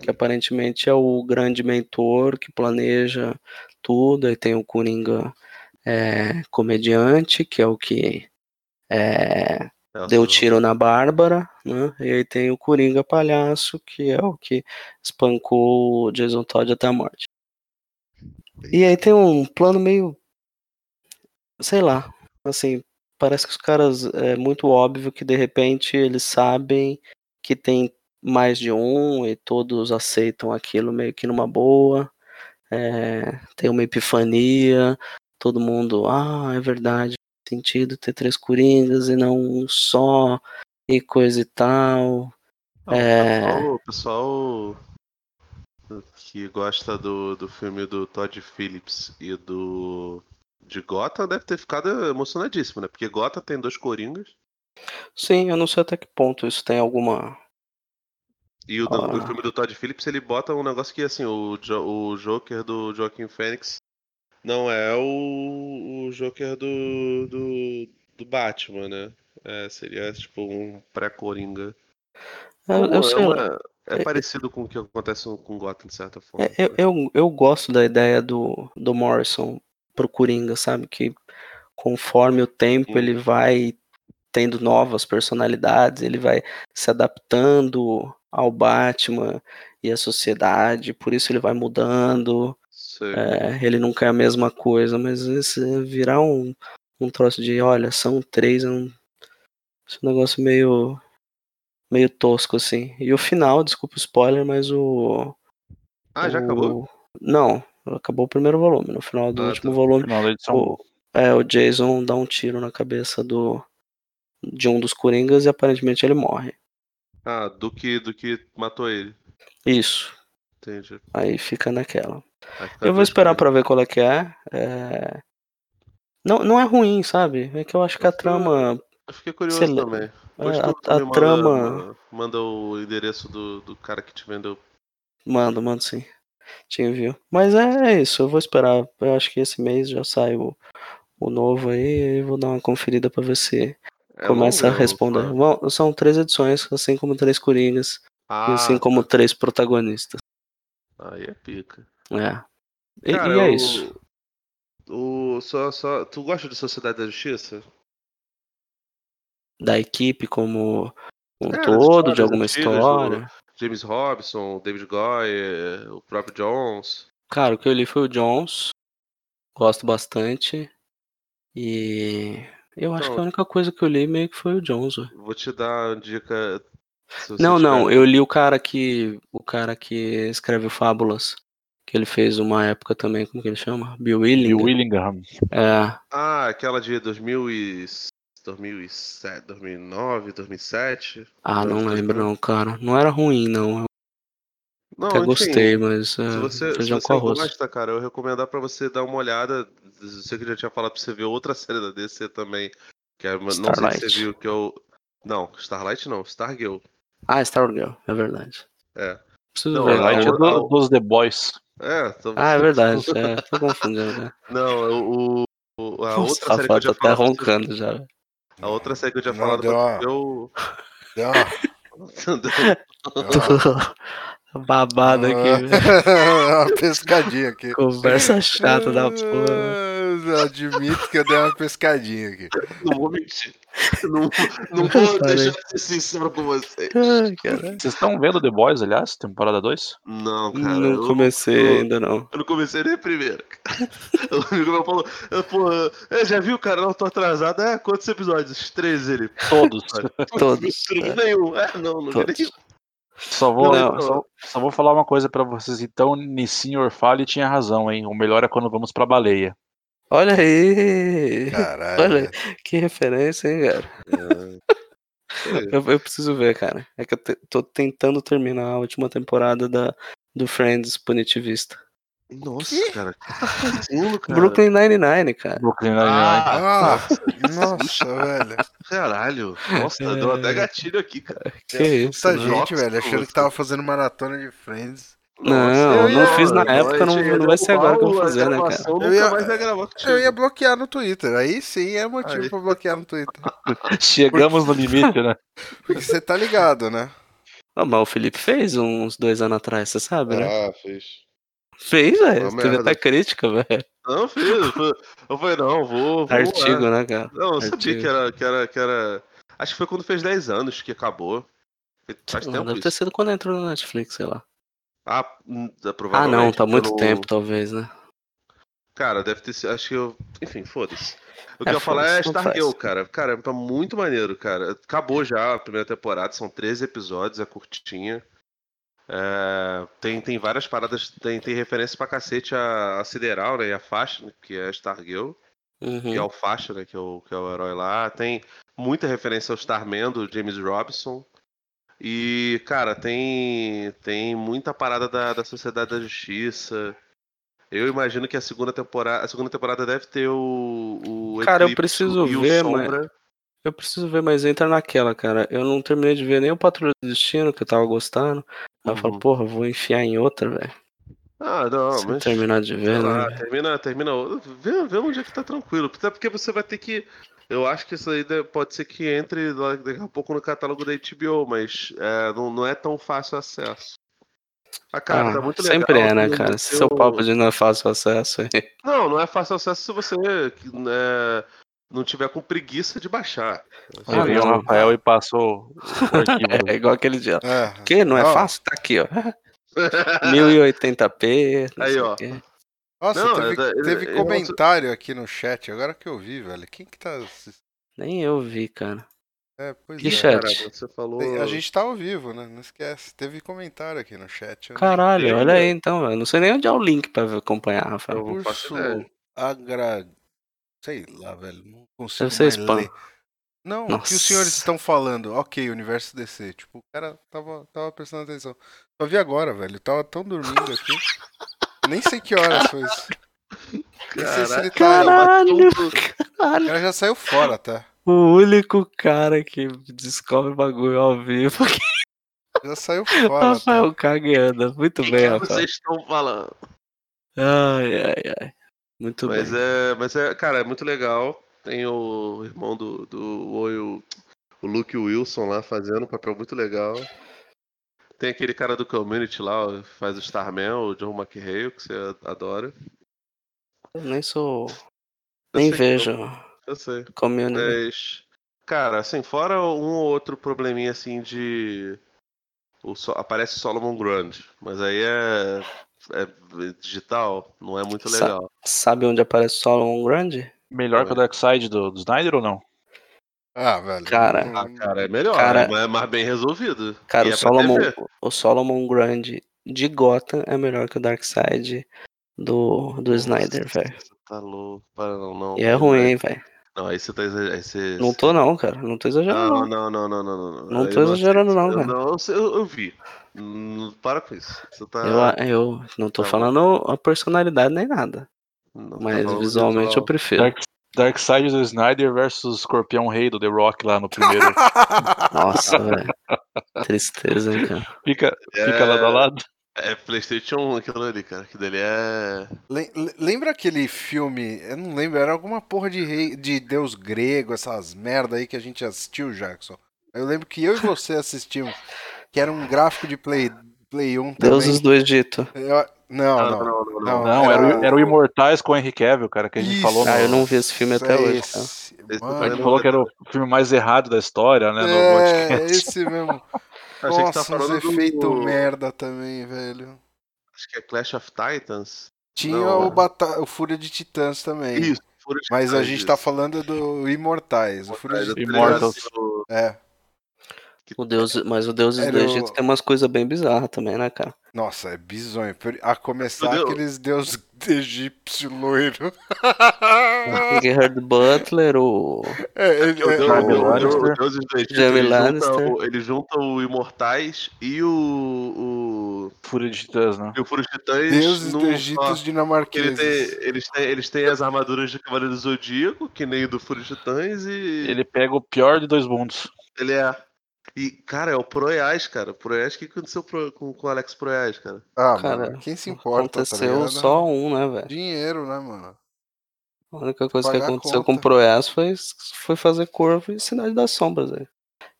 Speaker 1: Que aparentemente é o grande mentor que planeja tudo. Aí tem o Coringa é, comediante, que é o que é,
Speaker 3: É
Speaker 1: deu tiro na Bárbara, né? E aí tem o Coringa palhaço, que é o que espancou o Jason Todd até a morte. E aí tem um plano meio. Sei lá. Assim, parece que os caras. É muito óbvio que de repente eles sabem que tem mais de um e todos aceitam aquilo meio que numa boa. É, tem uma epifania. todo mundo, ah, é verdade, sentido ter três Coringas e não um só, e coisa e tal.
Speaker 3: Não,
Speaker 1: É.
Speaker 3: O pessoal, o pessoal que gosta do, do filme do Todd Phillips e do de Gotham deve ter ficado emocionadíssimo, né? Porque Gotham tem dois Coringas
Speaker 1: Sim, eu não sei até que ponto isso tem alguma.
Speaker 3: e o do, do
Speaker 1: Ah.
Speaker 3: filme do Todd Phillips ele bota um negócio que assim, o, Jo- o Joker do Joaquin Phoenix não é o, o Joker do, do, do Batman, né? É, seria tipo um pré-Coringa.
Speaker 1: Eu, eu sei
Speaker 3: é,
Speaker 1: lá.
Speaker 3: uma- é
Speaker 1: É-
Speaker 3: parecido com o que acontece com Gotham, de certa forma.
Speaker 1: É, eu, eu, eu gosto da ideia do, do Morrison pro Coringa, sabe? Que conforme o tempo
Speaker 3: Hum.
Speaker 1: ele vai tendo novas personalidades, ele vai se adaptando ao Batman e à sociedade, por isso ele vai mudando. É, ele nunca é a mesma coisa, mas esse virar um, um troço de, olha, são três, é um, esse negócio meio meio tosco assim. E o final, desculpa o spoiler, mas o
Speaker 3: ah, já
Speaker 1: o-
Speaker 3: acabou?
Speaker 1: Não, acabou o primeiro volume. No final do
Speaker 3: Ah,
Speaker 1: último
Speaker 3: tá.
Speaker 1: volume,
Speaker 5: Final da edição.
Speaker 1: o, é, o Jason dá um tiro na cabeça do de um dos Coringas e aparentemente ele morre.
Speaker 3: Ah, do que, do que matou ele.
Speaker 1: Isso.
Speaker 3: Entendi.
Speaker 1: Aí fica naquela.
Speaker 3: Aí
Speaker 1: Eu vou esperar pra ver qual é que é. É, Não, não é ruim, sabe? É que eu acho que a trama.
Speaker 3: Eu fiquei curioso
Speaker 1: Sei
Speaker 3: também.
Speaker 1: é, a, a
Speaker 3: manda,
Speaker 1: trama.
Speaker 3: manda o endereço do, do cara que te vendeu.
Speaker 1: Mando, mando sim. Te envio. Mas é, é isso, eu vou esperar. Eu acho que esse mês já sai o, o novo aí. E vou dar uma conferida pra ver se
Speaker 3: É
Speaker 1: começa
Speaker 3: longo,
Speaker 1: a responder. Bom, são três edições, assim como três Coringas. e
Speaker 3: Ah,
Speaker 1: assim como
Speaker 3: tá.
Speaker 1: três protagonistas.
Speaker 3: Aí é pica.
Speaker 1: É. E,
Speaker 3: Cara,
Speaker 1: e é
Speaker 3: eu-
Speaker 1: isso.
Speaker 3: O, só, só, tu gosta de Sociedade da Justiça?
Speaker 1: Da equipe como um
Speaker 3: É,
Speaker 1: todo, de alguma história.
Speaker 3: James Robson, David Goyer, o próprio Jones.
Speaker 1: Cara, o que eu li foi o Jones. Gosto bastante. E eu acho
Speaker 3: Então-
Speaker 1: que a única coisa que eu li meio que foi o Jones.
Speaker 3: Vou te dar uma dica. Se
Speaker 1: Não, não,
Speaker 3: tiver-
Speaker 1: eu li o cara que. O cara que escreve o Fábulas. Que ele fez uma época também, como que ele chama? Bill Willing.
Speaker 5: Bill Willingham.
Speaker 1: É,
Speaker 3: Ah, aquela de 2000 e... 2007, 2009, 2007.
Speaker 1: ah, não
Speaker 3: Acho que
Speaker 1: lembro não, cara. Não era ruim, não. Eu
Speaker 3: Não,
Speaker 1: até
Speaker 3: enfim,
Speaker 1: gostei, mas é,
Speaker 3: Se você, se
Speaker 1: feijão
Speaker 3: você
Speaker 1: com arroz.
Speaker 3: gosta, cara, eu recomendar pra você dar uma olhada. Eu sei que eu já tinha falado pra você ver outra série da DC também. Que é, não sei se você viu, que é o. Não, Starlight não, Stargirl.
Speaker 1: Ah, Stargirl, é verdade.
Speaker 3: É.
Speaker 1: Preciso
Speaker 3: Não,
Speaker 1: ver.
Speaker 3: é
Speaker 5: Light é do- dos The Boys.
Speaker 3: É, tô...
Speaker 1: Ah, é verdade. É, tô confundindo, né?
Speaker 3: Não, o, o- a
Speaker 1: Nossa,
Speaker 3: outra série que eu
Speaker 1: Rafael,
Speaker 3: tinha
Speaker 1: tá roncando já.
Speaker 3: A outra série que eu tinha
Speaker 2: Não,
Speaker 3: falado
Speaker 2: deu
Speaker 3: eu.
Speaker 2: Deu
Speaker 1: Babado aqui, velho.
Speaker 2: uma pescadinha aqui.
Speaker 1: Conversa chata da porra.
Speaker 2: Eu admito que eu dei uma pescadinha aqui.
Speaker 3: Não vou mentir. Não, não vou deixar de ser sincero com você.
Speaker 1: Ai, caralho.
Speaker 5: Vocês estão vendo The Boys, aliás? Temporada 2?
Speaker 3: Não, cara.
Speaker 1: Não
Speaker 3: eu-
Speaker 1: comecei
Speaker 3: eu-
Speaker 1: ainda, não.
Speaker 3: Eu não comecei nem cara. O amigo meu falou, eu, pô, já viu, cara? Não, tô atrasado. É, quantos episódios? 13 ele.
Speaker 5: Todos.
Speaker 1: Todos.
Speaker 3: Não nenhum. É, não, não vi
Speaker 1: Todos.
Speaker 3: nenhum.
Speaker 5: Só vou,
Speaker 1: Não,
Speaker 5: só, só vou falar uma coisa pra vocês. Então, Nissin Orfale tinha razão, hein? O melhor é quando vamos pra baleia.
Speaker 1: Olha aí.
Speaker 2: Caralho.
Speaker 1: Olha, que referência, hein, cara.
Speaker 3: É.
Speaker 1: Eu, eu preciso ver, cara. É que eu te- tô tentando terminar a última temporada da, do Friends Punitivista.
Speaker 3: Nossa, cara. O que tá cara?
Speaker 1: Brooklyn Nine-Nine, cara.
Speaker 5: Brooklyn Nine-Nine.
Speaker 3: Ah,
Speaker 2: Ah, nossa, velho.
Speaker 3: caralho. Nossa, deu até gatilho aqui, cara.
Speaker 1: Que isso,
Speaker 2: Muita
Speaker 1: né?
Speaker 2: gente,
Speaker 3: Nossa,
Speaker 2: velho, achando que tava fazendo maratona de Friends.
Speaker 1: Não,
Speaker 3: eu
Speaker 1: não
Speaker 3: ia-
Speaker 1: fiz na época, não- não vai ser agora que eu vou fazer, né, cara?
Speaker 2: Eu ia-. Eu ia bloquear no Twitter. Aí sim é motivo
Speaker 3: Aí.
Speaker 2: pra bloquear no Twitter.
Speaker 5: Chegamos no limite, né?
Speaker 2: Porque você tá ligado, né?
Speaker 1: Não, mas o Felipe fez uns dois anos atrás, você sabe, né?
Speaker 3: Ah, fez.
Speaker 1: Fez, velho. Teve até crítica, velho.
Speaker 3: Não, fiz. Eu falei- não, vou. vou
Speaker 1: Artigo,
Speaker 3: lá.
Speaker 1: né, cara?
Speaker 3: Não, eu sabia
Speaker 1: Artigo.
Speaker 3: que era, que, era, que era. Acho que foi quando fez 10 anos que acabou. Faz
Speaker 1: Não,
Speaker 3: tempo
Speaker 1: deve ter
Speaker 3: isso.
Speaker 1: sido quando entrou na Netflix, sei lá.
Speaker 3: Ah, hum,
Speaker 1: Ah,
Speaker 3: provavelmente.
Speaker 1: não, tá muito
Speaker 3: pelo-
Speaker 1: tempo, talvez, né?
Speaker 3: Cara, deve ter sido. Acho que eu. Enfim, foda-se. O
Speaker 1: É,
Speaker 3: que eu ia falar é Stargirl, cara. Cara, tá muito maneiro, cara. Acabou já a primeira temporada, são 13 episódios, é curtinha. É, tem, tem várias paradas, tem, tem referência pra cacete a, a Sideral, né? E a Faixa, né, que é a Stargirl,
Speaker 1: Uhum.
Speaker 3: que é o Faixa, né? Que é o, que é o herói lá. Tem muita referência ao Starman do James Robinson. E, cara, tem, tem muita parada da, da Sociedade da Justiça. Eu imagino que a segunda temporada, a segunda temporada deve ter o, o
Speaker 1: Cara, eu
Speaker 3: Eclipse
Speaker 1: preciso
Speaker 3: e o
Speaker 1: ver, mas-. Eu preciso ver, mas entra naquela, cara. Eu não terminei de ver nem o Patrulha do Destino, que eu tava gostando. Aí eu falo,
Speaker 3: Uhum.
Speaker 1: porra, eu vou enfiar em outra, velho.
Speaker 3: Ah, não,
Speaker 1: Se eu
Speaker 3: mas.
Speaker 1: terminar de ver, né?
Speaker 3: termina, termina. Vê, vê onde é que tá tranquilo. Até porque você vai ter que. Eu acho que isso aí de- pode ser que entre daqui a pouco no catálogo da HBO, mas é, não, não é tão fácil acesso. Ah, cara,
Speaker 1: Ah,
Speaker 3: tá muito legal.
Speaker 1: sempre é, né, cara? seu
Speaker 3: o-
Speaker 1: papo de não é fácil acesso aí.
Speaker 3: Não, não é fácil acesso se você é, não tiver com preguiça de baixar.
Speaker 1: Ah,
Speaker 5: Veio o. Rafael e passou.
Speaker 1: É igual aquele dia.
Speaker 2: É.
Speaker 1: Que? Não é fácil? Tá aqui, ó. 1080p. não
Speaker 3: Aí, ó.
Speaker 1: quê.
Speaker 2: Nossa,
Speaker 3: Não,
Speaker 2: teve,
Speaker 3: é- é-
Speaker 2: teve
Speaker 3: é-
Speaker 2: comentário aqui no chat, agora que eu vi, velho. Quem que tá. assistindo?
Speaker 1: Nem eu vi, cara.
Speaker 2: É, pois
Speaker 1: Que
Speaker 2: é.
Speaker 1: chat?
Speaker 3: Cara, você falou.
Speaker 2: A gente tá ao vivo, né? Não esquece. Teve comentário aqui no chat. Eu nem-
Speaker 1: Caralho, olha aí então, velho. Não sei nem onde é o link pra acompanhar, Rafael.
Speaker 3: Eu não faço
Speaker 2: Urso
Speaker 3: ideia.
Speaker 2: agra... Sei lá, velho. Não consigo
Speaker 1: Deve ser spam.
Speaker 2: ler. Não, o que
Speaker 1: Nossa.
Speaker 2: os senhores estão falando? Ok, universo DC. Tipo, o cara tava, tava prestando atenção. Só vi agora, velho. Eu tava tão dormindo aqui. Nem sei que horas foi isso. Nem sei se ele tá aí.
Speaker 1: Caralho,
Speaker 2: O
Speaker 1: caralho.
Speaker 2: cara já saiu fora, tá?
Speaker 1: O único cara que descobre bagulho ao vivo aqui.
Speaker 2: Já saiu fora. Tá?
Speaker 1: Rafael cagueando. Muito
Speaker 3: O que
Speaker 1: bem,
Speaker 3: que
Speaker 1: Rafael.
Speaker 3: vocês estão falando?
Speaker 1: Ai, ai, ai. Muito
Speaker 3: Mas
Speaker 1: bem.
Speaker 3: é, mas é, cara, é muito legal. Tem o irmão do, do Oi, o, o Luke Wilson lá fazendo um papel muito legal. Tem aquele cara do Community lá, faz o Starman, o John McHale, que você adora.
Speaker 1: Eu nem sou.
Speaker 3: Eu
Speaker 1: Nem vejo
Speaker 3: não, Eu sei.
Speaker 1: community.
Speaker 3: Mas, cara, assim, fora um ou outro probleminha assim de. O, so- aparece Solomon Grundy, mas aí é, é digital, não é muito
Speaker 1: Sa-
Speaker 3: legal.
Speaker 1: Sabe onde aparece Solomon Grande?
Speaker 5: Melhor que o Darkseid do, do Snyder ou não?
Speaker 2: Ah, velho.
Speaker 1: Cara.
Speaker 3: Ah, cara, é melhor,
Speaker 1: Cara-
Speaker 3: é mais- bem resolvido.
Speaker 1: Cara,
Speaker 3: E
Speaker 1: o
Speaker 3: é
Speaker 1: Solomon, o Solomon Grande de Gotham é melhor que o Darkseid do, do Snyder, velho.
Speaker 3: Você Tá louco, para não, não.
Speaker 1: E é ruim, hein, velho.
Speaker 3: Não, aí você tá exa- aí você,
Speaker 1: Não tô não, cara. Não tô exagerando.
Speaker 3: Não,
Speaker 1: Não,
Speaker 3: não, não, não, não, não.
Speaker 1: Não tô
Speaker 3: eu
Speaker 1: exagerando, não.
Speaker 3: Eu, não, eu, eu vi. Para com isso. Você tá.
Speaker 1: Eu, eu não tô
Speaker 3: Tá bom.
Speaker 1: falando a personalidade nem nada.
Speaker 3: não tá
Speaker 1: Mas
Speaker 3: falando
Speaker 1: visualmente eu
Speaker 3: visual.
Speaker 1: prefiro.
Speaker 5: Dark, Darkseid do Snyder versus Escorpião Rei do The Rock lá no primeiro.
Speaker 1: Nossa, velho. Tristeza, hein, cara.
Speaker 5: Fica, fica lado a lado.
Speaker 3: É PlayStation 1 aquilo ali, cara. Que dele é.
Speaker 2: Lem- le- Lembra aquele filme? Eu não lembro, era alguma porra de rei, de deus grego, essas merda aí que a gente assistiu, Jackson. Eu lembro que eu e você assistimos, que era um gráfico de Play, Play 1 também.
Speaker 1: Deuses do Egito.
Speaker 2: Eu- não,
Speaker 3: Ah,
Speaker 2: não.
Speaker 3: não, não, não.
Speaker 5: Não, era, o-
Speaker 2: era-
Speaker 5: era o Imortais com o Henry Cavill, cara, que a gente
Speaker 2: Isso,
Speaker 5: falou. no-
Speaker 1: Ah, eu não vi esse filme até
Speaker 2: é
Speaker 1: hoje,
Speaker 2: esse.
Speaker 3: Esse
Speaker 2: Mano,
Speaker 5: A gente falou que era o filme mais errado da história, né? No
Speaker 2: é,
Speaker 5: podcast.
Speaker 2: esse mesmo.
Speaker 3: Achei que tá
Speaker 2: Nossa, uns
Speaker 3: falando do-
Speaker 2: efeitos merda também, velho.
Speaker 3: Acho que é Clash of Titans.
Speaker 2: Tinha
Speaker 3: Não,
Speaker 2: o,
Speaker 3: é.
Speaker 2: Bata... o Fúria de Titãs também.
Speaker 3: Isso, Fúria de
Speaker 2: Mas a
Speaker 3: Titãs,
Speaker 2: gente tá falando do Imortais. O Fúria de
Speaker 3: o-
Speaker 2: É.
Speaker 1: O Deus, mas o Deuses
Speaker 2: Era
Speaker 1: do
Speaker 2: o-
Speaker 1: Egito tem umas coisas bem bizarras também, né, cara?
Speaker 2: Nossa, é bizonho. Por- A começar
Speaker 3: Entendeu?
Speaker 2: aqueles deuses egípcio loiro.
Speaker 1: Gerard Butler, o.
Speaker 2: É, ele-
Speaker 3: O
Speaker 2: é-
Speaker 3: Deus-
Speaker 5: Jamie
Speaker 3: o- o-
Speaker 5: Lannister.
Speaker 3: o Deuses do Egito,
Speaker 1: Jamie
Speaker 3: ele junta
Speaker 1: Lannister.
Speaker 3: o- Ele junta o Imortais e o.
Speaker 5: Fúria de Titãs, né?
Speaker 3: o e o Fúria de Titãs.
Speaker 2: deuses
Speaker 3: num
Speaker 2: do Egito os
Speaker 3: Ele
Speaker 2: dinamarqueses.
Speaker 3: tem, eles, têm, eles têm as armaduras de Cavaleiro do Zodíaco, que nem o do Fúria de Titãs, e
Speaker 5: Ele pega o pior de dois mundos.
Speaker 3: ele é. E, cara, é o Proiás, cara. O Proiás, o que aconteceu pro- com, com o Alex Proiás, cara?
Speaker 2: Ah,
Speaker 1: Cara,
Speaker 2: mano, quem se importa, tá
Speaker 1: Aconteceu
Speaker 2: ligado?
Speaker 1: só um, né, velho?
Speaker 2: Dinheiro, né, mano?
Speaker 1: A única coisa que
Speaker 2: Pagar
Speaker 1: aconteceu com o Proyas foi, foi fazer curva e Cidade das Sombras, velho.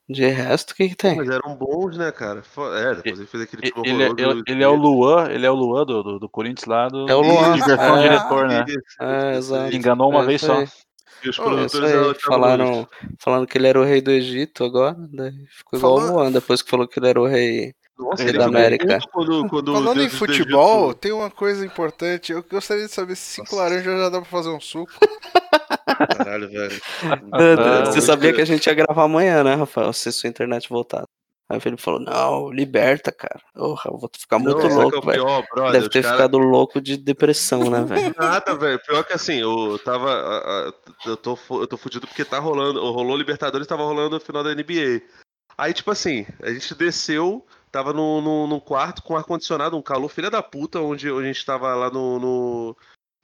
Speaker 1: De resto, o que que tem?
Speaker 3: Mas eram bons, né, cara? É, depois ele fez aquele
Speaker 5: Ele,
Speaker 3: filme
Speaker 5: ele, é- ele é o Luan, ele é o Luan do, do, do Corinthians lá do.
Speaker 1: É o Luan, é.
Speaker 5: diretor, né?
Speaker 1: É,
Speaker 3: isso,
Speaker 1: exato.
Speaker 5: Enganou uma
Speaker 1: É
Speaker 5: vez só.
Speaker 3: E os
Speaker 1: É
Speaker 3: produtores
Speaker 1: aí. Falaram, falando que ele era o rei do Egito agora, daí ficou igual
Speaker 2: Falando-
Speaker 1: o Luan, depois que falou que ele era o rei.
Speaker 3: Nossa,
Speaker 1: Rei da
Speaker 3: ficou
Speaker 1: América.
Speaker 3: Quando, quando
Speaker 2: Falando em futebol, tem uma coisa importante. Eu gostaria de saber se cinco laranjas já dá pra fazer um suco.
Speaker 3: Caralho, velho.
Speaker 5: Ah,
Speaker 1: Você sabia que a gente ia gravar amanhã, né, Rafael? Se sua internet voltar. Aí o Felipe falou, não, liberta, cara. Porra, eu vou ficar muito
Speaker 3: Não, é
Speaker 1: louco, velho.
Speaker 3: pior, brother?
Speaker 1: Deve ter
Speaker 3: cara-
Speaker 1: ficado louco de depressão, né, velho?
Speaker 3: Nada, velho. Pior que assim, eu tava. Eu tô, eu tô fudido porque tá rolando. Rolou Libertadores tava rolando o final da NBA. Aí, tipo assim, a gente desceu, tava no, no, num quarto com ar-condicionado, um calor filha da puta, onde, onde a gente tava lá no, no,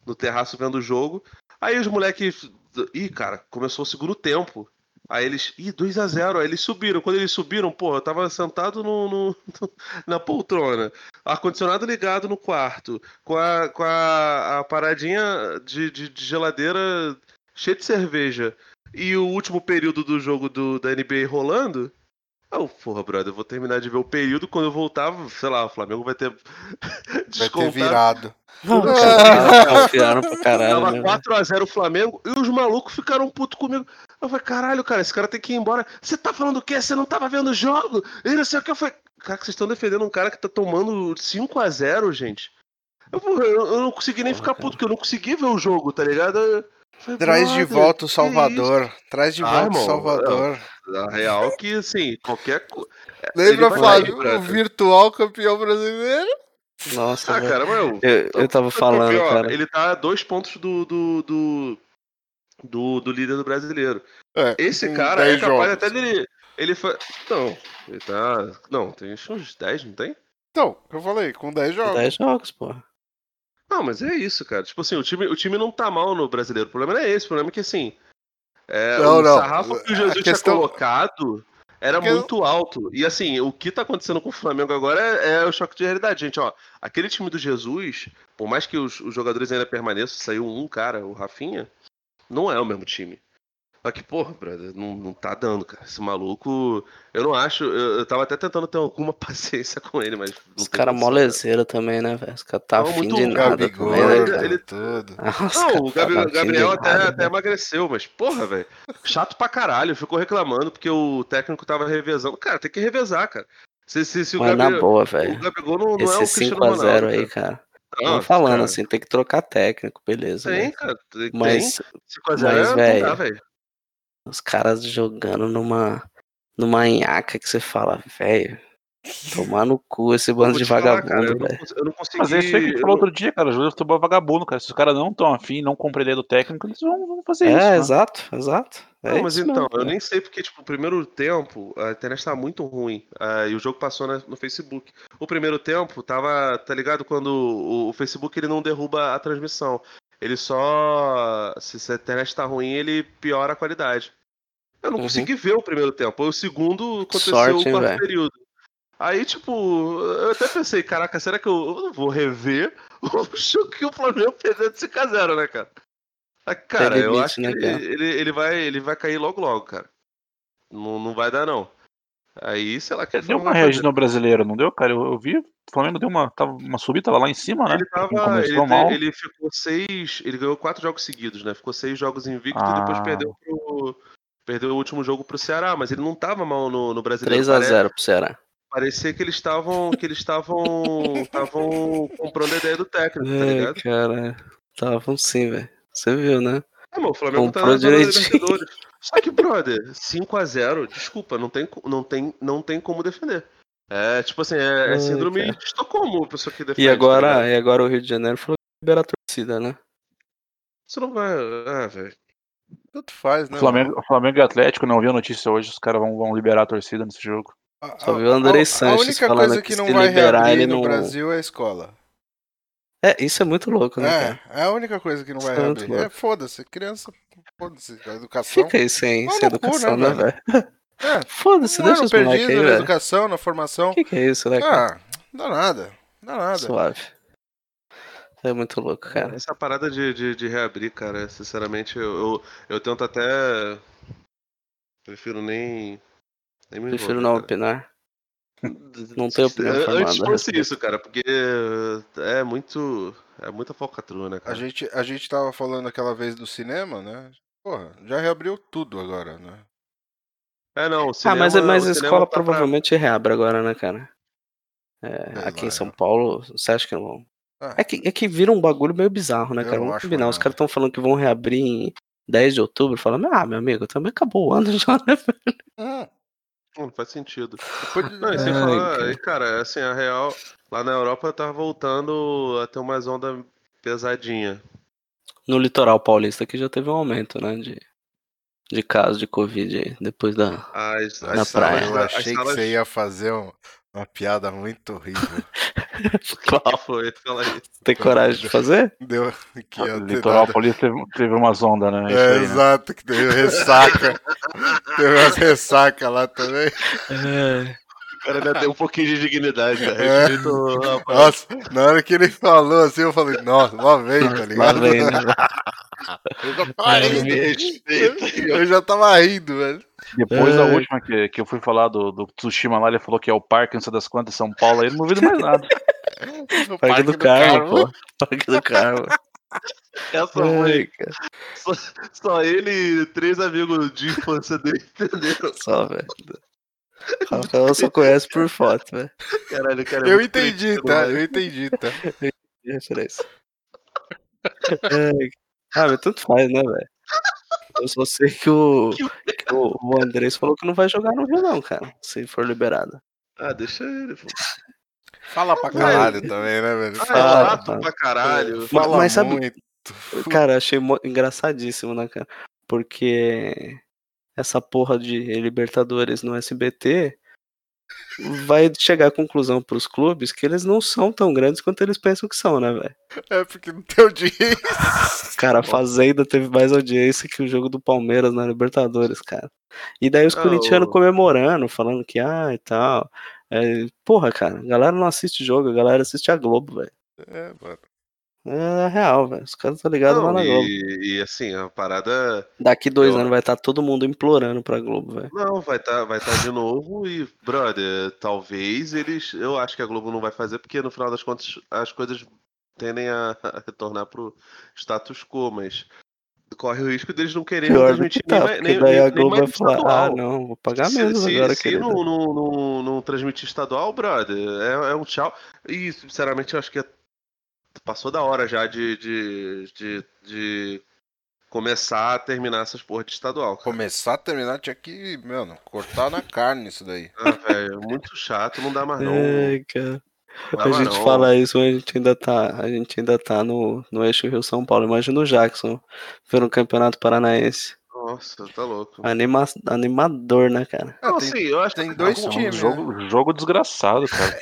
Speaker 3: no terraço vendo o jogo. Aí os moleques. Ih, cara, começou o segundo tempo. Aí eles. Ih, 2x0. Aí eles subiram. Quando eles subiram, porra, eu tava sentado no, no- na poltrona. Ar-condicionado ligado no quarto. Com a, com a, a paradinha de, de, de geladeira cheia de cerveja. E o último período do jogo do, da NBA rolando. Eu, porra, brother, eu vou terminar de ver o período. Quando eu voltava, sei lá, o Flamengo vai ter.
Speaker 2: Vai ter virado.
Speaker 1: Não, cara, confiaram pra caralho,
Speaker 3: Tava
Speaker 1: né, velho?
Speaker 3: 4x0 o Flamengo e os malucos ficaram putos comigo. Eu falei, caralho, cara, esse cara tem que ir embora. Você tá falando o quê? Você não tava vendo o jogo? E não sei o que. Eu falei, cara, que vocês estão defendendo um cara que tá tomando 5x0, gente. Eu, porra, eu, eu não consegui nem
Speaker 1: Porra,
Speaker 3: ficar
Speaker 1: cara.
Speaker 3: puto, porque eu não consegui ver o jogo, tá ligado? Eu falei,
Speaker 2: Traz de volta o Salvador. Traz de
Speaker 3: Ah,
Speaker 2: volta o Salvador.
Speaker 3: isso? A real que, assim, qualquer coisa.
Speaker 2: Lembra,
Speaker 3: vai
Speaker 2: Flávio, o virtual campeão brasileiro?
Speaker 1: Nossa,
Speaker 3: Ah, cara, mas
Speaker 1: Eu, eu tava
Speaker 3: Sabe
Speaker 1: falando,
Speaker 3: é pior?
Speaker 1: cara.
Speaker 3: Ele tá a dois pontos do, do, do, do, do líder do brasileiro.
Speaker 2: É,
Speaker 3: Esse cara é
Speaker 2: 10
Speaker 3: capaz
Speaker 2: jogos.
Speaker 3: até dele. Ele foi. Não, ele tá. Não, tem uns 10, não tem?
Speaker 2: Então, eu falei, com 10 jogos.
Speaker 1: 10 jogos, porra.
Speaker 3: Não, mas é isso, cara. Tipo assim, o time, o time não tá mal no brasileiro. O problema não é esse. O problema é que assim. É,
Speaker 2: Não,
Speaker 3: o
Speaker 2: não.
Speaker 3: sarrafo que o Jesus
Speaker 2: questão-
Speaker 3: tinha colocado era
Speaker 2: Porque eu-
Speaker 3: muito alto. E assim, o que tá acontecendo com o Flamengo agora é, é o choque de realidade, gente. Ó, aquele time do Jesus, por mais que os, os jogadores ainda permaneçam, saiu um cara, o Rafinha, não é o mesmo time. Só que, porra, brother, não, não tá dando, cara. Esse maluco, eu não acho. Eu, eu tava até tentando ter alguma paciência com ele, mas.
Speaker 1: Os caras
Speaker 3: cara.
Speaker 1: leseira também, né, velho? Os caras tá
Speaker 3: Não,
Speaker 1: afim de nada
Speaker 2: Gabigol,
Speaker 1: também, né,
Speaker 3: ele-
Speaker 1: cara?
Speaker 3: ele-
Speaker 2: tudo.
Speaker 1: Ah, os
Speaker 3: Não, o
Speaker 1: tá
Speaker 3: Gabriel,
Speaker 1: de
Speaker 3: Gabriel até,
Speaker 1: nada,
Speaker 3: até
Speaker 1: velho.
Speaker 3: emagreceu, mas porra, velho. Chato pra caralho. Ficou reclamando porque o técnico tava revezando. Cara, tem que revezar, cara. Se, se, se o,
Speaker 1: Mas na
Speaker 3: Gabriel,
Speaker 1: boa,
Speaker 3: o
Speaker 1: velho.
Speaker 3: Gabigol não, não é o Cristiano
Speaker 1: 5x0
Speaker 3: Ronaldo.
Speaker 1: aí,
Speaker 3: cara.
Speaker 1: cara.
Speaker 3: Não,
Speaker 1: Vamos falando
Speaker 3: cara,
Speaker 1: assim, tem que trocar técnico, beleza.
Speaker 3: Tem,
Speaker 1: né?
Speaker 3: cara. Tem,
Speaker 1: Mas
Speaker 3: tem. 5x0
Speaker 1: mas,
Speaker 3: é,
Speaker 1: velho, os caras jogando numa, numa nhaca que você fala, velho, tomar no cu esse
Speaker 3: Eu
Speaker 1: bando de
Speaker 3: falar,
Speaker 1: vagabundo,
Speaker 3: eu, não,
Speaker 1: velho.
Speaker 3: cons- eu não consegui.
Speaker 5: Mas é isso aí que
Speaker 3: eu
Speaker 5: falou outro dia, cara. Jogo de futebol é vagabundo, cara. Se os caras não estão afim, não compreendem do técnico, eles vão, vão fazer isso.
Speaker 1: É,
Speaker 5: né?
Speaker 1: exato, É
Speaker 3: Não, mas então,
Speaker 1: mesmo,
Speaker 3: eu nem sei porque, tipo, o primeiro tempo, a internet tava muito ruim. ah, e o jogo passou na- no Facebook. O primeiro tempo tava, tá ligado? Quando o, o Facebook ele não derruba a transmissão. Ele só. Se, a internet tá ruim, ele piora a qualidade. Eu não
Speaker 1: Uhum.
Speaker 3: consegui ver o primeiro tempo. O segundo aconteceu
Speaker 1: Sorte,
Speaker 3: o
Speaker 1: hein,
Speaker 3: quarto
Speaker 1: velho?
Speaker 3: período. Aí, tipo, eu até pensei, caraca, será que eu, eu não vou rever o jogo que o Flamengo perdeu de 5x0, né, cara? Ah, Cara, eu acho que
Speaker 1: né,
Speaker 3: ele,
Speaker 1: cara?
Speaker 3: ele, ele vai, ele vai cair logo logo, cara. Não, não vai dar, não. Aí, sei lá, que
Speaker 5: É, Deu uma reagida no brasileiro, não deu, cara? Eu, eu vi, o Flamengo deu uma, tava uma subida, tava lá em cima, né?
Speaker 3: Ele tava. Ele, ele ficou seis. Ele ganhou quatro jogos seguidos, né? Ficou seis jogos invicto e depois
Speaker 5: Ah.
Speaker 3: perdeu pro. Perdeu o último jogo pro Ceará, mas ele não tava mal no, no brasileiro. Pare-
Speaker 1: 3x0 pro Ceará.
Speaker 3: Parecia que eles estavam. que eles estavam. estavam comprando a ideia do técnico, tá
Speaker 1: É,
Speaker 3: ligado?
Speaker 1: cara, estavam sim, velho. Você viu, né?
Speaker 3: É, mano, o Flamengo tá
Speaker 1: Comprou
Speaker 3: da
Speaker 1: direitinho.
Speaker 3: Só que, brother, 5x0, desculpa, não tem, não, tem, não tem como defender. É, tipo assim, é, é
Speaker 1: Ai,
Speaker 3: síndrome
Speaker 1: cara.
Speaker 3: de Estocolmo, a pessoa que defende.
Speaker 1: E
Speaker 3: tá
Speaker 1: agora,
Speaker 3: ligado?
Speaker 1: e agora o Rio de Janeiro falou que libera a torcida, né?
Speaker 3: Isso não vai. Ah, velho.
Speaker 2: Tanto faz, né?
Speaker 5: Flamengo, Flamengo e Atlético, não vi a notícia hoje, os caras vão, vão liberar a torcida nesse jogo.
Speaker 2: A-
Speaker 1: Só
Speaker 2: a-
Speaker 1: viu o André
Speaker 2: a- A
Speaker 1: Sanches
Speaker 2: única
Speaker 1: falando
Speaker 2: coisa
Speaker 1: que
Speaker 2: que não
Speaker 1: se
Speaker 2: vai
Speaker 1: liberar,
Speaker 2: reabrir
Speaker 1: ele
Speaker 2: no
Speaker 1: não-
Speaker 2: Brasil é a escola.
Speaker 1: É, isso é muito louco, né, cara?
Speaker 2: É, é a única coisa que não vai
Speaker 1: Isso é
Speaker 2: reabrir. É,
Speaker 1: louco.
Speaker 2: foda-se, criança, foda-se, a educação.
Speaker 1: Fica aí sem, sem educação,
Speaker 2: né,
Speaker 1: né, velho?
Speaker 2: É,
Speaker 1: Foda-se,
Speaker 2: um
Speaker 1: deixa os
Speaker 2: perdido
Speaker 1: aí,
Speaker 2: na
Speaker 1: velho.
Speaker 2: educação, na formação.
Speaker 1: O que, que é isso, né, cara?
Speaker 2: Ah, dá nada, dá nada.
Speaker 1: Suave. É muito louco, cara.
Speaker 3: Essa parada de, de, de reabrir, cara, sinceramente, eu, eu, eu tento até. Prefiro nem. nem me
Speaker 1: Prefiro
Speaker 3: envolver,
Speaker 1: não
Speaker 3: cara.
Speaker 1: opinar. Não tenho opinião
Speaker 3: Antes
Speaker 1: a
Speaker 3: fosse isso, cara, porque é muito. É muita falcatrua, né,
Speaker 2: A
Speaker 3: cara?
Speaker 2: gente, a gente tava falando aquela vez do cinema, né? Porra, já reabriu tudo agora, né?
Speaker 3: É, não, o
Speaker 1: Ah,
Speaker 3: cinema,
Speaker 1: mas, mas
Speaker 3: o
Speaker 1: a
Speaker 3: cinema
Speaker 1: escola
Speaker 3: tá pra-
Speaker 1: provavelmente reabre agora, né, cara? É, aqui
Speaker 2: lá,
Speaker 1: em São
Speaker 2: eu-
Speaker 1: Paulo, você acha que não vão?
Speaker 2: Ah.
Speaker 1: É que, é que vira um bagulho meio bizarro, né, cara? Vamos combinar. Os caras estão falando que vão reabrir em 10 de outubro. Falando, ah, meu amigo, também acabou o ano já, né? velho?
Speaker 3: Não faz sentido. Não, e sem
Speaker 1: Ai,
Speaker 3: falar,
Speaker 1: cara.
Speaker 3: e, cara, assim, a real, lá na Europa tá voltando a ter umas ondas pesadinha.
Speaker 1: No litoral paulista aqui já teve um aumento, né? De, de casos de Covid aí, depois da.
Speaker 3: As,
Speaker 1: Na
Speaker 3: as
Speaker 1: praia.
Speaker 3: salas,
Speaker 2: Eu
Speaker 3: as
Speaker 2: achei que
Speaker 3: salas-
Speaker 2: você ia fazer um- uma piada muito horrível.
Speaker 3: que foi? Fala aí.
Speaker 1: Tem coragem de fazer?
Speaker 2: Deu que ter
Speaker 5: Litoral Paulista teve, teve umas ondas, né?
Speaker 2: É,
Speaker 5: aí, né?
Speaker 2: exato, que teve ressaca. teve umas ressaca lá também.
Speaker 3: O cara ainda tem um pouquinho de dignidade, cara.
Speaker 2: É.
Speaker 3: Respeita o rapaz.
Speaker 2: Nossa, na hora que ele falou assim, eu falei, nossa, lá vem, tá
Speaker 1: Lá
Speaker 2: ligado?
Speaker 1: vem, né?
Speaker 2: Eu já tava
Speaker 3: Me
Speaker 2: rindo.
Speaker 3: respeita.
Speaker 2: Eu já tava rindo, velho.
Speaker 5: Depois da
Speaker 1: Ai.
Speaker 5: última que, que eu fui falar do, do Tsushima lá, ele falou que é o parque, não sei das quantas, São Paulo, aí eu não duvido mais nada.
Speaker 2: No
Speaker 1: Parque do Carmo, pô. Parque do Carmo.
Speaker 3: Essa foi
Speaker 1: cara,
Speaker 3: só, só ele e três amigos de infância dele, entendeu?
Speaker 1: só, velho. Rafael só conhece por foto, velho.
Speaker 3: Caralho, cara. é
Speaker 2: Eu entendi, tá? Eu entendi, tá?
Speaker 1: Que referência. Ai, ah, mas tanto faz, né, velho? Eu só sei que o, que o, o Andrés falou que não vai jogar no Rio, não, cara. Se for liberado.
Speaker 3: Ah, deixa ele. pô.
Speaker 2: Fala pra caralho também, né, velho?
Speaker 3: Ah, é
Speaker 1: Fala, fala.
Speaker 3: pra caralho.
Speaker 2: Fala
Speaker 1: Mas sabe-
Speaker 2: muito.
Speaker 1: Cara, achei mo- engraçadíssimo, né, cara? Porque essa porra de Libertadores no SBT vai chegar à conclusão pros clubes que eles não são tão grandes quanto eles pensam que são, né, velho?
Speaker 2: É porque não tem audiência.
Speaker 1: Cara, a Fazenda teve mais audiência que o jogo do Palmeiras na Libertadores, cara. E daí os
Speaker 3: Ah,
Speaker 1: corintianos comemorando, falando que, ah, e tal. É, porra, cara, a galera não assiste jogo, a galera assiste a Globo, velho.
Speaker 2: É, mano.
Speaker 1: É real, velho. Os caras estão ligados lá
Speaker 3: Não,
Speaker 1: na Globo.
Speaker 3: e, e assim, a parada.
Speaker 1: Daqui dois
Speaker 3: eu-
Speaker 1: anos vai estar todo mundo implorando pra Globo, velho.
Speaker 3: Não, vai estar vai tá de novo e, brother, talvez eles. Eu acho que a Globo não vai fazer, porque no final das contas as coisas tendem a, a retornar pro status quo, mas corre o risco deles não quererem
Speaker 1: Pior do que
Speaker 3: transmitir
Speaker 1: tá,
Speaker 3: nem, nem,
Speaker 1: daí a Globo vai falar, ah,
Speaker 3: estadual.
Speaker 1: não, vou pagar
Speaker 3: Se,
Speaker 1: menos
Speaker 3: se,
Speaker 1: agora,
Speaker 3: se
Speaker 1: querido.
Speaker 3: não, não, não, não transmitir estadual, brother, é, é um tchau. E, sinceramente, eu acho que é- passou da hora já de, de, de, de começar a terminar essas porra de estadual. cara.
Speaker 2: Começar a terminar tinha que, mano, cortar na carne isso daí.
Speaker 3: Ah, velho, muito chato, não dá mais não.
Speaker 1: Ai, cara.
Speaker 3: Não
Speaker 1: A
Speaker 3: mais
Speaker 1: gente
Speaker 3: não.
Speaker 1: fala isso, mas a gente ainda tá, a gente ainda tá no, no eixo Rio São Paulo. Imagina o Jackson pelo Campeonato Paranaense.
Speaker 3: Nossa, tá louco.
Speaker 1: Anima, animador, né, cara?
Speaker 3: Não,
Speaker 2: tem-
Speaker 3: assim, eu acho
Speaker 2: tem
Speaker 3: que
Speaker 2: dois
Speaker 5: É um
Speaker 2: times,
Speaker 5: jogo, jogo desgraçado, cara.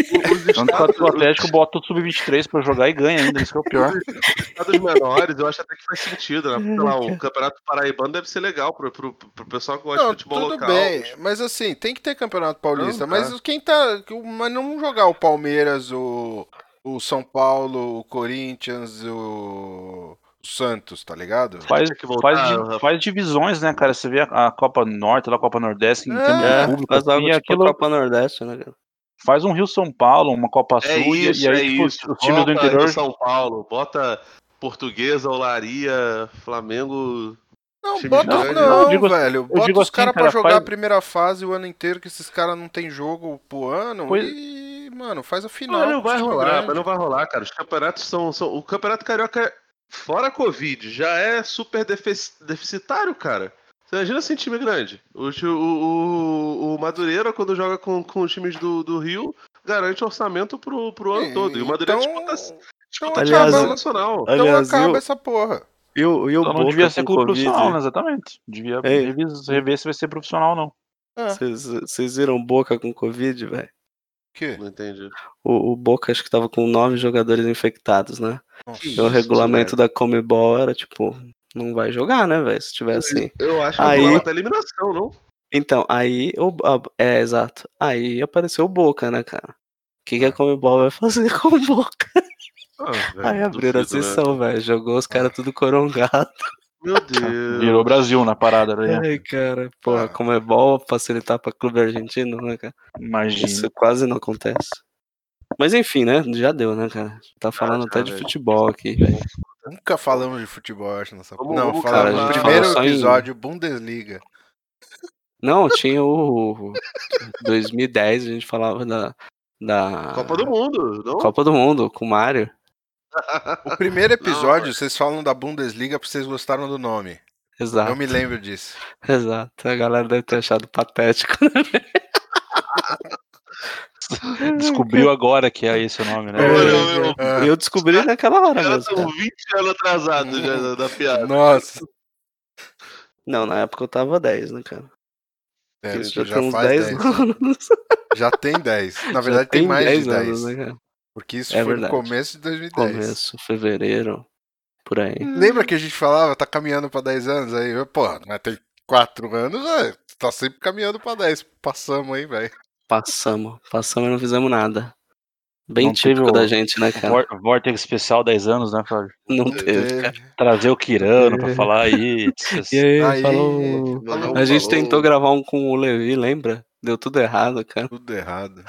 Speaker 5: Tanto que o Atlético bota o Sub-23 pra jogar e ganha ainda, isso que é o pior.
Speaker 3: os estados menores, eu acho até que faz sentido, né? Sei lá, o Campeonato Paraibano deve ser legal pro, pro, pro pessoal que gosta
Speaker 2: Não,
Speaker 3: de futebol
Speaker 2: tudo
Speaker 3: local.
Speaker 2: bem, mas assim, tem que ter campeonato paulista.
Speaker 3: Não, tá.
Speaker 2: Mas quem tá. Mas não jogar o Palmeiras, o, o São Paulo, o Corinthians, o Santos, tá ligado?
Speaker 5: Faz, faz, faz divisões, né, cara? Você vê a, a Copa Norte, lá, a Copa Nordeste, em
Speaker 2: É,
Speaker 5: termos
Speaker 1: É,
Speaker 5: público,
Speaker 1: faz algo
Speaker 5: assim,
Speaker 1: tipo
Speaker 5: aquilo
Speaker 1: a Copa Nordeste, né, cara?
Speaker 5: faz um Rio São Paulo, uma Copa
Speaker 3: É
Speaker 5: Sul, e-
Speaker 3: isso,
Speaker 5: e aí
Speaker 3: é
Speaker 5: tipo,
Speaker 3: isso.
Speaker 5: os times do
Speaker 3: Bota
Speaker 5: interior.
Speaker 3: Rio São Paulo, bota Portuguesa, Olaria, Flamengo.
Speaker 2: Não,
Speaker 3: time
Speaker 2: bota
Speaker 3: grande.
Speaker 2: não,
Speaker 5: Não, eu digo-
Speaker 2: velho. Bota
Speaker 5: digo
Speaker 2: os
Speaker 5: assim,
Speaker 2: caras pra
Speaker 5: cara,
Speaker 2: jogar
Speaker 5: faz-
Speaker 2: a primeira fase o ano inteiro, que esses caras não tem jogo pro ano.
Speaker 5: Pois-
Speaker 2: E, mano, faz a final.
Speaker 3: Não, não vai
Speaker 2: time
Speaker 3: rolar,
Speaker 2: grande.
Speaker 3: mas não vai rolar, cara. Os campeonatos são. são o Campeonato Carioca, fora a Covid, já é super defici- deficitário, cara. Você imagina sem time grande. O, o, o, Madureira, quando joga com, com os times do, do Rio, garante orçamento pro, pro ano todo. E o Madureira
Speaker 2: Então,
Speaker 3: disputa, disputa
Speaker 2: então
Speaker 1: aliás,
Speaker 3: nacional.
Speaker 2: então
Speaker 1: Aliás,
Speaker 2: acaba
Speaker 1: eu-
Speaker 2: essa porra.
Speaker 1: E o, e o
Speaker 5: Então não devia ser
Speaker 1: com
Speaker 5: clube
Speaker 1: Covid?
Speaker 5: profissional, né? Exatamente. Devia
Speaker 1: Ei.
Speaker 5: revis- rever se vai ser profissional ou não.
Speaker 1: Vocês vocês viram Boca com Covid, velho?
Speaker 2: Que?
Speaker 3: Não entendi.
Speaker 1: O, o Boca acho que tava com nove jogadores infectados, né?
Speaker 2: Nossa.
Speaker 3: Que
Speaker 1: E o regulamento
Speaker 3: velho.
Speaker 1: da Comebol era tipo, não vai jogar, né, velho? Se tiver assim.
Speaker 3: Eu acho que
Speaker 1: Aí-
Speaker 3: até eliminação, não?
Speaker 1: Então, aí. O, a- é, exato. Aí apareceu o Boca, né, cara? O que, que a Comebol vai fazer com o Boca?
Speaker 3: Ah, velho,
Speaker 1: Aí abriram a
Speaker 3: né?
Speaker 1: sessão, velho. Jogou os caras tudo corongado.
Speaker 3: Meu Deus.
Speaker 5: Virou Brasil na parada, né?
Speaker 1: Ai, cara. Porra,
Speaker 2: Ah.
Speaker 1: Comebol facilitar pra clube argentino, né, cara?
Speaker 5: Imagina.
Speaker 1: Isso quase não acontece. Mas enfim, né? Já deu, né, cara? Tá falando
Speaker 3: já,
Speaker 1: até de
Speaker 3: velho.
Speaker 1: futebol aqui, velho.
Speaker 2: Nunca falamos de futebol, acho, nessa
Speaker 3: Vamos-
Speaker 2: Não,
Speaker 3: vamos,
Speaker 2: falamos
Speaker 1: cara,
Speaker 2: primeiro
Speaker 1: falou só em-
Speaker 2: episódio, Bundesliga.
Speaker 1: Não, tinha o 2010, a gente falava da, da
Speaker 3: Copa do Mundo, não?
Speaker 1: Copa do Mundo com o Mário.
Speaker 2: O primeiro episódio,
Speaker 3: Não,
Speaker 2: vocês falam da Bundesliga porque vocês gostaram do nome.
Speaker 1: Exato.
Speaker 2: Eu me lembro disso.
Speaker 1: Exato. A galera deve ter achado patético, né?
Speaker 5: Descobriu agora que é esse o nome, né?
Speaker 2: É,
Speaker 3: meu,
Speaker 2: é.
Speaker 1: Eu descobri naquela hora mesmo.
Speaker 3: são
Speaker 1: cara.
Speaker 3: 20 anos atrasados já da, da piada.
Speaker 2: Nossa.
Speaker 1: Não, na época eu tava 10, né, cara?
Speaker 2: É, já,
Speaker 1: já, tem uns
Speaker 2: faz
Speaker 1: 10,
Speaker 2: 10.
Speaker 1: anos.
Speaker 2: Já tem 10. Na verdade, tem, mais de 10.
Speaker 1: anos, né, cara?
Speaker 2: Porque isso
Speaker 1: É
Speaker 2: foi
Speaker 1: verdade.
Speaker 2: no começo de 2010.
Speaker 1: Começo, fevereiro, por aí.
Speaker 2: Lembra que a gente falava, tá caminhando pra 10 anos? Aí, pô, mas tem 4 anos, é, tá sempre caminhando pra 10. Passamos aí, velho.
Speaker 1: Passamos, passamos e não fizemos nada. Bem
Speaker 5: Não
Speaker 1: típico
Speaker 5: o-
Speaker 1: da gente, né, cara?
Speaker 5: Vor- Vortex especial 10 anos, né, Fábio?
Speaker 1: Não teve, cara.
Speaker 5: Trazer o Kirano pra
Speaker 1: É.
Speaker 5: falar aí.
Speaker 1: E aí,
Speaker 2: Aí,
Speaker 1: falou.
Speaker 3: Falou,
Speaker 1: A gente
Speaker 3: falou.
Speaker 1: tentou gravar um com o Levi, lembra? Deu tudo errado, cara.
Speaker 2: Tudo errado.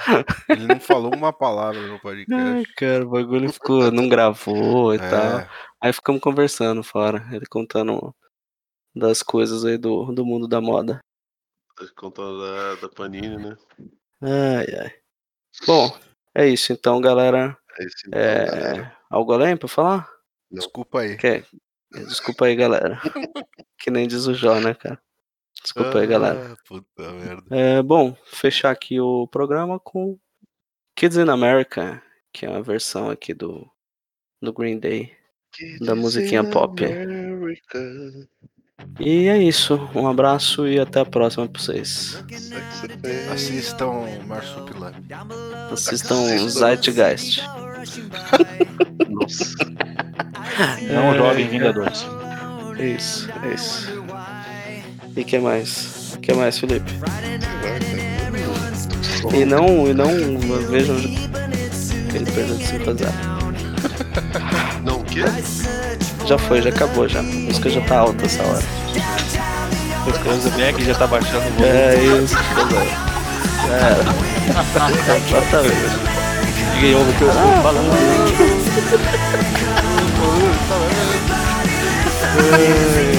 Speaker 2: Ele não falou uma palavra no
Speaker 1: Ai,
Speaker 2: podcast.
Speaker 1: cara, o bagulho ficou, não gravou e tal.
Speaker 2: É,
Speaker 1: Aí ficamos conversando fora, ele contando das coisas aí do, do mundo da moda.
Speaker 3: Contando da, da Panini, né?
Speaker 1: Ai, ai. Bom, é isso então, galera.
Speaker 3: É isso então, galera.
Speaker 1: É... Algo além pra falar?
Speaker 2: desculpa aí.
Speaker 1: Quer? Desculpa aí, galera. que nem diz o Jó, né, cara? Desculpa aí, galera.
Speaker 2: Ah, puta merda.
Speaker 1: É, bom, fechar aqui o programa com Kids in America, que é uma versão aqui do, do Green Day. Da musiquinha pop.
Speaker 3: America.
Speaker 1: E é isso. Um abraço e até a próxima pra vocês.
Speaker 2: Assistam Marsupilami.
Speaker 1: Assistam Zeitgeist.
Speaker 3: Nossa.
Speaker 5: Não
Speaker 1: É,
Speaker 5: joguem Vingadores.
Speaker 1: É isso, é isso. E que mais? que mais, Felipe? E não, e não vejam aquele perda de 5 a 0.
Speaker 3: Não, o quê?
Speaker 1: Já foi, já acabou já. A música já tá alta essa hora.
Speaker 5: Os Cranzebeck já tá baixando o volume.
Speaker 1: É isso. Já era. Exatamente.
Speaker 5: Ninguém ouve o que eu tô falando.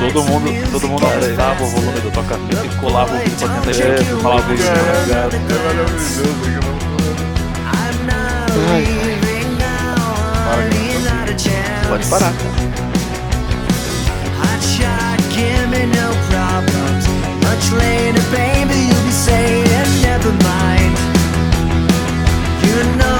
Speaker 5: Todo mundo, todo mundo aumentava o volume do toca-fita e colava o vídeo pra cantar direto, falava isso.
Speaker 2: Pode parar. Much later, baby, you'll be saying never mind. You know.